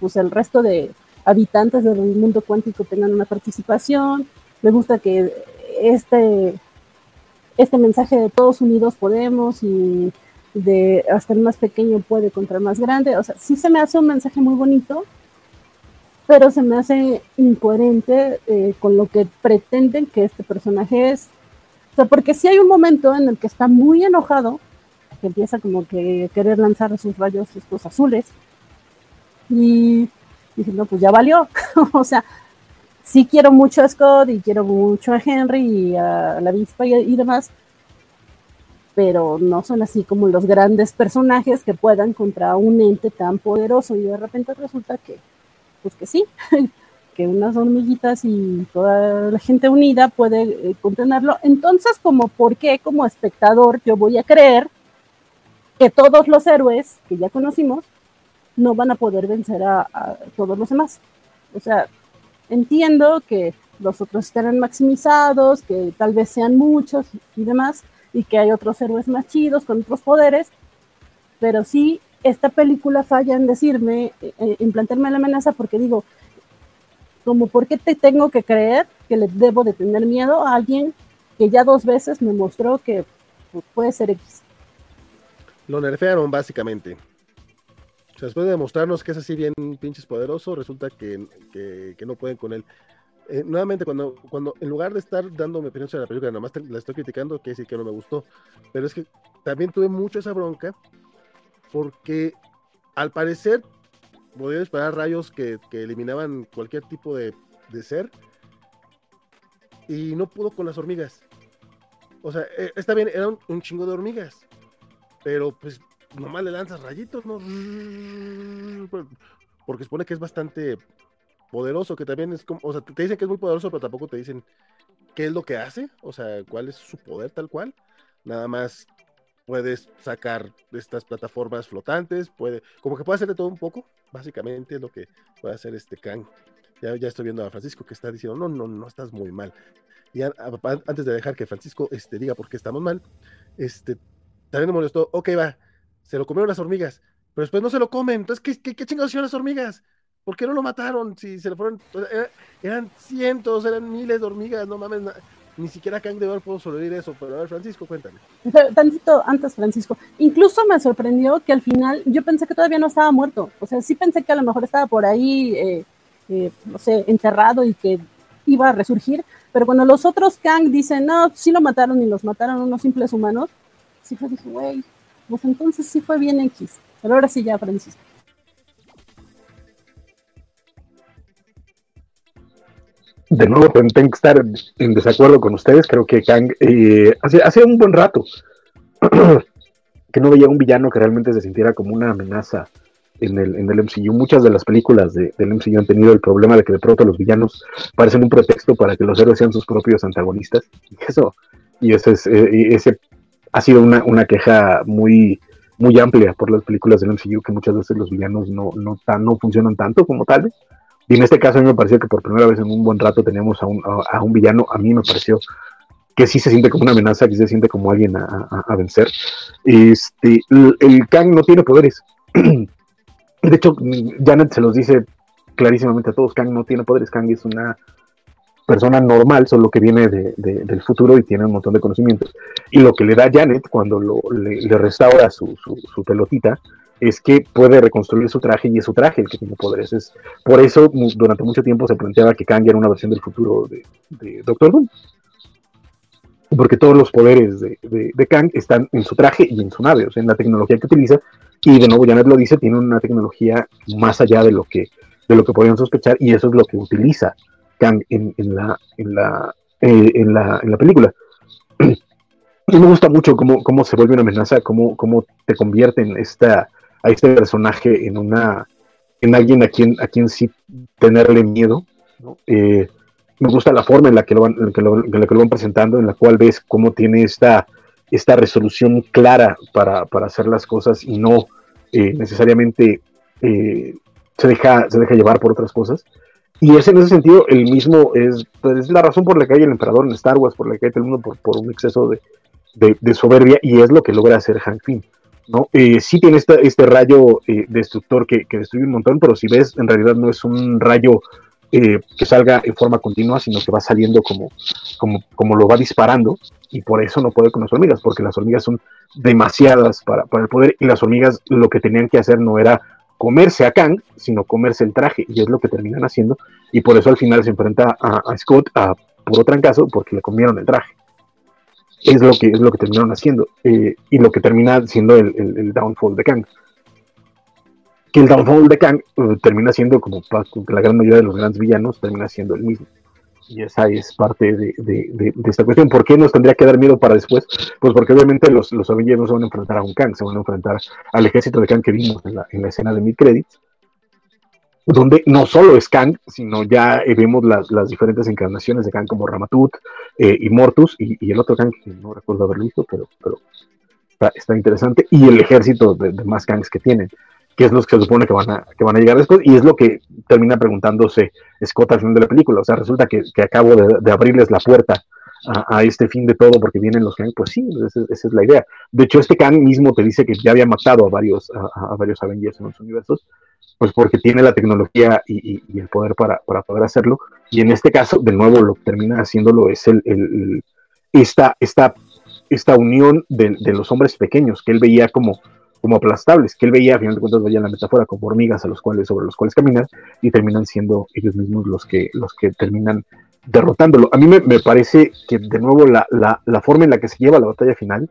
pues, el resto de habitantes del mundo cuántico tengan una participación. Me gusta que este, este mensaje de todos unidos podemos y de hasta el más pequeño puede contra el más grande. O sea, sí se me hace un mensaje muy bonito, pero se me hace incoherente eh, con lo que pretenden que este personaje es. O sea, porque si hay un momento en el que está muy enojado, que empieza como que querer lanzar sus rayos estos azules, y dije, pues ya valió. [LAUGHS] o sea, sí quiero mucho a Scott y quiero mucho a Henry y a la avispa y demás, pero no son así como los grandes personajes que puedan contra un ente tan poderoso y de repente resulta que, pues que sí, [LAUGHS] que unas hormiguitas y toda la gente unida puede eh, contenerlo. Entonces, como por qué como espectador yo voy a creer que todos los héroes que ya conocimos no van a poder vencer a, todos los demás. O sea, entiendo que los otros estarán maximizados, que tal vez sean muchos y demás, y que hay otros héroes más chidos con otros poderes, pero sí, esta película falla en decirme, eh, en plantearme la amenaza, porque digo, como por qué te tengo que creer que le debo de tener miedo a alguien que ya dos veces me mostró que pues, puede ser X. Lo nerfearon básicamente. O sea, después de demostrarnos que es así bien pinches poderoso, resulta que, que, no pueden con él. Eh, nuevamente, cuando, cuando en lugar de estar dando mi opinión sobre la película, nada más la estoy criticando, que sí que no me gustó. Pero es que también tuve mucho esa bronca, porque al parecer podía esperar rayos que, que eliminaban cualquier tipo de, de, ser, y no pudo con las hormigas. O sea, eh, está bien, eran un chingo de hormigas, pero pues nomás le lanzas rayitos, ¿no? [LAUGHS] Porque supone que es bastante poderoso, que también es como, o sea, te dicen que es muy poderoso, pero tampoco te dicen qué es lo que hace, o sea, cuál es su poder tal cual. Nada más puedes sacar estas plataformas flotantes, puede, como que puede hacer de todo un poco, básicamente es lo que puede hacer este Kang. Ya, ya estoy viendo a Francisco que está diciendo, no, no, no estás muy mal. Y antes de dejar que Francisco este, diga por qué estamos mal, este, también me molestó, ok, va, se lo comieron las hormigas, pero después no se lo comen. Entonces, ¿qué, qué, chingados hicieron las hormigas? ¿Por qué no lo mataron? Si se lo fueron, eran, cientos, eran miles de hormigas, no mames, ni siquiera Kang de ver pudo sobrevivir eso. Pero a ver, Francisco, cuéntame. Tantito antes, Francisco. Incluso me sorprendió que al final yo pensé que todavía no estaba muerto. O sea, sí pensé que a lo mejor estaba por ahí, eh, eh, no sé, enterrado y que iba a resurgir. Pero cuando los otros Kang dicen, no, sí lo mataron y los mataron unos simples humanos, sí fue, dije, güey, pues entonces sí fue bien X. Pero ahora sí ya, Francisco. De nuevo, tengo que estar en desacuerdo con ustedes. Creo que Kang eh, hace, un buen rato [CLEARS THROAT] que no veía un villano que realmente se sintiera como una amenaza en el, en el MCU. Muchas de las películas de, del MCU han tenido el problema de que de pronto los villanos parecen un pretexto para que los héroes sean sus propios antagonistas. Y eso, y ese, es, eh, ese ha sido una, una, queja muy, muy amplia por las películas del MCU, que muchas veces los villanos no, no, tan, no funcionan tanto como tal. Y en este caso a mí me pareció que por primera vez en un buen rato teníamos a un, a, un villano, a mí me pareció que sí se siente como una amenaza, que se siente como alguien a, a vencer. Este, el, el Kang no tiene poderes. [CLEARS THROAT] De hecho, Janet se los dice clarísimamente a todos, Kang no tiene poderes, Kang es una persona normal, solo que viene de, del futuro y tiene un montón de conocimientos. Y lo que le da Janet cuando le, restaura su, pelotita es que puede reconstruir su traje y es su traje el que tiene poderes. Es, por eso durante mucho tiempo se planteaba que Kang era una versión del futuro de, Doctor Doom. Porque todos los poderes de, de, Kang están en su traje y en su nave, o sea, en la tecnología que utiliza. Y de nuevo, Janet lo dice, tiene una tecnología más allá de lo que, de lo que podrían sospechar y eso es lo que utiliza Kang en, la, en, la, eh, en, la, en la película. [CLEARS THROAT] Y me gusta mucho cómo, cómo se vuelve una amenaza, cómo, cómo te convierte en esta, a este personaje en una en alguien a quien, a quien sí tenerle miedo. Eh, me gusta la forma en la que lo, van, que lo, que lo van presentando, en la cual ves cómo tiene esta, esta resolución clara para, para hacer las cosas y no eh, necesariamente se, deja, se deja llevar por otras cosas. Y es en ese sentido el mismo, es, pues, es la razón por la que hay el emperador en Star Wars, por la que hay el mundo por, por un exceso de, de, soberbia, y es lo que logra hacer Hank Pym. ¿no? Eh, sí tiene este, este rayo eh, destructor que, que, destruye un montón, pero si ves, en realidad no es un rayo eh, que salga en forma continua, sino que va saliendo como, como, como lo va disparando, y por eso no puede con las hormigas, porque las hormigas son demasiadas para, para el poder, y las hormigas lo que tenían que hacer no era comerse a Kang, sino comerse el traje, y es lo que terminan haciendo, y por eso al final se enfrenta a, Scott a puro trancazo porque le comieron el traje. Es lo que, es lo que terminaron haciendo, eh, y lo que termina siendo el, downfall de Kang. Que el downfall de Kang eh, termina siendo, como la gran mayoría de los grandes villanos, termina siendo el mismo. Y esa es parte de, esta cuestión. ¿Por qué nos tendría que dar miedo para después? Pues porque obviamente los, los no se van a enfrentar a un Kang, se van a enfrentar al ejército de Kang que vimos en la, en la escena de mid credits, donde no solo es Kang, sino ya vemos las, las diferentes encarnaciones de Kang como Ramatut eh, y Mortus y, el otro Kang que no recuerdo haberlo visto, pero, pero está, interesante, y el ejército de, de más Kangs que tienen que es lo que se supone que van a, que van a llegar después, y es lo que termina preguntándose Scott al final de la película. O sea, resulta que, que acabo de, abrirles la puerta a, este fin de todo porque vienen los Kang. Pues sí, esa, es la idea. De hecho, este Kang mismo te dice que ya había matado a varios, a, varios Avengers en los universos, pues porque tiene la tecnología y, el poder para, poder hacerlo. Y en este caso, de nuevo, lo que termina haciéndolo es el, esta, esta, esta unión de, los hombres pequeños que él veía como, como aplastables, que él veía, a final de cuentas, veía la metáfora como hormigas a los cuales, sobre los cuales caminar y terminan siendo ellos mismos los que, los que terminan derrotándolo. A mí me, parece que, de nuevo, la, la, forma en la que se lleva la batalla final,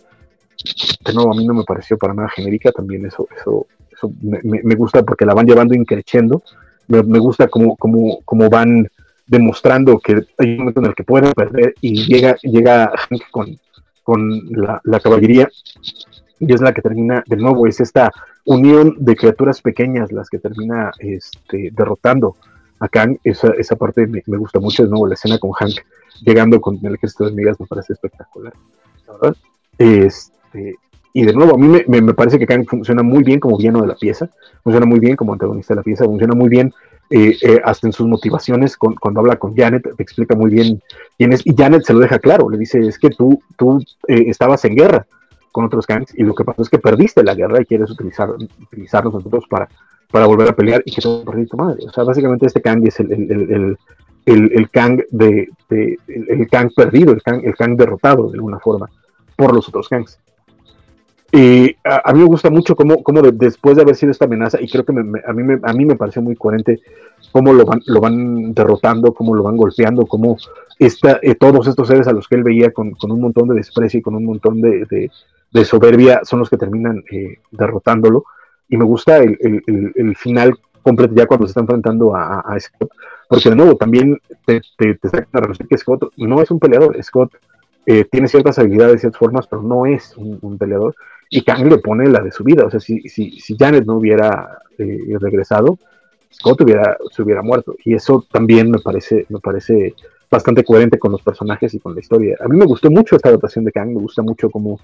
de nuevo, a mí no me pareció para nada genérica, también eso, eso me, gusta porque la van llevando increciendo. Me, gusta cómo, cómo, cómo, van demostrando que hay un momento en el que pueden perder y llega, llega con, con la, la, caballería y es la que termina de nuevo, es esta unión de criaturas pequeñas las que termina este, derrotando a Kang. Esa, esa parte me, me, gusta mucho, de nuevo la escena con Hank llegando con el ejército de hormigas me parece espectacular. Este, y de nuevo, a mí me, me, parece que Kang funciona muy bien como villano de la pieza, funciona muy bien como antagonista de la pieza, funciona muy bien eh, eh, hasta en sus motivaciones cuando habla con Janet, te explica muy bien quién es, y Janet se lo deja claro, le dice, es que tú, tú eh, estabas en guerra con otros Kangs y lo que pasó es que perdiste la guerra y quieres utilizar, utilizarnos nosotros para, para volver a pelear y que todo perdiste tu madre. O sea, básicamente este Kang es el, el, el, el Kang de, el, Kang perdido, el Kang, el Kang derrotado de alguna forma por los otros Kangs. Y a, mí me gusta mucho cómo, cómo después de haber sido esta amenaza, y creo que a, mí me, a mí me pareció muy coherente cómo lo van, lo van derrotando, cómo lo van golpeando, cómo esta, eh, todos estos seres a los que él veía con, con, un montón de desprecio y con un montón de, soberbia son los que terminan eh, derrotándolo. Y me gusta el, el, final completo ya cuando se está enfrentando a, a Scott, porque de nuevo también te, te, te a que Scott no es un peleador, Scott eh, tiene ciertas habilidades, ciertas formas, pero no es un peleador y Kang le pone la de su vida. O sea, si, si, si Janet no hubiera eh, regresado, Scott hubiera, se hubiera muerto. Y eso también me parece, me parece bastante coherente con los personajes y con la historia. A mí me gustó mucho esta adaptación de Kang, me gusta mucho cómo,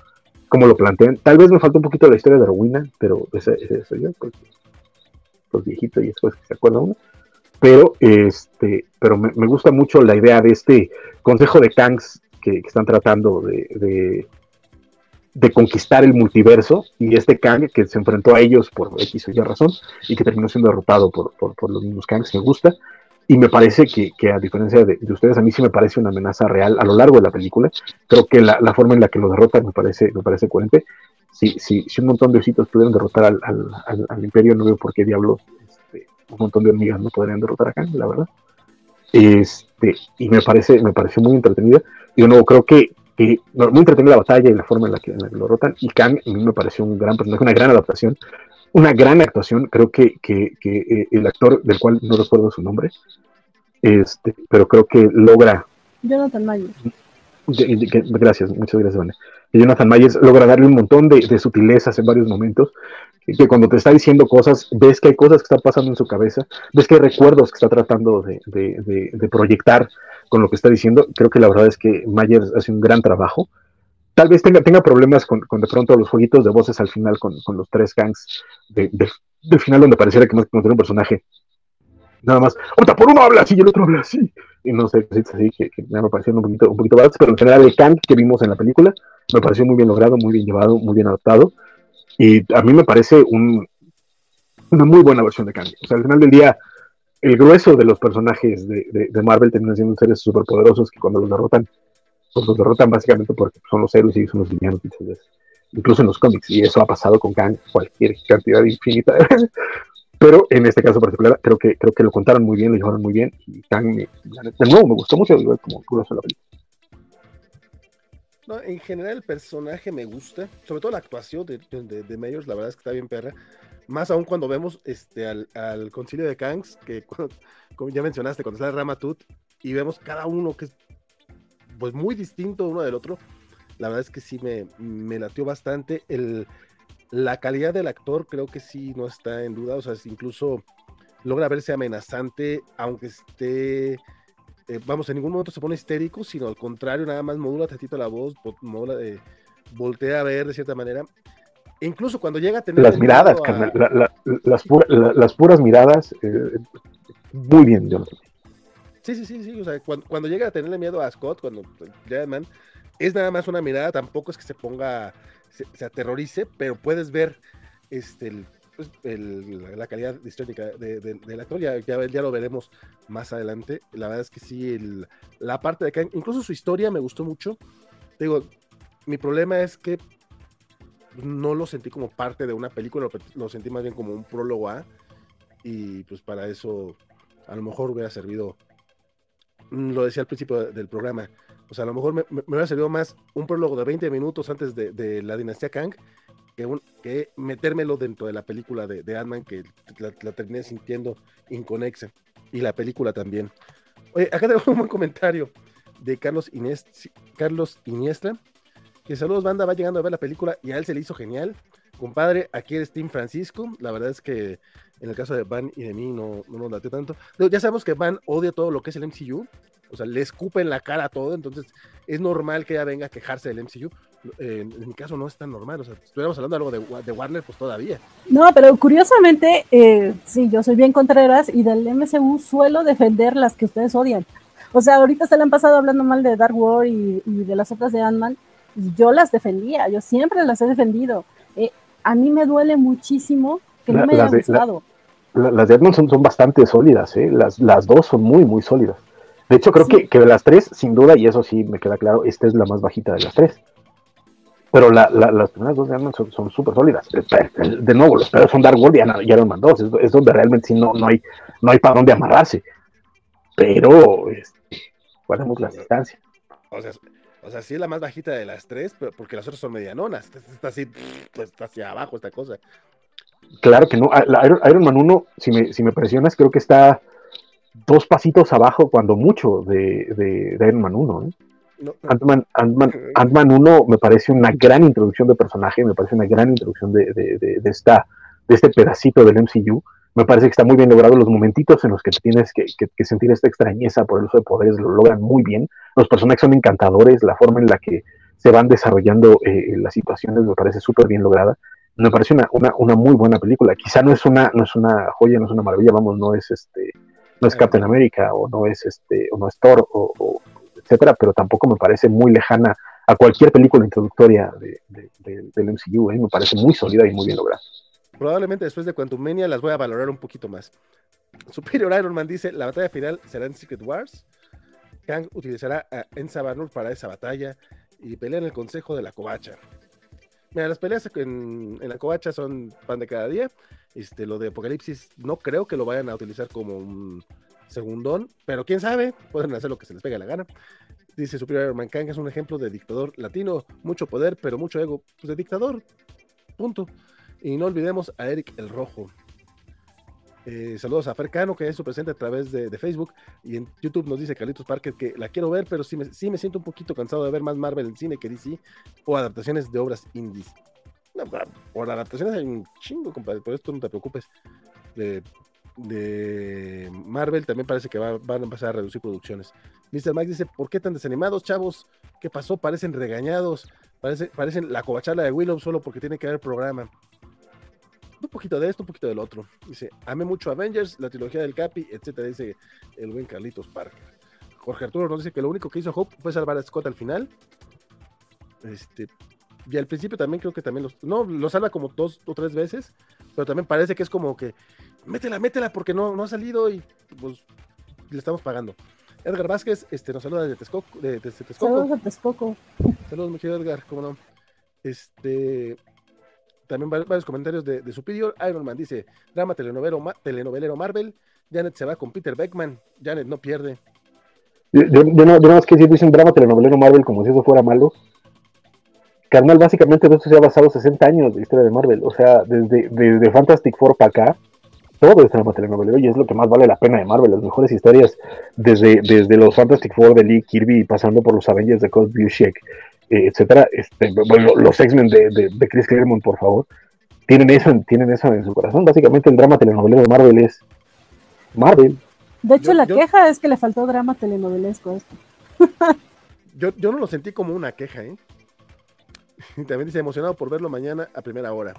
cómo lo plantean. Tal vez me falta un poquito la historia de Rowena, pero ese, soy yo, y después que se acuerda uno. Pero, este, pero me, me, gusta mucho la idea de este consejo de Kangs que, están tratando de de conquistar el multiverso y este Kang que se enfrentó a ellos por X o Y razón y que terminó siendo derrotado por, por, los mismos Kangs me gusta y me parece que, que a diferencia de, ustedes a mí sí me parece una amenaza real a lo largo de la película. Creo que la, la forma en la que lo derrotan me parece, me parece coherente. Si, si, si un montón de ositos pudieran derrotar al, al, al, imperio no veo por qué diablos este, un montón de hormigas no podrían derrotar a Kang la verdad. Este, y me parece me pareció muy entretenida. Y de nuevo creo que que muy entretenida la batalla y la forma en la que, en la que lo rotan. Y Kang a mí me pareció un gran personaje, una gran adaptación, una gran actuación. Creo que, que, que eh, el actor, del cual no recuerdo su nombre, este, pero creo que logra. Jonathan Myers. Gracias, muchas gracias, Vanessa. Jonathan Myers logra darle un montón de, de, sutilezas en varios momentos, que cuando te está diciendo cosas, ves que hay cosas que están pasando en su cabeza, ves que hay recuerdos que está tratando de, de, de proyectar con lo que está diciendo. Creo que la verdad es que Myers hace un gran trabajo. Tal vez tenga, tenga problemas con, con de pronto los jueguitos de voces al final con, con los tres gangs de, del final donde pareciera que más que un personaje. Nada más, ahorita por uno habla así y el otro habla así. Y no sé, así que, que me parecieron un poquito, un poquito baratos, pero en general el Kang que vimos en la película me pareció muy bien logrado, muy bien llevado, muy bien adaptado. Y a mí me parece un, una muy buena versión de Kang. O sea, al final del día, el grueso de los personajes de, de, Marvel terminan siendo seres superpoderosos que cuando los derrotan, pues los derrotan básicamente porque son los héroes y son los villanos incluso en los cómics, y eso ha pasado con Kang cualquier cantidad infinita de veces. Pero en este caso particular, creo que, creo que lo contaron muy bien, lo llevaron muy bien, y Kang, de nuevo, me gustó mucho, como curioso la película. No, en general el personaje me gusta, sobre todo la actuación de, de, de Mayors, la verdad es que está bien perra. Más aún cuando vemos este, al, al concilio de Kangs, que como ya mencionaste, cuando sale Ramatut, y vemos cada uno que es pues muy distinto uno del otro. La verdad es que sí me, me latió bastante. El, la calidad del actor creo que sí no está en duda. O sea, incluso logra verse amenazante, aunque esté, eh, vamos, en ningún momento se pone histérico, sino al contrario, nada más modula tantito la voz, modula, eh, voltea a ver de cierta manera incluso cuando llega a tener. Las miradas, las, las, puras miradas, eh, muy bien, Jonathan. Sí, sí, sí, sí. O sea, cuando, llega a tenerle miedo a Scott, cuando man, es nada más una mirada, tampoco es que se ponga, se, aterrorice, pero puedes ver este, pues, la, calidad histórica de, del actor, ya, ya, lo veremos más adelante. La verdad es que sí, la parte de acá, incluso su historia me gustó mucho. Digo, mi problema es que no lo sentí como parte de una película, lo, sentí más bien como un prólogo A. Y pues para eso a lo mejor hubiera servido, lo decía al principio del programa, o sea, a lo mejor me, hubiera servido más un prólogo de 20 minutos antes de, la dinastía Kang que, un, que, metérmelo dentro de la película de, de Ant-Man, que la, terminé sintiendo inconexa. Y la película también. Oye, acá tengo [LAUGHS] un buen comentario de Carlos, Inés, Carlos Iniestra, que saludos banda, va llegando a ver la película y a él se le hizo genial. Compadre, aquí eres Team Francisco. La verdad es que en el caso de Van y de mí no, no nos late tanto. ya sabemos que Van odia todo lo que es el MCU. O sea, le escupe en la cara todo. Entonces es normal que ella venga a quejarse del MCU. en mi caso no es tan normal. O sea, si estuviéramos hablando algo de, de Warner, pues todavía. No, pero curiosamente, eh, sí, yo soy bien Contreras y del MCU suelo defender las que ustedes odian. O sea, ahorita se le han pasado hablando mal de Dark World y, y de las otras de Ant-Man yo las defendía, yo siempre las he defendido. Eh, a mí me duele muchísimo que no me haya gustado. las de Edmond son, bastante sólidas, ¿eh? las, las dos son muy, muy sólidas. De hecho, creo que, que, de las tres, sin duda, y eso sí me queda claro, esta es la más bajita de las tres. Pero la, las primeras dos de Edmond son súper sólidas. De nuevo, los pedos son Dark World y Iron Man 2. Es, donde realmente sí no, no, hay, no hay para dónde amarrarse. Pero, este, guardemos la distancia. O sea, o sea, sí es la más bajita de las tres, pero porque las otras son medianonas. Está así, pues, está hacia abajo esta cosa. Claro que no. Ah, Iron, Man 1, si me, si me presionas, creo que está dos pasitos abajo, cuando mucho, de, Iron Man 1. ¿eh? Ant-Man 1 me parece una gran introducción de personaje, me parece una gran introducción de, de, de, esta, de este pedacito del MCU me parece que está muy bien logrado los momentitos en los que tienes que, sentir esta extrañeza por el uso de poderes, lo logran muy bien. Los personajes son encantadores, la forma en la que se van desarrollando eh, las situaciones me parece súper bien lograda. Me parece una, una, muy buena película. Quizá no es una, no es una joya, no es una maravilla, vamos, no es este, no es Captain America, o no es este, o no es Thor, o, etcétera, pero tampoco me parece muy lejana a cualquier película introductoria del MCU, ¿eh? me parece muy sólida y muy bien lograda. Probablemente después de Quantumania las voy a valorar un poquito más. [LAUGHS] Superior Iron Man dice, la batalla final será en Secret Wars. Kang utilizará a Enza Barnur para esa batalla y pelea en el Consejo de la Covacha. Mira, las peleas en, la Covacha son pan de cada día. Este, lo de Apocalipsis no creo que lo vayan a utilizar como un segundón, pero quién sabe, pueden hacer lo que se les pegue la gana. Dice Superior Iron Man, Kang es un ejemplo de dictador latino, mucho poder, pero mucho ego. Pues de dictador, punto. Y no olvidemos a Eric el Rojo. Eh, saludos a Fercano, que es su presente a través de, Facebook. Y en YouTube nos dice Carlitos Parker que la quiero ver, pero sí me, sí me siento un poquito cansado de ver más Marvel en cine que DC o adaptaciones de obras indies. por adaptaciones hay un chingo, compadre, por esto no te preocupes. De, Marvel también parece que van a empezar a reducir producciones. Mr. Mike dice: ¿Por qué tan desanimados, chavos? ¿Qué pasó? Parecen regañados. Parece, parecen la covachala de Willow solo porque tiene que haber programa un poquito de esto, un poquito del otro. Dice, amé mucho Avengers, la trilogía del Capi, etcétera, dice el buen Carlitos Parker. Jorge Arturo nos dice que lo único que hizo Hope fue salvar a Scott al final. Este, y al principio también creo que también los, no, lo salva como dos o tres veces, pero también parece que es como que, métela, métela, porque no, no ha salido y pues le estamos pagando. Edgar Vázquez este, nos saluda desde Texcoco. De, Texcoco. Saludos a Texcoco. Saludos, mi querido Edgar, cómo no. Este, también varios comentarios de, de Superior. Iron Man dice: drama telenovelo, telenovelero Marvel. Janet se va con Peter Beckman. Janet no pierde. Yo, no, yo más que si dicen drama telenovelero Marvel como si eso fuera malo. Carnal, básicamente esto se ha basado 60 años de historia de Marvel. O sea, desde, Fantastic Four para acá, todo es drama telenovelero y es lo que más vale la pena de Marvel. Las mejores historias desde, desde los Fantastic Four de Lee Kirby, pasando por los Avengers de Cold Busiek, eh, etcétera, este, bueno, los X-Men de, de, Chris Claremont, por favor, tienen eso, en, tienen eso en su corazón. Básicamente el drama telenovelero de Marvel es Marvel. De hecho, la queja es que le faltó drama telenovelesco a esto. [LAUGHS] yo, yo no lo sentí como una queja, ¿eh? [LAUGHS] También dice emocionado por verlo mañana a primera hora.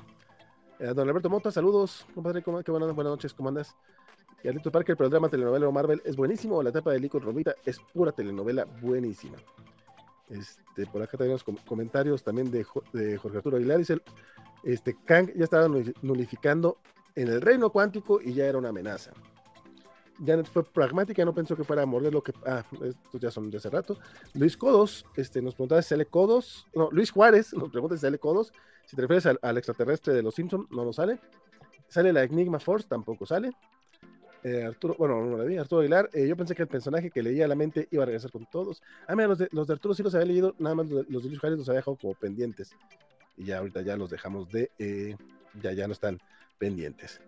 Eh, don Alberto Mota, saludos, compadre, ¿cómo, qué buenas, buenas noches, ¿cómo andas? Y Alito Parker, pero el drama telenovela Marvel es buenísimo. La etapa de Lico Romita es pura telenovela buenísima. Este, por acá tenemos comentarios también de, Jorge Arturo Aguilar. Dice, este, Kang ya estaba nulificando en el reino cuántico y ya era una amenaza. Janet fue pragmática, no pensó que fuera a morder lo que. Ah, estos ya son de hace rato. Luis Codos este, nos preguntaba si sale Codos. No, Luis Juárez nos pregunta si sale Codos. Si te refieres al, extraterrestre de los Simpsons, no nos sale. Sale la Enigma Force, tampoco sale. Eh, Arturo, bueno, no la vi, Arturo Aguilar. Eh, yo pensé que el personaje que leía la mente iba a regresar con todos. Ah, mira, los de, los de Arturo sí los había leído, nada más los de, Luis Juárez los había dejado como pendientes. Y ya ahorita ya los dejamos de. Eh, ya, ya no están pendientes.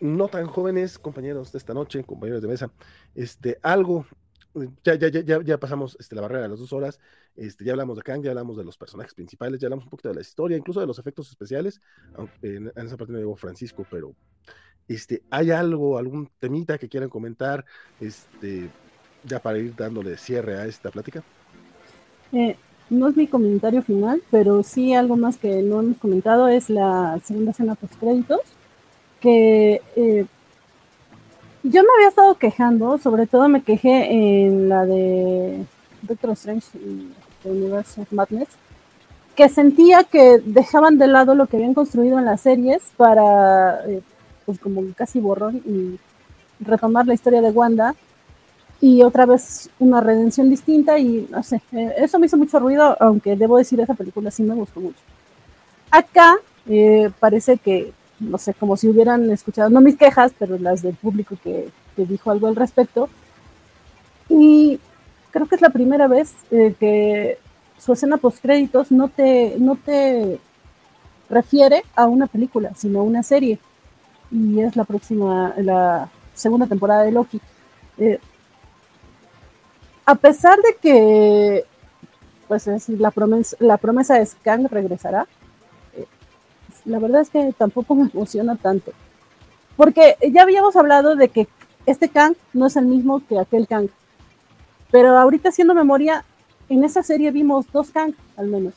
No tan jóvenes, compañeros de esta noche, compañeros de mesa, este, algo, ya, ya, ya, ya pasamos este, la barrera de las dos horas, este, ya hablamos de Kang, ya hablamos de los personajes principales, ya hablamos un poquito de la historia, incluso de los efectos especiales, en, esa parte no llegó Francisco, pero este, ¿hay algo, algún temita que quieran comentar, este, ya para ir dándole cierre a esta plática? Eh, no es mi comentario final, pero sí algo más que no hemos comentado es la segunda escena post créditos que eh, yo me había estado quejando, sobre todo me quejé en la de Doctor Strange y The Madness, que sentía que dejaban de lado lo que habían construido en las series para, eh, pues como casi borrón y retomar la historia de Wanda y otra vez una redención distinta y no sé, eh, eso me hizo mucho ruido, aunque debo decir esa película sí me gustó mucho. Acá parece que no sé, como si hubieran escuchado, no mis quejas, pero las del público que, dijo algo al respecto. Y creo que es la primera vez eh, que su escena post créditos no te, no te refiere a una película, sino a una serie. Y es la próxima, la segunda temporada de Loki. Eh, a pesar de que, pues es la promesa, la promesa es Kang regresará, la verdad es que tampoco me emociona tanto. Porque ya habíamos hablado de que este Kang no es el mismo que aquel Kang. Pero ahorita haciendo memoria, en esa serie vimos dos Kang, al menos.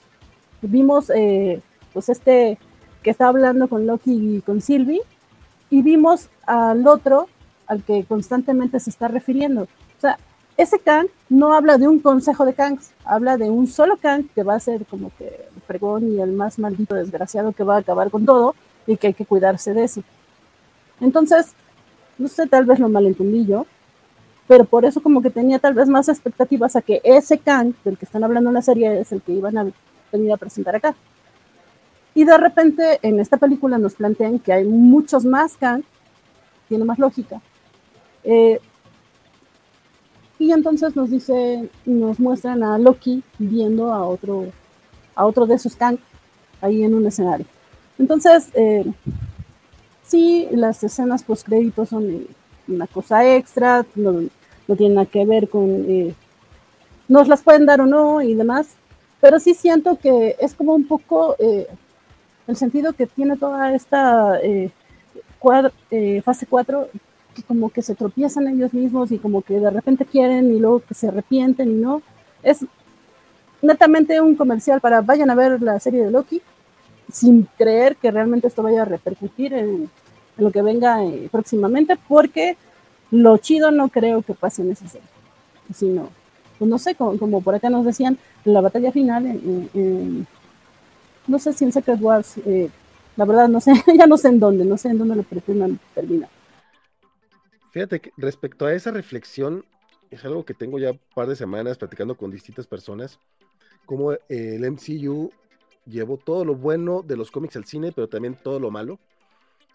Vimos, eh, pues este que está hablando con Loki y con Sylvie, y vimos al otro al que constantemente se está refiriendo. O sea, ese Kang no habla de un consejo de Kangs, habla de un solo Kang que va a ser como que el fregón y el más maldito desgraciado que va a acabar con todo y que hay que cuidarse de eso. Entonces, no sé, tal vez lo malentendí yo, pero por eso como que tenía tal vez más expectativas a que ese Kang del que están hablando en la serie es el que iban a venir a presentar acá. Y de repente en esta película nos plantean que hay muchos más Kang, tiene más lógica. Eh, y entonces nos dice, nos muestran a Loki viendo a otro, a otro de esos Kang ahí en un escenario. Entonces, eh, sí, las escenas post créditos son eh, una cosa extra, no, no tienen nada que ver con, nos las pueden dar o no y demás, pero sí siento que es como un poco el sentido que tiene toda esta fase 4 como que se tropiezan ellos mismos y como que de repente quieren y luego que se arrepienten y no. Es netamente un comercial para vayan a ver la serie de Loki sin creer que realmente esto vaya a repercutir en, lo que venga eh, próximamente, porque lo chido no creo que pase en esa serie, sino, pues no sé, como, por acá nos decían, la batalla final, no sé si en Secret Wars, eh, la verdad no sé, [LAUGHS] ya no sé en dónde, no sé en dónde lo pretendan terminar. Fíjate que respecto a esa reflexión, es algo que tengo ya un par de semanas platicando con distintas personas, como eh, el MCU llevó todo lo bueno de los cómics al cine, pero también todo lo malo.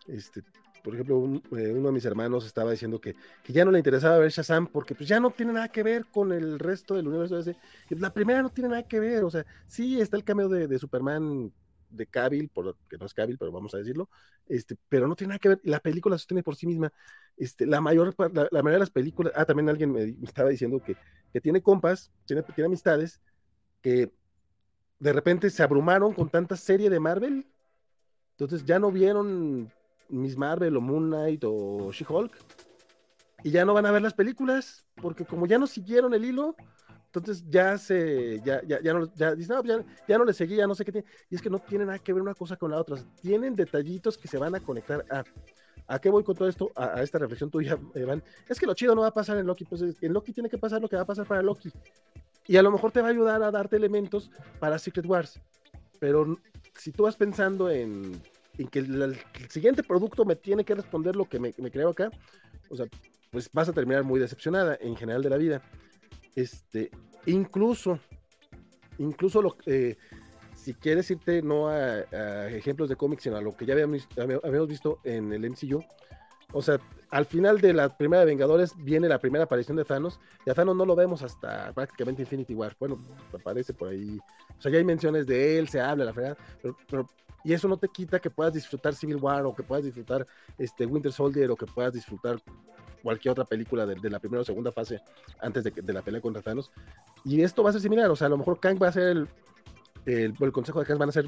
Este, por ejemplo, eh, uno de mis hermanos estaba diciendo que, que, ya no le interesaba ver Shazam porque pues ya no tiene nada que ver con el resto del universo ese. La primera no tiene nada que ver, o sea, sí está el cameo de, de Superman de Cavill, por, que no es Cavill, pero vamos a decirlo, este, pero no tiene nada que ver, la película sostiene por sí misma, este, la mayor la, la mayoría de las películas, ah, también alguien me, estaba diciendo que, que, tiene compas, tiene, tiene amistades, que de repente se abrumaron con tanta serie de Marvel, entonces ya no vieron Miss Marvel o Moon Knight o She-Hulk, y ya no van a ver las películas, porque como ya no siguieron el hilo, entonces ya se, ya, ya, ya no, ya, no, ya, ya, no le seguí, ya no sé qué tiene. Y es que no tiene nada que ver una cosa con la otra. Tienen detallitos que se van a conectar a. ¿A qué voy con todo esto? A, esta reflexión tuya, Evan. Es que lo chido no va a pasar en Loki. Pues en Loki tiene que pasar lo que va a pasar para Loki. Y a lo mejor te va a ayudar a darte elementos para Secret Wars. Pero si tú vas pensando en, que el, siguiente producto me tiene que responder lo que me, creo acá, o sea, pues vas a terminar muy decepcionada en general de la vida. Este, incluso, incluso lo, eh, si quieres irte no a, ejemplos de cómics, sino a lo que ya habíamos, habíamos visto en el MCU, o sea, al final de la primera de Vengadores viene la primera aparición de Thanos, y a Thanos no lo vemos hasta prácticamente Infinity War. Bueno, aparece por ahí. O sea, ya hay menciones de él, se habla, la fregada, pero, y eso no te quita que puedas disfrutar Civil War o que puedas disfrutar este Winter Soldier o que puedas disfrutar cualquier otra película de, la primera o segunda fase antes de, de, la pelea contra Thanos. Y esto va a ser similar, o sea, a lo mejor Kang va a ser el, consejo de Kang van a ser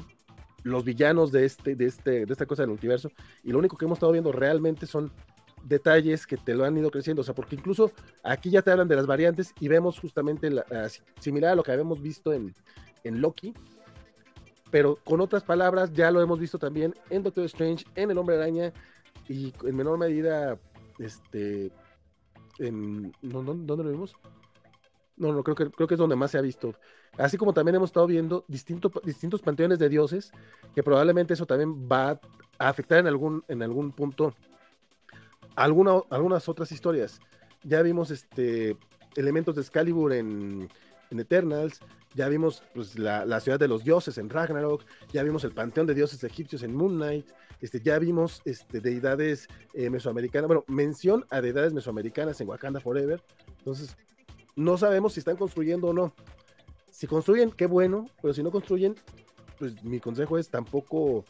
los villanos de, este, de, este, de esta cosa del universo. Y lo único que hemos estado viendo realmente son detalles que te lo han ido creciendo. O sea, porque incluso aquí ya te hablan de las variantes y vemos justamente la, similar a lo que habíamos visto en, en Loki. Pero con otras palabras, ya lo hemos visto también en Doctor Strange, en El Hombre Araña y en menor medida, este, en, ¿dónde lo vimos? No, no, creo que, creo que es donde más se ha visto. Así como también hemos estado viendo distintos distintos panteones de dioses, que probablemente eso también va a afectar en algún, en algún punto alguna, algunas otras historias. Ya vimos este, elementos de Excalibur en, en Eternals, ya vimos pues, la, ciudad de los dioses en Ragnarok, ya vimos el panteón de dioses egipcios en Moon Knight, este, ya vimos este, deidades eh, mesoamericanas, bueno, mención a deidades mesoamericanas en Wakanda Forever. Entonces, no sabemos si están construyendo o no. Si construyen, qué bueno, pero si no construyen, pues mi consejo es tampoco,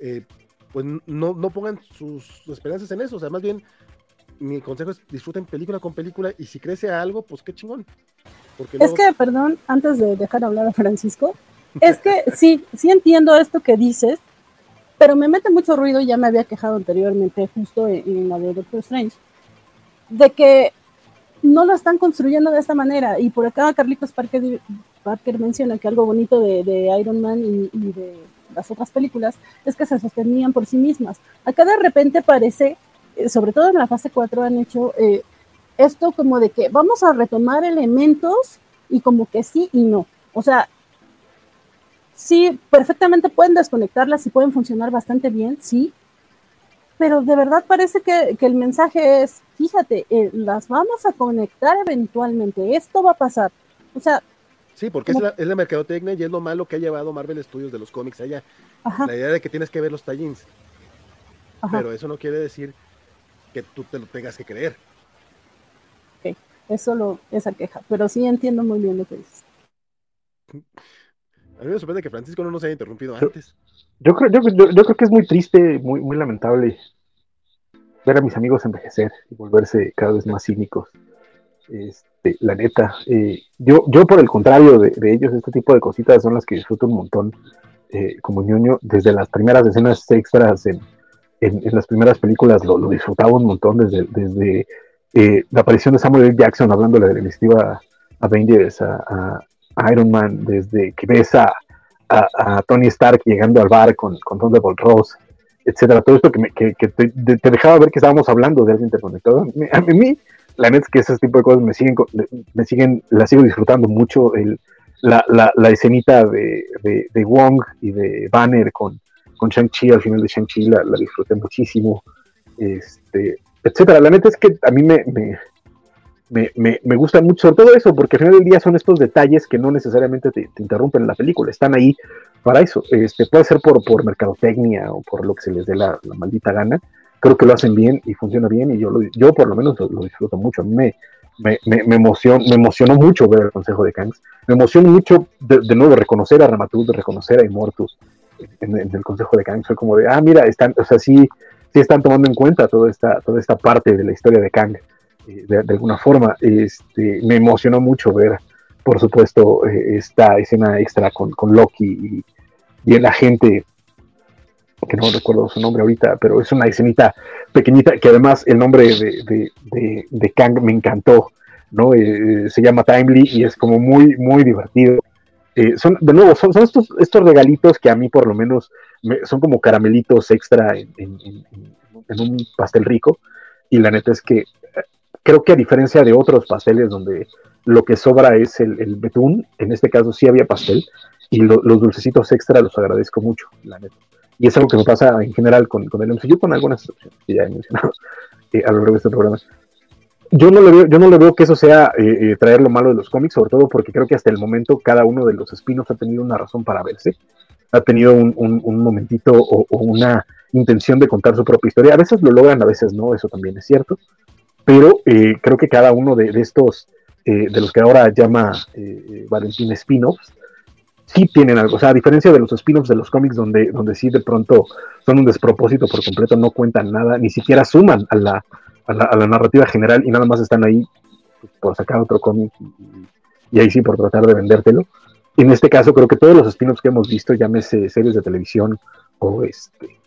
eh, pues no, no pongan sus esperanzas en eso. O sea, más bien, mi consejo es disfruten película con película y si crece algo, pues qué chingón. Es que, perdón, antes de dejar hablar a Francisco, es que [LAUGHS] sí, sí entiendo esto que dices, pero me mete mucho ruido, ya me había quejado anteriormente, justo en, en la de Doctor Strange, de que no lo están construyendo de esta manera. Y por acá Carlitos Parker, Parker menciona que algo bonito de, Iron Man y, de las otras películas es que se sostenían por sí mismas. Acá de repente parece, eh, sobre todo en la fase 4 han hecho eh, esto como de que vamos a retomar elementos y como que sí y no. O sea, sí, perfectamente pueden desconectarlas y pueden funcionar bastante bien, sí, pero de verdad parece que, el mensaje es, fíjate, eh, las vamos a conectar eventualmente, esto va a pasar. O sea... Sí, porque es, la, es, la, mercadotecnia y es lo malo que ha llevado Marvel Studios de los cómics allá. La idea de que tienes que ver los tallings. Pero eso no quiere decir que tú te lo tengas que creer. Es solo esa queja, pero sí entiendo muy bien lo que dices. A mí me sorprende que Francisco no nos haya interrumpido antes. Yo creo, yo, yo, creo que es muy triste, muy, muy lamentable ver a mis amigos envejecer y volverse cada vez más cínicos. Este, la neta, eh, yo, yo por el contrario de, ellos, este tipo de cositas son las que disfruto un montón eh, como ñoño. Desde las primeras escenas extras en, en, las primeras películas lo, lo, disfrutaba un montón, desde, desde eh, la aparición de Samuel L. Jackson hablando de la iniciativa Avengers a, a Iron Man, desde que ves a a, Tony Stark llegando al bar con, con Thunderbolt Ross, etcétera. Todo esto que, me, que, te, dejaba ver que estábamos hablando de alguien interconectado. A mí, la neta es que ese tipo de cosas me siguen, me siguen, la sigo disfrutando mucho. El, la, la, la, escenita de, de, Wong y de Banner con, con Shang-Chi, al final de Shang-Chi, la, la, disfruté muchísimo, este, etcétera. La neta es que a mí me, me me, me, me, gusta mucho, sobre todo eso, porque al final del día son estos detalles que no necesariamente te, interrumpen la película, están ahí para eso. Este, puede ser por, por mercadotecnia o por lo que se les dé la, maldita gana. Creo que lo hacen bien y funciona bien y yo, yo por lo menos lo, disfruto mucho. A mí me, me, me, emocionó, me emocionó mucho ver el consejo de Kangs. Me emocionó mucho de, nuevo reconocer a Ramatud, reconocer a Immortus en, el consejo de Kangs. Fue como de, ah, mira, están, o sea, sí, sí están tomando en cuenta toda esta, toda esta parte de la historia de Kang de, alguna forma. Este, me emocionó mucho ver, por supuesto, eh, esta escena extra con, con Loki y, y, el agente, que no recuerdo su nombre ahorita, pero es una escenita pequeñita que además el nombre de, de, de, Kang me encantó. ¿no? Eh, se llama Timely y es como muy, muy divertido. Eh, son, de nuevo, son, estos, estos regalitos que a mí por lo menos son como caramelitos extra en, un pastel rico. Y la neta es que creo que a diferencia de otros pasteles donde lo que sobra es el, betún, en este caso sí había pastel, y los dulcecitos extra los agradezco mucho, la neta. Y es algo que me pasa en general con, con el MCU, con algunas excepciones que ya he mencionado [LAUGHS] eh, a lo largo de este programa. Yo no le veo, yo no le veo que eso sea eh, eh, traer lo malo de los cómics, sobre todo porque creo que hasta el momento cada uno de los spin-offs ha tenido una razón para verse, ha tenido un, un, momentito o, una intención de contar su propia historia. A veces lo logran, a veces no, eso también es cierto, pero creo que cada uno de, de estos, de los que ahora llama Valentín spin-offs, sí tienen algo. O sea, a diferencia de los spin-offs de los cómics, donde, donde sí de pronto son un despropósito por completo, no cuentan nada, ni siquiera suman a la, a la, narrativa general y nada más están ahí por sacar otro cómic y, ahí sí por tratar de vendértelo. En este caso, creo que todos los spin-offs que hemos visto, llámese series de televisión o, este,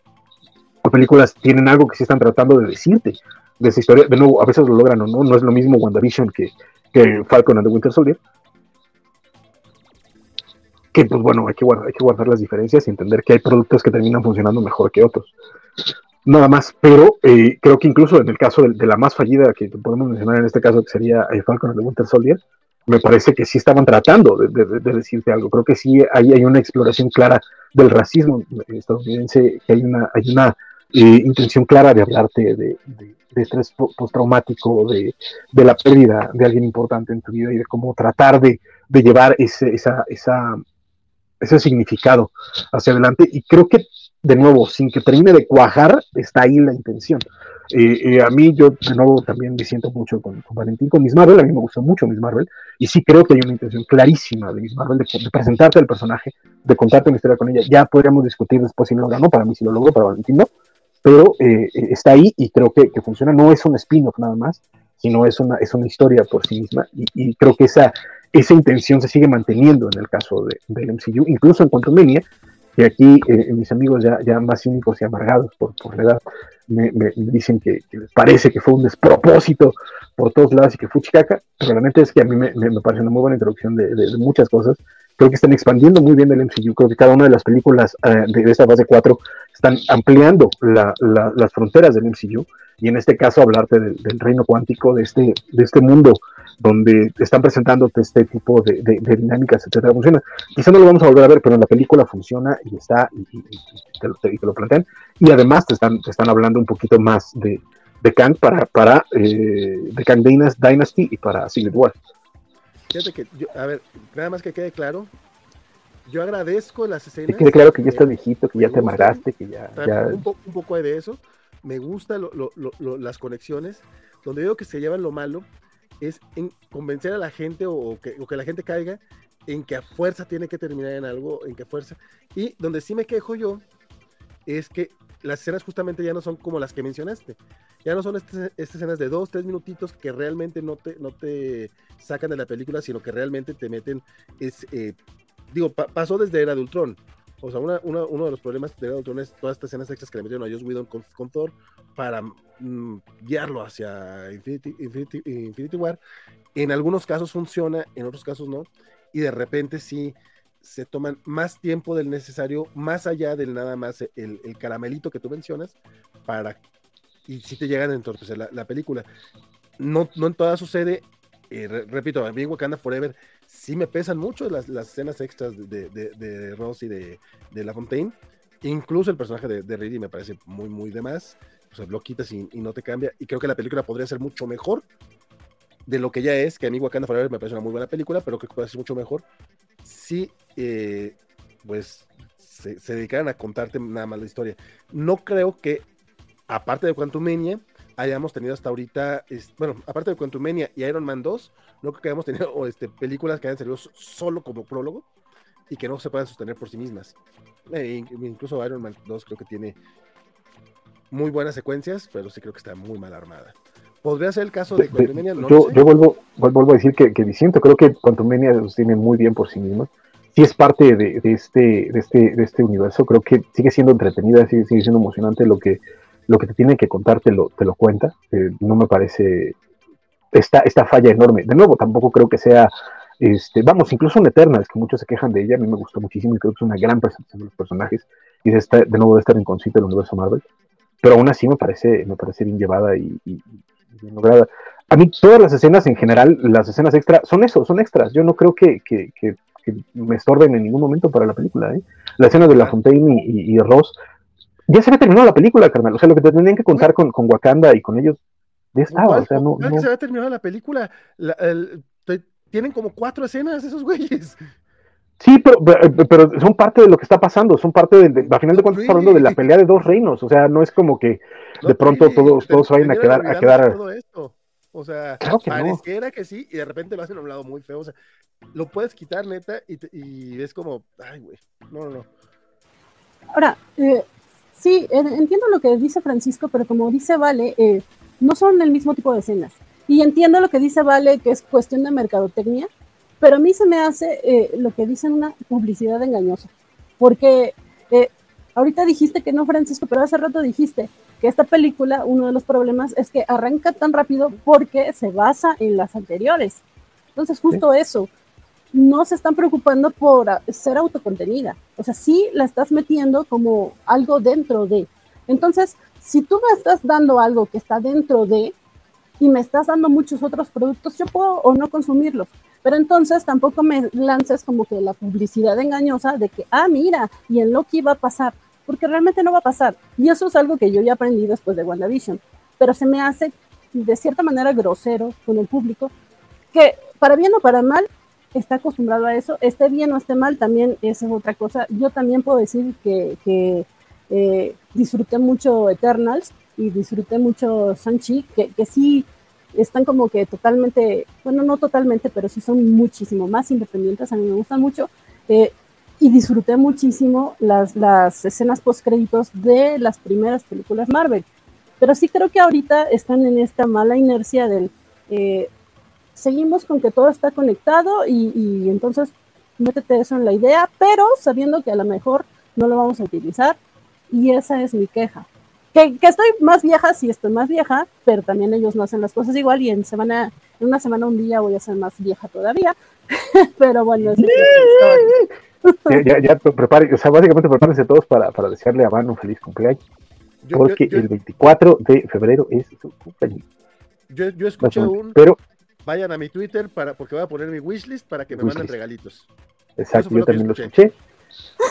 o películas, tienen algo que sí están tratando de decirte de esa historia. De nuevo, a veces lo logran o no, no es lo mismo WandaVision que, que Falcon and the Winter Soldier, que pues bueno, hay que, guardar, hay que guardar las diferencias y entender que hay productos que terminan funcionando mejor que otros. Nada más, pero eh, creo que incluso en el caso de, la más fallida que podemos mencionar en este caso, que sería eh, Falcon de Winter Soldier, me parece que sí estaban tratando de, decirte algo. Creo que sí hay, hay, una exploración clara del racismo estadounidense, que hay una, hay una eh, intención clara de hablarte de, estrés postraumático, de, de la pérdida de alguien importante en tu vida y de cómo tratar de, llevar ese, esa, esa, ese significado hacia adelante. Y creo que, de nuevo, sin que termine de cuajar, está ahí la intención. Eh, eh, a mí, yo de nuevo también me siento mucho con, Valentín, con Miss Marvel. A mí me gustó mucho Miss Marvel. Y sí creo que hay una intención clarísima de Miss Marvel de, presentarte al personaje, de contarte una historia con ella. Ya podríamos discutir después si lo no. Para mí sí lo logró, para Valentín no. Pero eh, está ahí y creo que, que funciona. No es un spin-off nada más, sino es una, es una historia por sí misma. Y, creo que esa esa intención se sigue manteniendo en el caso de, del MCU, incluso en Quantumania, que aquí eh, mis amigos ya, ya más cínicos y amargados por, por la edad me, dicen que, parece que fue un despropósito por todos lados y que fue chicaca, pero la neta es que a mí me, me parece una muy buena introducción de, de, muchas cosas. Creo que están expandiendo muy bien el MCU, creo que cada una de las películas eh, de, esta fase 4 están ampliando la, las fronteras del MCU y en este caso hablarte del, del reino cuántico, de este, de este mundo donde están presentando este tipo de, dinámicas, etcétera, funciona. Quizá no lo vamos a volver a ver, pero en la película funciona y está, y, te, lo, plantean. Y además te están, te están hablando un poquito más de, de Kang para, para eh, de Kang Dynasty y para Civil War. Fíjate que, yo, a ver, nada más que quede claro, yo agradezco las escenas. Que quede claro que ya estás viejito, que ya te amargaste, que ya... Un, poco de eso, me gustan las conexiones, donde veo que se llevan lo malo, es en convencer a la gente o que, la gente caiga en que a fuerza tiene que terminar en algo, en que a fuerza. Y donde sí me quejo yo es que las escenas justamente ya no son como las que mencionaste. Ya no son estas, escenas de dos, tres minutitos que realmente no te, no te sacan de la película, sino que realmente te meten. Es, eh, digo, pasó desde Era de Ultron. O sea, uno de los problemas de Era de Ultron es todas estas escenas extras que le metieron a Joss Whedon con Thor para Mm, guiarlo hacia Infinity, War. En algunos casos funciona, en otros casos no. Y de repente sí se toman más tiempo del necesario, más allá del nada más el, caramelito que tú mencionas, para y si te llegan a entorpecer la, película. No, no en todas sucede, eh, repito, a mí Wakanda Forever sí me pesan mucho las, las escenas extras de, de, de Ross y de, de La Fontaine. Incluso el personaje de, de me parece muy, muy de más pues lo quitas y, no te cambia. Y creo que la película podría ser mucho mejor de lo que ya es, que a mí Wakanda Forever me parece una muy buena película, pero creo que puede ser mucho mejor si, eh, pues, se, dedicaran a contarte nada más la historia. No creo que, aparte de Quantum Mania, hayamos tenido hasta ahorita, bueno, aparte de Quantum Mania y Iron Man 2, no creo que hayamos tenido este, películas que hayan salido solo como prólogo y que no se puedan sostener por sí mismas. Eh, incluso Iron Man 2 creo que tiene muy buenas secuencias, pero sí creo que está muy mal armada. ¿Podría ser el caso de? No yo, yo vuelvo, vuelvo a decir que, que disiento, creo que Quantumania los tiene muy bien por sí mismo. Sí es parte de, de, este, de, este, de este universo, creo que sigue siendo entretenida, sigue, sigue siendo emocionante lo que, lo que te tiene que contar, te lo, te lo cuenta. Eh, no me parece esta, esta falla enorme. De nuevo, tampoco creo que sea, este, vamos, incluso en Eternals, que muchos se quejan de ella, a mí me gustó muchísimo y creo que es una gran presentación de los personajes y de, esta, de nuevo de estar en concito del universo Marvel pero aún así me parece, me parece bien llevada y, bien lograda. A mí todas las escenas en general, las escenas extra, son eso, son extras. Yo no creo que, que, me estorben en ningún momento para la película. ¿eh? La escena de La Fontaine y, Ross, ya se había terminado la película, carnal. O sea, lo que te tenían que contar con, con Wakanda y con ellos, ya estaba. O sea, no, no... se había terminado la película. tienen como cuatro escenas esos güeyes. Sí, pero, pero, son parte de lo que está pasando, son parte de, a final de cuentas estamos hablando de la pelea de dos reinos, o sea, no es como que de pronto todos, todos vayan a quedar, a quedar. O sea, pareciera que sí, y de repente lo hacen a un lado muy feo. O sea, lo puedes quitar, neta, y, y es como, ay, güey, no, no, no. Ahora, eh, sí, entiendo lo que dice Francisco, pero como dice Vale, eh, no son el mismo tipo de escenas. Y entiendo lo que dice Vale, que es cuestión de mercadotecnia, pero a mí se me hace eh, lo que dicen una publicidad engañosa. Porque ahorita dijiste que no, Francisco, pero hace rato dijiste, que esta película, uno de los problemas es que arranca tan rápido porque se basa en las anteriores. Entonces, justo eso, no se están preocupando por ser autocontenida. O sea, sí la estás metiendo como algo dentro de. Entonces, si tú me estás dando algo que está dentro de y me estás dando muchos otros productos, yo puedo o no consumirlos. Pero entonces tampoco me lances como que la publicidad engañosa de que, ah, mira, y en Loki va a pasar porque realmente no va a pasar. Y eso es algo que yo ya aprendí después de WandaVision, pero se me hace de cierta manera grosero con el público, que para bien o para mal está acostumbrado a eso, esté bien o esté mal, también esa es otra cosa. Yo también puedo decir que, que eh, disfruté mucho Eternals y disfruté mucho Sanchi, que, que sí están como que totalmente, bueno, no totalmente, pero sí son muchísimo más independientes, a mí me gustan mucho. Eh, y disfruté muchísimo las, las escenas post-créditos de las primeras películas Marvel. Pero sí creo que ahorita están en esta mala inercia del... Eh, seguimos con que todo está conectado y, y, entonces métete eso en la idea, pero sabiendo que a lo mejor no lo vamos a utilizar y esa es mi queja. Que, que, estoy más vieja, sí estoy más vieja, pero también ellos no hacen las cosas igual y en semana, en una semana, un día voy a ser más vieja todavía, [LAUGHS] pero bueno, es ya, ya, prepare, o sea, básicamente prepárense todos para, para desearle a Van un feliz cumpleaños. porque el 24 de febrero es su cumpleaños. Yo, yo escuché un. Pero. Vayan a mi Twitter para, porque voy a poner mi wishlist para que me manden regalitos. Exacto, yo también lo escuché.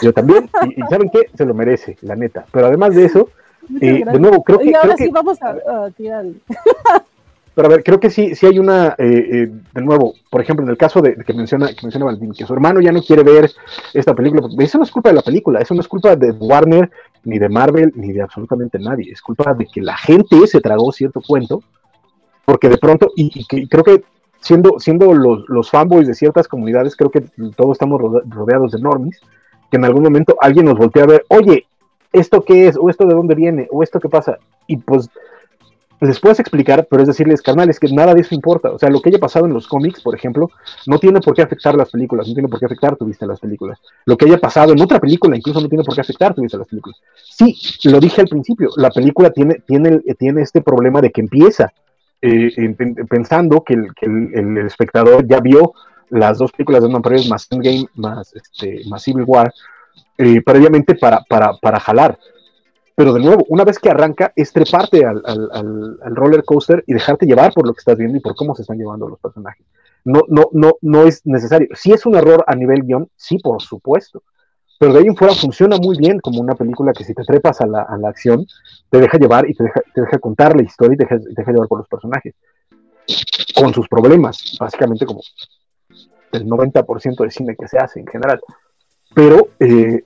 Yo también. Y, ¿saben qué? Se lo merece, la neta. Pero además de eso, [LAUGHS] eh, de nuevo, creo que. Y ahora sí vamos a, tirar. [LAUGHS] Pero a ver, creo que sí, sí hay una, eh, eh, de nuevo, por ejemplo, en el caso de, que menciona, que menciona Valentín, que su hermano ya no quiere ver esta película, eso no es culpa de la película, eso no es culpa de Warner, ni de Marvel, ni de absolutamente nadie, es culpa de que la gente se tragó cierto cuento, porque de pronto, y, creo que siendo, siendo los, los, fanboys de ciertas comunidades, creo que todos estamos rodeados de normies, que en algún momento alguien nos voltea a ver, oye, ¿esto qué es? ¿O esto de dónde viene? ¿O esto qué pasa? Y pues les puedes explicar, pero es decirles, carnales, que nada de eso importa. O sea, lo que haya pasado en los cómics, por ejemplo, no tiene por qué afectar las películas, no tiene por qué afectar tu vista las películas. Lo que haya pasado en otra película incluso no tiene por qué afectar tu vista las películas. Sí, lo dije al principio, la película tiene, tiene, tiene este problema de que empieza eh, pensando que, el, que el, espectador ya vio las dos películas de Batman más Endgame, más, este, más Civil War, eh, previamente para, para, para jalar pero de nuevo, una vez que arranca, es treparte al, al, roller coaster y dejarte llevar por lo que estás viendo y por cómo se están llevando los personajes. No, no, no, no es necesario. Si es un error a nivel guion, sí, por supuesto. Pero de ahí en fuera funciona muy bien como una película que si te trepas a la, a la acción, te deja llevar y te deja, te deja contar la historia y te deja, te deja llevar por los personajes. Con sus problemas, básicamente como el 90% del cine que se hace en general. Pero eh,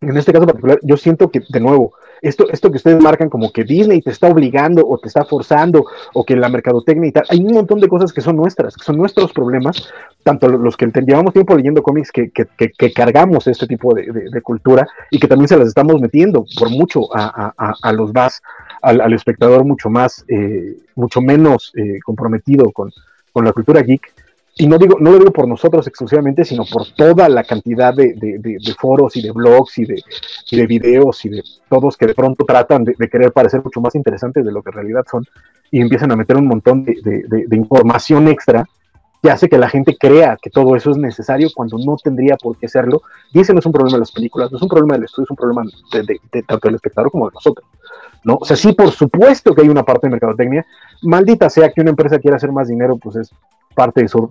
en este caso particular, yo siento que, de nuevo, esto, esto que ustedes marcan como que Disney te está obligando o te está forzando o que la mercadotecnia y tal, hay un montón de cosas que son nuestras, que son nuestros problemas, tanto los que llevamos tiempo leyendo cómics que, que, que, cargamos este tipo de, cultura y que también se las estamos metiendo por mucho a, los más, al, al, espectador mucho más, eh, mucho menos eh, comprometido con, con la cultura geek y no digo, no lo digo por nosotros exclusivamente, sino por toda la cantidad de, foros y de blogs y de, de, videos y de todos que de pronto tratan de, querer parecer mucho más interesantes de lo que en realidad son y empiezan a meter un montón de, información extra que hace que la gente crea que todo eso es necesario cuando no tendría por qué serlo. Y ese no es un problema de las películas, no es un problema del estudio, es un problema de, tanto del espectador como de nosotros. ¿no? O sea, sí, por supuesto que hay una parte de mercadotecnia. Maldita sea que una empresa quiera hacer más dinero, pues es parte de su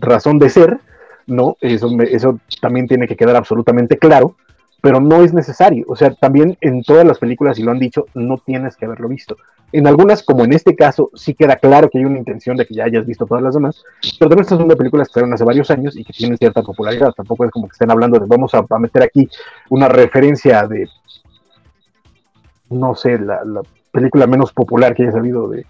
razón de ser, ¿no? Eso, eso también tiene que quedar absolutamente claro, pero no es necesario. O sea, también en todas las películas, y lo han dicho, no tienes que haberlo visto. En algunas, como en este caso, sí queda claro que hay una intención de que ya hayas visto todas las demás, pero también estas son de películas que salieron hace varios años y que tienen cierta popularidad. Tampoco es como que estén hablando de vamos a, meter aquí una referencia de, no sé, la, película menos popular que haya salido de,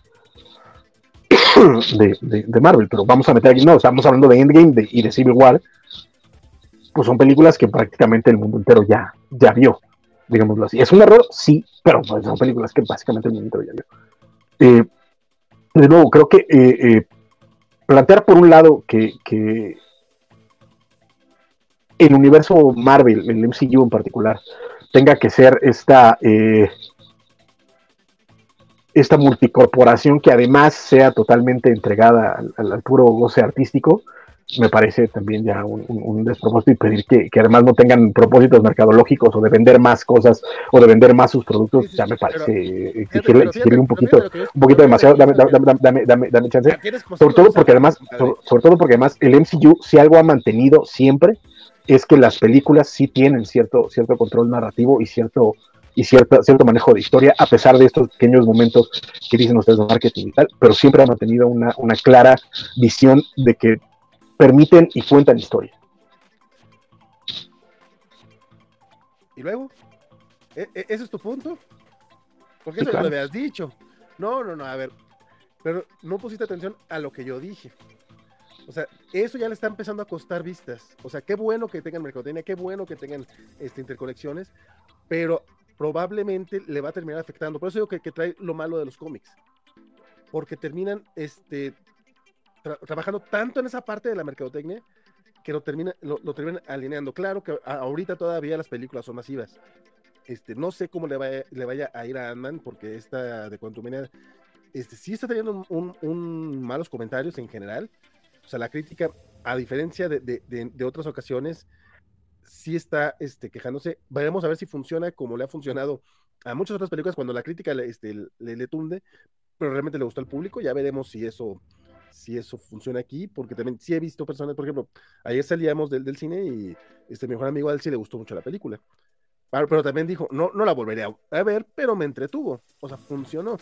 de, Marvel, pero vamos a meter aquí, no, estamos hablando de Endgame y de Civil War, pues son películas que prácticamente el mundo entero ya, ya vio digámoslo así. ¿Es un error? Sí, pero son películas que básicamente el mundo ya vio. Eh, de nuevo, creo que eh, eh, plantear por un lado que, que, el universo Marvel, el MCU en particular, tenga que ser esta, esta multicorporación que además sea totalmente entregada al puro goce artístico, me parece también ya un, despropósito y pedir que, además no tengan propósitos mercadológicos o de vender más cosas o de vender más sus productos, ya me parece exigirle, un poquito, un poquito demasiado, dame, dame, dame, dame, chance. Sobre todo porque además, sobre, todo porque además el MCU si algo ha mantenido siempre es que las películas sí tienen cierto, cierto control narrativo y cierto y cierto, cierto manejo de historia, a pesar de estos pequeños momentos que dicen ustedes de marketing y tal, pero siempre ha mantenido una, una clara visión de que permiten y cuentan historia. ¿Y luego? ¿E, e, ¿Ese es tu punto? Porque eso lo habías dicho. No, no, no, a ver. Pero no pusiste atención a lo que yo dije. O sea, eso ya le está empezando a costar vistas. O sea, qué bueno que tengan mercadotecnia, qué bueno que tengan este, interconexiones, pero probablemente le va a terminar afectando. Por eso digo que, que trae lo malo de los cómics. Porque terminan este, trabajando tanto en esa parte de la mercadotecnia que lo termina, lo, terminan alineando. Claro que ahorita todavía las películas son masivas. Este, no sé cómo le vaya, le vaya a ir a Ant-Man, porque esta de Quantumania este, sí está teniendo un, malos comentarios en general. O sea, la crítica, a diferencia de, de, de, otras ocasiones, sí está este, quejándose. Veremos a ver si funciona como le ha funcionado a muchas otras películas cuando la crítica le, este, le, tunde, pero realmente le gustó al público. Ya veremos si eso si eso funciona aquí, porque también sí he visto personas, por ejemplo, ayer salíamos del, cine y este mejor amigo al sí le gustó mucho la película. Pero, también dijo, no, no la volveré a, ver, pero me entretuvo. O sea, funcionó.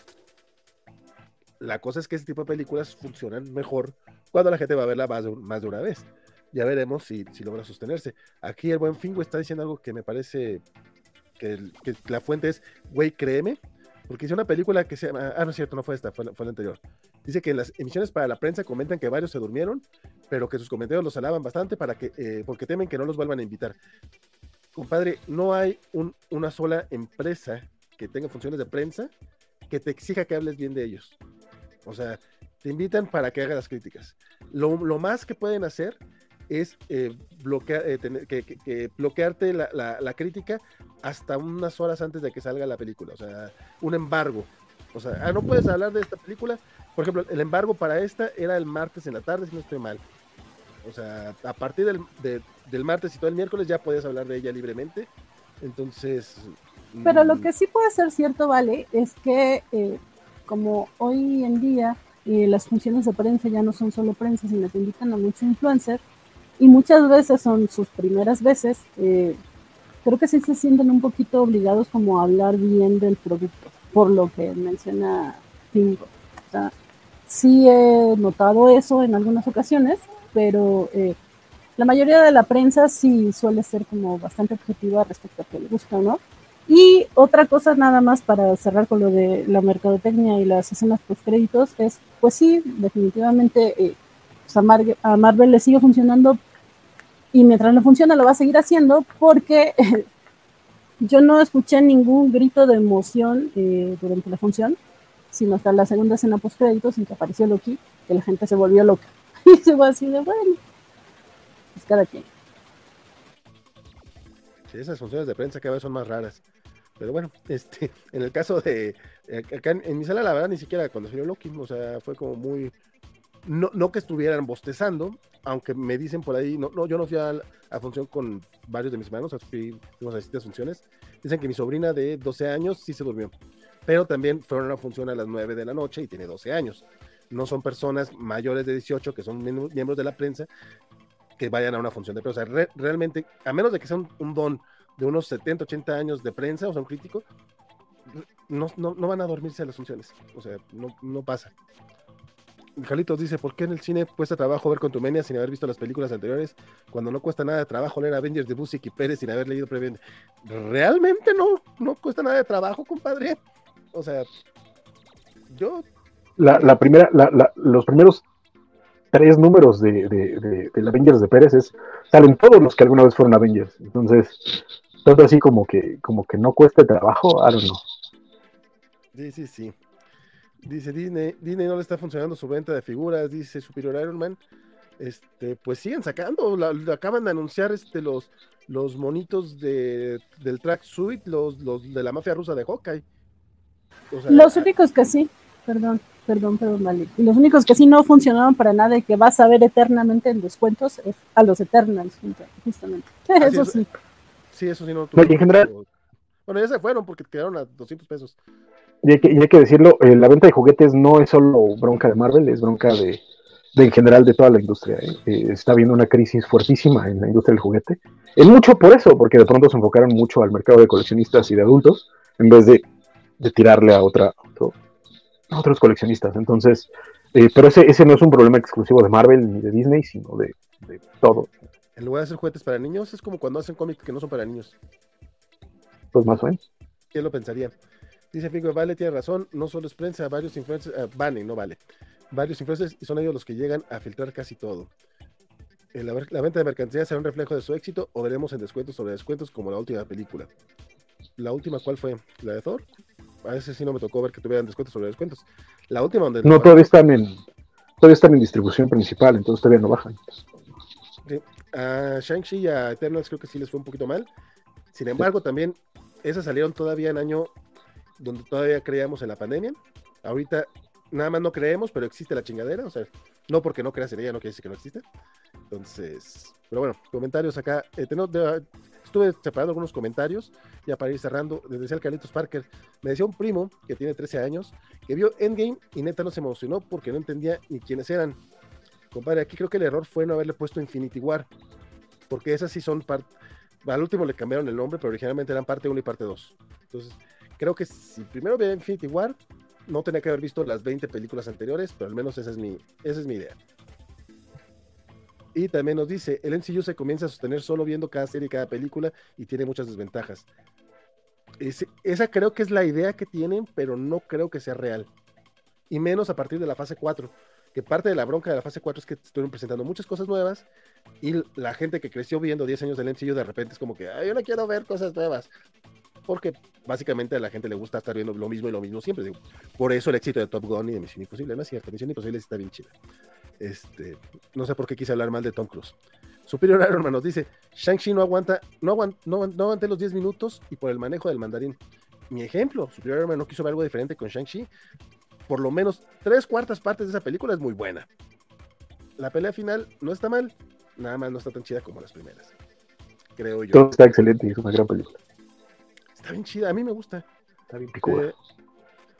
La cosa es que ese tipo de películas funcionan mejor cuando la gente va a verla más más de una vez. Ya veremos si, si logra sostenerse. Aquí el buen Fingo está diciendo algo que me parece que, la fuente es, güey, créeme, porque hice una película que se llama. Ah, no es cierto, no fue esta, fue la, anterior. Dice que en las emisiones para la prensa comentan que varios se durmieron, pero que sus comentarios los alaban bastante para que, eh, porque temen que no los vuelvan a invitar. Compadre, no hay una sola empresa que tenga funciones de prensa que te exija que hables bien de ellos. O sea, te invitan para que hagas las críticas. Lo, lo más que pueden hacer es eh, bloquear, eh, que, bloquearte la, la, crítica hasta unas horas antes de que salga la película, o sea, un embargo. O sea, ah, no puedes hablar de esta película. Por ejemplo, el embargo para esta era el martes en la tarde, si no estoy mal. O sea, a partir del, del martes y todo el miércoles ya podías hablar de ella libremente. Entonces... Pero lo mm, que sí puede ser cierto, Vale, es que eh, como hoy en día las funciones de prensa ya no son solo prensa, sino que invitan a muchos influencers, y muchas veces son sus primeras veces, eh, creo que sí se sienten un poquito obligados como a hablar bien del producto, por lo que menciona Pingo. Sea, sí he notado eso en algunas ocasiones, pero eh, la mayoría de la prensa sí suele ser como bastante objetiva respecto a que le gusta no. Y otra cosa nada más para cerrar con lo de la mercadotecnia y las escenas post créditos es, pues sí, definitivamente eh, a, Marvel le sigue funcionando y mientras no funciona lo va a seguir haciendo porque [LAUGHS] yo no escuché ningún grito de emoción eh, durante la función, sino hasta la segunda escena post créditos en que apareció Loki, que la gente se volvió loca. [LAUGHS] Y se fue así de bueno, pues cada quien. Sí, esas funciones de prensa cada vez son más raras. Pero bueno, [LAUGHS] este, en el caso de eh, acá en, mi sala, la verdad, ni siquiera cuando salió Loki, o sea, fue como muy, no, no que estuvieran bostezando, aunque me dicen por ahí, no, no yo no fui a, a función con varios de mis hermanos, fui, fuimos a distintas funciones, dicen que mi sobrina de 12 años sí se durmió, pero también fueron a una función a las 9 de la noche y tiene 12 años. No son personas mayores de 18 que son miembros de la prensa, que vayan a una función de prensa. O sea, realmente, a menos de que sea un, don de unos 70, 80 años de prensa, o sea, un crítico, no, no, van a dormirse a las funciones. O sea, no, no pasa. Jalitos dice, ¿por qué en el cine cuesta trabajo ver Contumenia sin haber visto las películas anteriores? Cuando no cuesta nada de trabajo leer Avengers de Busiek y Pérez sin haber leído previamente. Realmente no, no cuesta nada de trabajo, compadre. O sea, yo... La, primera, los primeros tres números de, de, de, Avengers de Pérez es, salen todos los que alguna vez fueron Avengers. Entonces, todo así como que, como que no cuesta trabajo, I don't know. Sí, sí, sí. Dice Disney, Disney no le está funcionando su venta de figuras, dice Superior Iron Man. Este, pues siguen sacando, acaban de anunciar este, los, los monitos de, del track suite, los, los de la mafia rusa de Hawkeye. los únicos que sí, perdón, perdón, perdón, vale. Los únicos que sí no funcionaron para nada y que vas a ver eternamente en descuentos es a los Eternals, justamente. [LAUGHS] eso sí. Sí, eso sí no. en general. Bueno, ya se fueron porque quedaron a 200 pesos y hay, que, decirlo, eh, la venta de juguetes no es solo bronca de Marvel, es bronca de, en general de toda la industria. ¿eh? Eh, está habiendo una crisis fuertísima en la industria del juguete. Es mucho por eso, porque de pronto se enfocaron mucho al mercado de coleccionistas y de adultos, en vez de, tirarle a, otra, a otros coleccionistas. Entonces, pero ese, ese no es un problema exclusivo de Marvel ni de Disney, sino de, de todo. En lugar de hacer juguetes para niños, es como cuando hacen cómics que no son para niños. Pues más o menos. ¿Quién lo pensaría? Dice Figo, vale, tiene razón, no solo es prensa, varios influencers, uh, no vale, varios influencers y son ellos los que llegan a filtrar casi todo. Eh, la, venta de mercancías será un reflejo de su éxito o veremos en descuentos sobre descuentos como la última película. ¿La última cuál fue? ¿La de Thor? A veces sí no me tocó ver que tuvieran descuentos sobre descuentos. La última donde... No, todavía están en, todavía están en distribución principal, entonces todavía no bajan. A Shang-Chi y a Eternals creo que sí les fue un poquito mal. Sin embargo, también esas salieron todavía en año donde todavía creíamos en la pandemia. Ahorita nada más no creemos, pero existe la chingadera. O sea, no porque no creas en ella, no quiere decir que no existe. Entonces, pero bueno, comentarios acá. Eh, estuve separando algunos comentarios ya para ir cerrando. Les decía el Carlitos Parker, me decía un primo que tiene 13 años que vio Endgame y neta no se emocionó porque no entendía ni quiénes eran. Compadre, aquí creo que el error fue no haberle puesto Infinity War, porque esas sí son parte. Al último le cambiaron el nombre, pero originalmente eran parte 1 y parte 2. Entonces, creo que si primero ve Infinity War, no tenía que haber visto las 20 películas anteriores, pero al menos esa es mi, esa es mi idea. Y también nos dice, el MCU se comienza a sostener solo viendo cada serie y cada película y tiene muchas desventajas. esa creo que es la idea que tienen, pero no creo que sea real. Y menos a partir de la fase 4, que parte de la bronca de la fase 4 es que estuvieron presentando muchas cosas nuevas y la gente que creció viendo 10 años del MCU de repente es como que, Ay, yo no quiero ver cosas nuevas porque básicamente a la gente le gusta estar viendo lo mismo y lo mismo siempre. por eso el éxito de Top Gun y de Misión Imposible, no es cierto, Misión Imposible está bien chida. Este, no sé por qué quise hablar mal de Tom Cruise. Superior Iron Man nos dice, Shang-Chi no aguanta, no, no, aguanté los 10 minutos y por el manejo del mandarín. Mi ejemplo, Superior Iron Man no quiso ver algo diferente con Shang-Chi. Por lo menos tres cuartas partes de esa película es muy buena. La pelea final no está mal, nada más no está tan chida como las primeras. Creo yo. Todo está excelente es una gran película. Está bien chida, a mí me gusta. Está bien. Eh,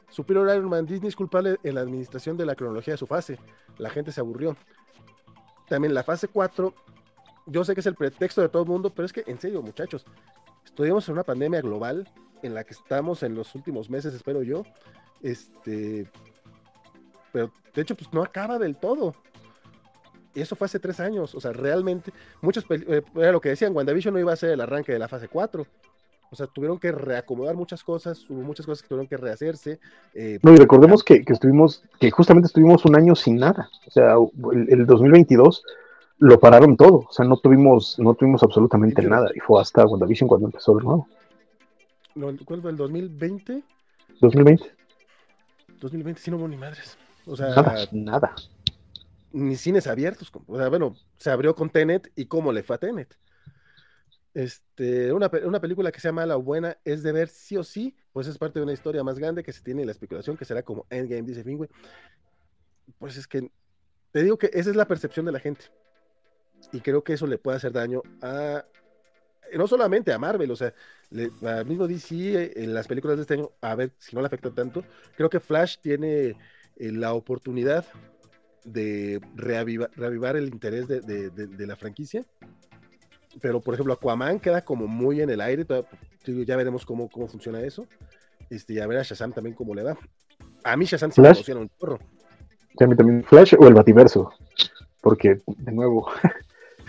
Superior Iron Man, Disney es culpable en la administración de la cronología de su fase. La gente se aburrió. También la fase 4, yo sé que es el pretexto de todo el mundo, pero es que, en serio, muchachos, estuvimos en una pandemia global en la que estamos en los últimos meses, espero yo. Este, pero de hecho, pues no acaba del todo. Y eso fue hace tres años. O sea, realmente, muchos, eh, era lo que decían, WandaVision no iba a ser el arranque de la fase 4. O sea, tuvieron que reacomodar muchas cosas, hubo muchas cosas que tuvieron que rehacerse. Eh, no, y recordemos que, estuvimos, que justamente estuvimos un año sin nada. O sea, el, 2022 lo pararon todo. O sea, no tuvimos, no tuvimos absolutamente nada. Y fue hasta WandaVision cuando empezó de nuevo. ¿Cuál fue el 2020? 2020. 2020 sí no hubo ni madres. O sea, nada, nada. Ni cines abiertos. O sea, bueno, se abrió con Tenet y cómo le fue a Tenet. Este, una, película que sea mala o buena es de ver sí o sí, pues es parte de una historia más grande que se tiene la especulación que será como Endgame, dice Fingüe. Pues es que te digo que esa es la percepción de la gente. Y creo que eso le puede hacer daño a no solamente a Marvel, o sea, al mismo DC en las películas de este año, a ver si no le afecta tanto. Creo que Flash tiene eh, la oportunidad de reavivar el interés de, la franquicia. Pero, por ejemplo, Aquaman queda como muy en el aire. ya veremos cómo, cómo funciona eso. Este, y a ver a Shazam también cómo le va. A mí Shazam se me emociona un chorro. también Flash o el Bativerso. Porque, de nuevo, [LAUGHS]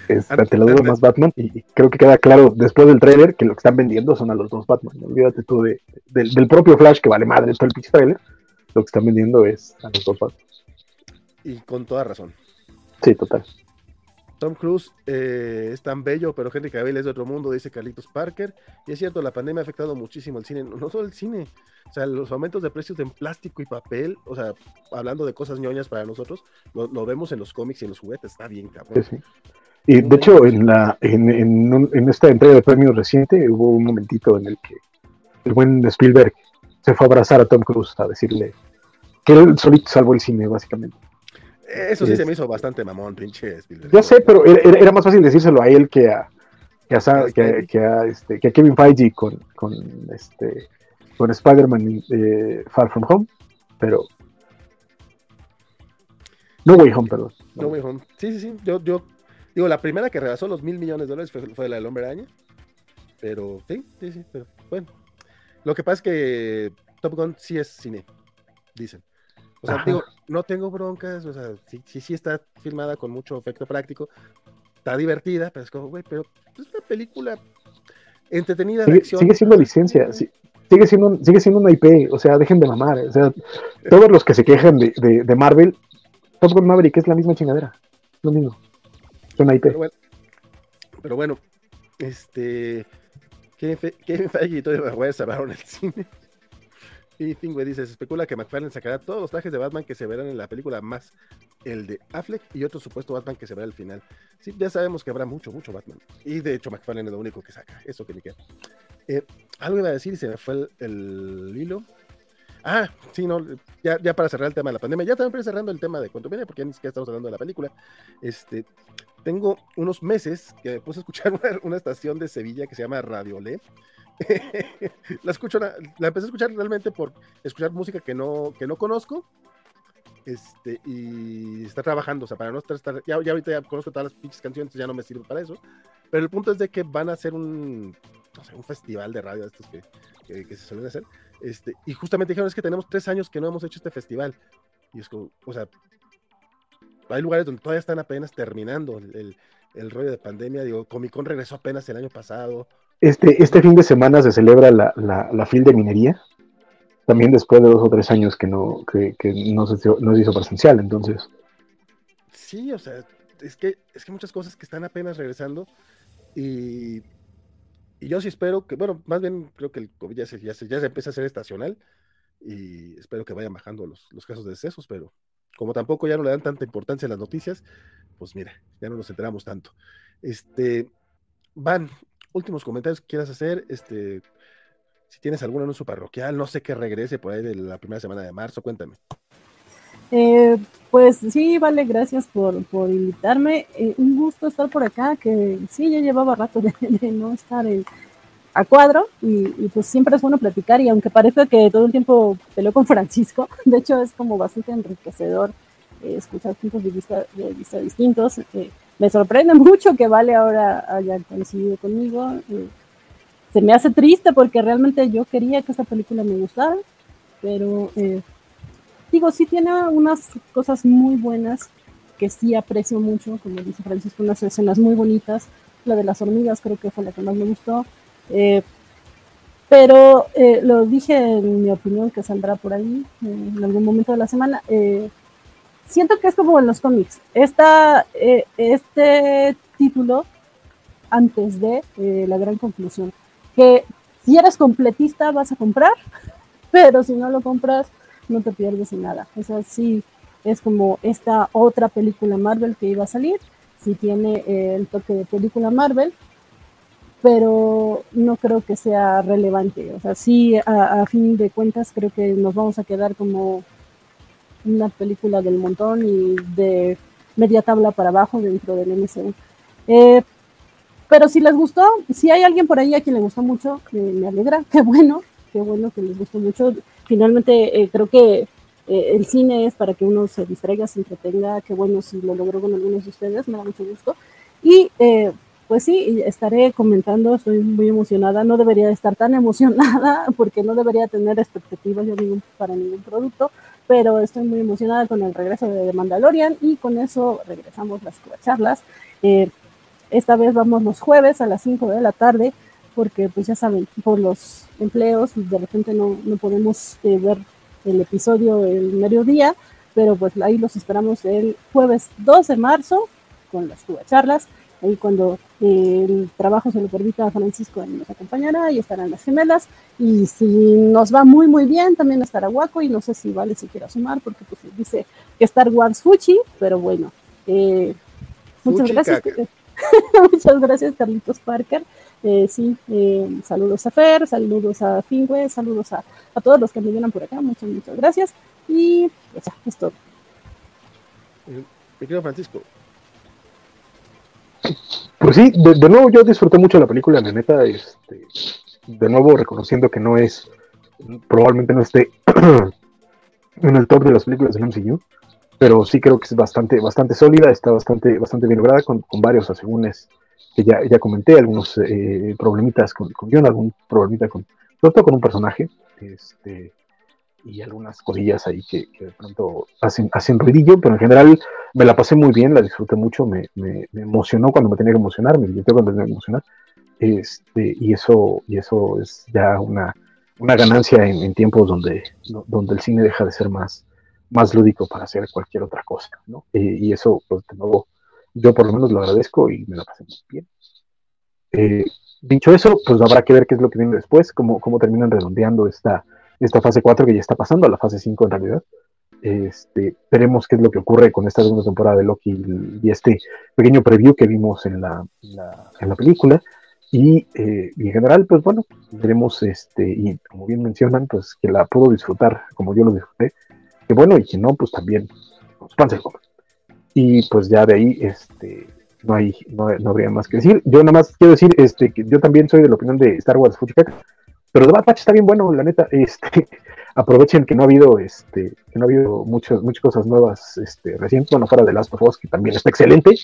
es ante la duda más Batman. Y creo que queda claro después del trailer que lo que están vendiendo son a los dos Batman. Olvídate tú de, del, propio Flash que vale madre todo el pinche trailer. Lo que están vendiendo es a los dos Batman. Y con toda razón. Sí, total. Tom Cruise eh, es tan bello, pero Henry Cavill es de otro mundo, dice Carlitos Parker. Y es cierto, la pandemia ha afectado muchísimo el cine, no solo el cine, o sea, los aumentos de precios en plástico y papel, o sea, hablando de cosas ñoñas para nosotros, lo, vemos en los cómics y en los juguetes, está bien, cabrón. Sí, sí. Y de hecho, en, la, en, en, esta entrega de premios reciente hubo un momentito en el que el buen Spielberg se fue a abrazar a Tom Cruise a decirle que él solito salvó el cine, básicamente. Eso sí se me hizo bastante mamón, pinche Spielberg. Ya sé, pero era, más fácil decírselo a él que a, que a, este, que a Kevin Feige con, con, este, con Spider-Man eh, Far From Home, pero... No Way Home, perdón. No, Way Home. Sí, sí, sí. Yo, yo digo, la primera que rebasó los mil millones de dólares fue, fue la del Hombre Araña. Pero sí, sí, sí, pero bueno. Lo que pasa es que Top Gun sí es cine, dicen. O sea, digo, no tengo broncas, o sea, sí, sí, sí está filmada con mucho efecto práctico, está divertida, pero es como, güey, pero es una película entretenida sigue, Sigue siendo licencia, sigue, siendo, sigue siendo una IP, o sea, dejen de mamar, o sea, todos los que se quejan de, de, Marvel, Top Gun Maverick es la misma chingadera, lo mismo, es una IP. Pero bueno, pero bueno este, Kevin Feige y Tony Maguire salvaron el cine. Y Fingüe dice, se especula que McFarlane sacará todos los trajes de Batman que se verán en la película, más el de Affleck y otro supuesto Batman que se verá al final. Sí, ya sabemos que habrá mucho, mucho Batman. Y de hecho McFarlane es lo único que saca, eso que me queda. Eh, algo iba a decir y se me fue el, hilo. Ah, sí, no, ya, ya, para cerrar el tema de la pandemia, ya también cerrando el tema de cuánto viene, porque ya ni siquiera estamos hablando de la película. Este, tengo unos meses que puse a escuchar [LAUGHS] una, una estación de Sevilla que se llama Radiolé [LAUGHS] la escucho, la, empecé a escuchar realmente por escuchar música que no, que no conozco. Este, y está trabajando, o sea, para no estar, ya, ahorita ya conozco todas las pinches canciones, ya no me sirve para eso. Pero el punto es de que van a hacer un, no sé, un festival de radio estos que, que, se suelen hacer. Este, y justamente dijeron, es que tenemos tres años que no hemos hecho este festival. Y es como, o sea, hay lugares donde todavía están apenas terminando el, el rollo de pandemia. Digo, Comic Con regresó apenas el año pasado. Este, este fin de semana se celebra la, la, FIL de minería, también después de dos o tres años que no, que, no, se, no hizo presencial, entonces. Sí, o sea, es que, es que muchas cosas que están apenas regresando y, y yo sí espero que, bueno, más bien creo que el COVID ya se, ya se, ya se empieza a ser estacional y espero que vayan bajando los, los casos de decesos, pero como tampoco ya no le dan tanta importancia a las noticias, pues mira, ya no nos enteramos tanto. Este, Van, últimos comentarios que quieras hacer, este, si tienes algún anuncio parroquial, no sé qué regrese por ahí de la primera semana de marzo, cuéntame. Eh, pues sí, vale, gracias por, invitarme. Eh, un gusto estar por acá, que sí, ya llevaba rato de, no estar a cuadro y, pues siempre es bueno platicar y aunque parezca que todo el tiempo peleo con [LAUGHS] Francisco, de hecho es como bastante enriquecedor eh, escuchar puntos de vista, de vista distintos me sorprende [LAUGHS] mucho que Vale ahora haya coincidido conmigo. Eh, se me hace triste porque realmente yo quería que esta película me gustara, pero eh, digo, sí tiene unas cosas muy buenas que sí aprecio mucho, como dice Francisco, unas escenas muy bonitas. La de las hormigas creo que fue la que más me gustó. Eh, pero lo dije en mi opinión que saldrá por ahí en algún momento de la semana siento que es como en los cómics. Esta, eh, este título, antes de eh, la gran conclusión, que si eres completista vas a comprar, [LAUGHS] pero si no lo compras, no te pierdes en nada. O sea, sí, es como esta otra película Marvel que iba a salir, sí tiene eh, el toque de película Marvel, pero no creo que sea relevante. O sea, sí, a fin de cuentas, creo que nos vamos a quedar como una película del montón y de media tabla para abajo dentro del MCU. Eh, pero si les gustó, si hay alguien por ahí a quien le gustó mucho, me alegra, [LAUGHS] qué bueno, qué bueno que les gustó mucho. Finalmente eh, creo que eh, el cine es para que uno se distraiga, se entretenga, qué bueno si lo logró con algunos de ustedes, me da mucho gusto. Y eh, pues sí, estaré comentando, estoy muy emocionada, no debería estar tan [LAUGHS] emocionada porque no debería tener expectativas yo ningún, para ningún producto, pero estoy muy emocionada con el regreso de Mandalorian y con eso regresamos las charlas. Eh, esta vez vamos los jueves a las 5 de la tarde porque pues ya saben, por los empleos de repente no, no podemos ver el episodio el mediodía, pero pues ahí los esperamos el jueves 2 de marzo con las charlas. Ahí cuando eh, el trabajo se lo permita a Francisco nos acompañará y estarán las gemelas. Y si nos va muy muy bien, también estará Guaco y no sé si Vale se quiera sumar porque pues dice que Star Wars Fuchi, pero bueno. Eh, muchas gracias. [LAUGHS] muchas gracias Carlitos Parker. Eh, sí, eh, saludos a Fer, saludos a Fingüe, saludos a, a, todos los que me vienen por acá, muchas, muchas gracias. Y pues ya, es todo. Mi querido Francisco. Pues sí, de, nuevo yo disfruté mucho la película, la neta, este, de nuevo reconociendo que no es, probablemente no esté [CLEARS THROAT] en el top de las películas del MCU, pero sí creo que es bastante, bastante sólida, está bastante, bastante bien lograda con, con varios asegúnes que ya, ya comenté, algunos eh, problemitas con, con guion, algún problemita con, todo con un personaje, este, y algunas cosillas ahí que, de pronto hacen, hacen ruidillo, pero en general me la pasé muy bien, la disfruté mucho, me, me, emocionó cuando me tenía que emocionar, me divirtió cuando me tenía que emocionar, este, y, eso, y eso es ya una, una ganancia en, tiempos donde, donde el cine deja de ser más, más lúdico para hacer cualquier otra cosa, ¿no? y eso, pues de nuevo, yo por lo menos lo agradezco y me la pasé muy bien. Eh, dicho eso, pues habrá que ver qué es lo que viene después, cómo, cómo terminan redondeando esta, esta fase 4 que ya está pasando a la fase 5 en realidad. Este, veremos qué es lo que ocurre con esta segunda temporada de Loki y, este pequeño preview que vimos en la, en la película. Y, eh, y, en general, pues bueno, veremos, este, y como bien mencionan, pues que la puedo disfrutar como yo lo disfruté. Que bueno, y que no, pues también, pues, el Y pues ya de ahí, este, no hay, no, no, habría más que decir. Yo nada más quiero decir, este, que yo también soy de la opinión de Star Wars Fuchicak, pero The Bad Batch está bien bueno, la neta, este, [LAUGHS] aprovechen que no ha habido, este, que no ha habido muchas, muchas cosas nuevas, este, recientes, bueno, fuera de Last of Us, que también está excelente,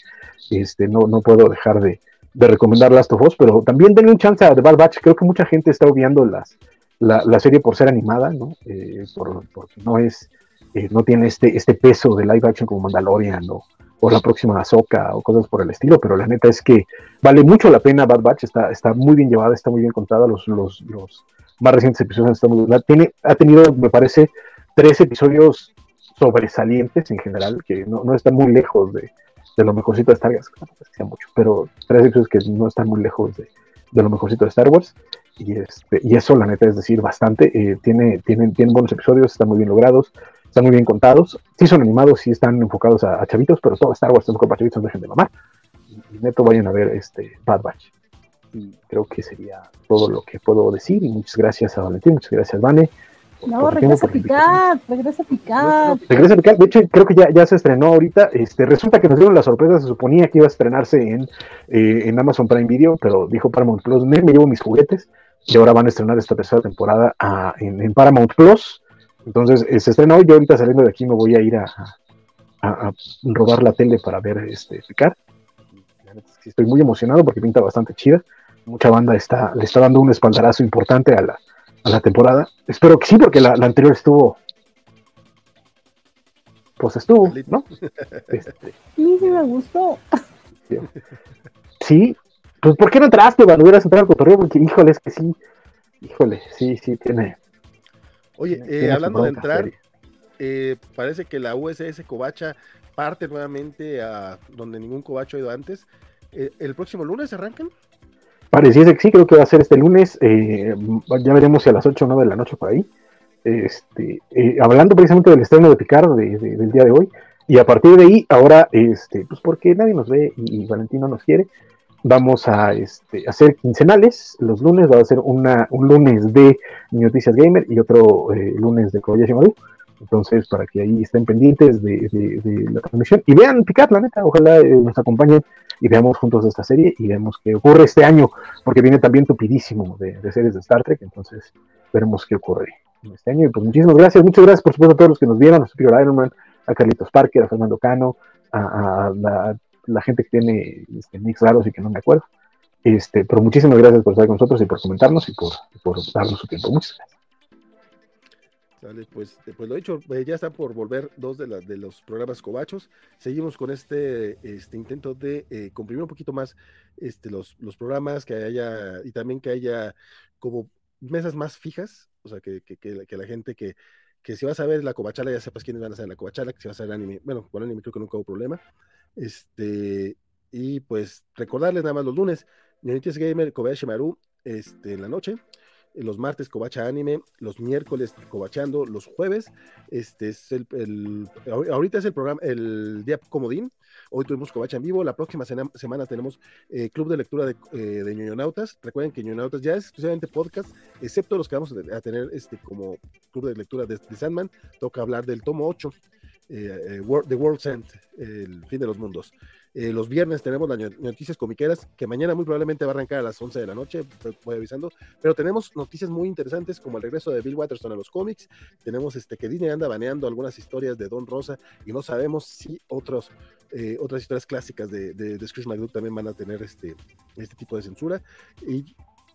este, no, no puedo dejar de, de recomendar Last of Us, pero también denle un chance a The Bad Batch, creo que mucha gente está obviando las, la, la serie por ser animada, ¿no? Eh, por, porque no es, eh, no tiene este, este peso de live action como Mandalorian, ¿no? O la próxima Azoka o cosas por el estilo, pero la neta es que vale mucho la pena Bad Batch, está, está muy bien llevada, está muy bien contada, los, los, los más recientes episodios están muy bien. Tiene, ha tenido, me parece, tres episodios sobresalientes en general, que no, no están muy lejos de, de lo mejorcito de Star Wars, sea mucho, pero tres episodios que no están muy lejos de, de lo mejorcito de Star Wars. Y, este, y eso, la neta, es decir, bastante. Eh, tiene, tienen, tienen buenos episodios, están muy bien logrados están muy bien contados. Sí son animados, sí están enfocados a, chavitos, pero todo Star Wars está enfocado para chavitos, dejen de mamar. Y, neto vayan a ver este Bad Batch. Y creo que sería todo lo que puedo decir. Y muchas gracias a Valentín, muchas gracias, Vane. No, regresa a picar, regresa a picar. Regresa a picar. De hecho, creo que ya, ya se estrenó ahorita. Este, resulta que nos dieron la sorpresa. Se suponía que iba a estrenarse en, eh, en Amazon Prime Video, pero dijo Paramount Plus, me, me llevo mis juguetes. Y ahora van a estrenar esta tercera temporada ah, en, en, Paramount Plus. Entonces, eh, se estrenó y yo ahorita saliendo de aquí me voy a ir a, a, robar la tele para ver este picar. Estoy muy emocionado porque pinta bastante chida. Mucha banda está, le está dando un espaldarazo importante a la, a la temporada. Espero que sí, porque la, anterior estuvo. Pues estuvo, ¿no? [LAUGHS] Este, sí, sí me gustó. Sí, pues ¿por qué no entraste, No Hubieras entrado al cotorreo porque, híjole, es que sí. Híjole, sí, sí, tiene, Oye, eh, hablando de entrar, eh, parece que la USS Covacha parte nuevamente a donde ningún Covacho ha ido antes. Eh, ¿El próximo lunes arrancan? Pareciese que sí, creo que va a ser este lunes. ya veremos si a las 8 o 9 de la noche por ahí. Este, hablando precisamente del estreno de Picard del día de hoy. Y a partir de ahí, ahora, este, pues porque nadie nos ve y, Valentino nos quiere, vamos a este, hacer quincenales. Los lunes va a ser una, un lunes de Noticias Gamer y otro eh, lunes de Kobayashi Maru. Entonces, para que ahí estén pendientes de, la transmisión y vean Picar, la neta, ojalá eh, nos acompañen y veamos juntos esta serie y veamos qué ocurre este año, porque viene también tupidísimo de, series de Star Trek, entonces veremos qué ocurre este año. Y pues muchísimas gracias, muchas gracias por supuesto a todos los que nos vieron, a Superior Ironman, a Carlitos Parker, a Fernando Cano, a, la, gente que tiene este, mix raros y que no me acuerdo. Este, pero muchísimas gracias por estar con nosotros y por comentarnos y por, por darnos su tiempo. Muchas gracias pues, eh, pues lo dicho, eh, ya está por volver dos de, de los programas cobachos. Seguimos con este, este intento de eh, comprimir un poquito más este, los, los programas, que haya, y también que haya como mesas más fijas, o sea, que, que, que, la gente que, que si vas a ver la cobachala ya sepas quiénes van a ser la cobachala, que si vas a ver anime, bueno, con anime creo que nunca hubo problema. Este, y pues recordarles nada más los lunes, Nionitis Gamer, Kobayashi Maru, este, en la noche, los martes Covacha Anime, los miércoles Covachando, los jueves, este es el, ahorita es el programa, el día comodín, hoy tuvimos Covacha en vivo, la próxima semana tenemos eh, Club de Lectura de, eh, de Ñoñonautas, recuerden que Ñoñonautas ya es exclusivamente podcast, excepto los que vamos a tener este como Club de Lectura de, Sandman, toca hablar del tomo 8, eh, The World's End, el fin de los mundos. Eh, los viernes tenemos las noticias comiqueras, que mañana muy probablemente va a arrancar a las 11 de la noche, voy avisando. Pero tenemos noticias muy interesantes como el regreso de Bill Watterson a los cómics. Tenemos este, que Disney anda baneando algunas historias de Don Rosa y no sabemos si otros, eh, otras historias clásicas de, de, Scrooge McDuck también van a tener este, este tipo de censura. Y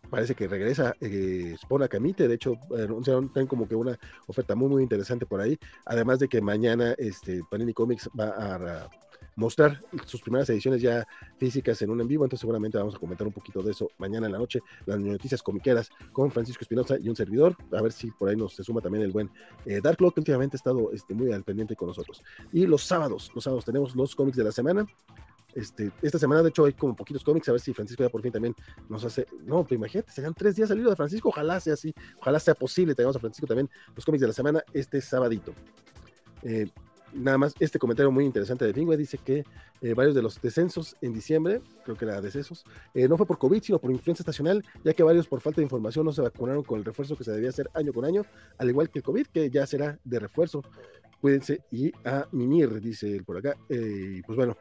parece que regresa eh, Spona Camite, de hecho anunciaron como que una oferta muy muy interesante por ahí, además de que mañana este Panini Comics va a, mostrar sus primeras ediciones ya físicas en un en vivo, entonces seguramente vamos a comentar un poquito de eso mañana en la noche, las noticias comiqueras con Francisco Espinosa y un servidor, a ver si por ahí nos se suma también el buen eh, Dark Lord, que últimamente ha estado este, muy al pendiente con nosotros. Y los sábados, los sábados tenemos los cómics de la semana, este, esta semana, de hecho, hay como poquitos cómics, a ver si Francisco ya por fin también nos hace. No, pero imagínate, serán tres días salido de Francisco, ojalá sea así, ojalá sea posible, tengamos a Francisco también los cómics de la semana este sabadito. Eh, nada más este comentario muy interesante de Pingüe dice que eh, varios de los descensos en diciembre, creo que era decesos, eh, no fue por COVID, sino por influencia estacional, ya que varios por falta de información no se vacunaron con el refuerzo que se debía hacer año con año, al igual que el COVID, que ya será de refuerzo. Cuídense y a mimir, dice él por acá. Eh, pues bueno,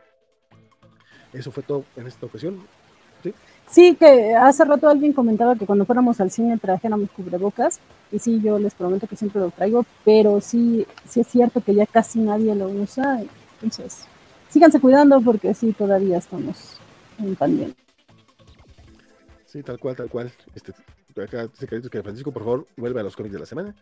eso fue todo en esta ocasión. ¿Sí? Sí, que hace rato alguien comentaba que cuando fuéramos al cine trajéramos cubrebocas, y sí, yo les prometo que siempre lo traigo, pero sí, sí es cierto que ya casi nadie lo usa, entonces síganse cuidando porque sí, todavía estamos en pandemia. Sí, tal cual, tal cual. Este, acá dice que Francisco, por favor, vuelve a los cómics de la semana.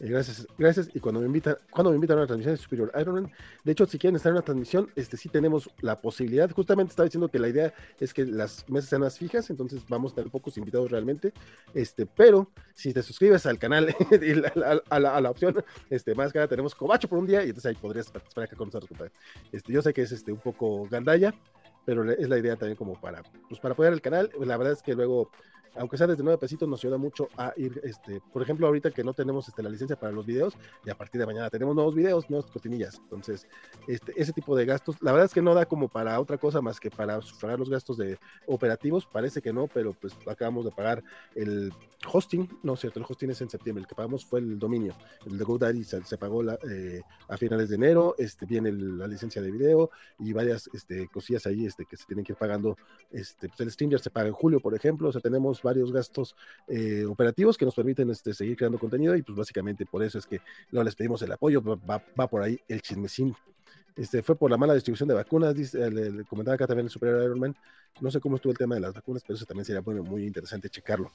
Gracias, gracias. Y cuando me invitan, cuando me invitan a una transmisión de Superior Ironman, de hecho, si quieren estar en una transmisión, este sí tenemos la posibilidad. Justamente estaba diciendo que la idea es que las mesas sean más fijas, entonces vamos a tener pocos invitados realmente. Este, pero si te suscribes al canal [LAUGHS] y a, la, opción este, más cara, tenemos Cobacho por un día y entonces ahí podrías participar acá con nosotros, Este, yo sé que es este un poco gandalla, pero es la idea también como para, pues para apoyar el canal. La verdad es que luego aunque sea desde nueve pesitos, nos ayuda mucho a ir, este, por ejemplo, ahorita que no tenemos este, la licencia para los videos, y a partir de mañana tenemos nuevos videos, nuevas cortinillas. Entonces, este, ese tipo de gastos, la verdad es que no da como para otra cosa más que para sufragar los gastos de operativos, parece que no, pero pues acabamos de pagar el hosting, no es cierto, el hosting es en septiembre, el que pagamos fue el dominio, el de GoDaddy se, se pagó eh, a finales de enero, este, viene la licencia de video y varias este, cosillas ahí este, que se tienen que ir pagando, este, pues el Stringer se paga en julio, por ejemplo, o sea, tenemos varios gastos eh, operativos que nos permiten este, seguir creando contenido y pues básicamente por eso es que no les pedimos el apoyo, va, va por ahí el chismecín. Este, fue por la mala distribución de vacunas, dice, le, comentaba acá también el Superior Ironman. No sé cómo estuvo el tema de las vacunas, pero eso también sería muy interesante checarlo.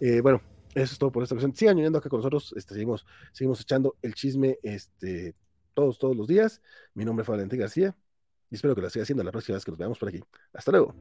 Eh, bueno, eso es todo por esta ocasión. Sigan yendo acá con nosotros, este, seguimos, seguimos echando el chisme este, todos, todos los días. Mi nombre fue Valentín García y espero que lo siga haciendo la próxima vez que nos veamos por aquí. Hasta luego.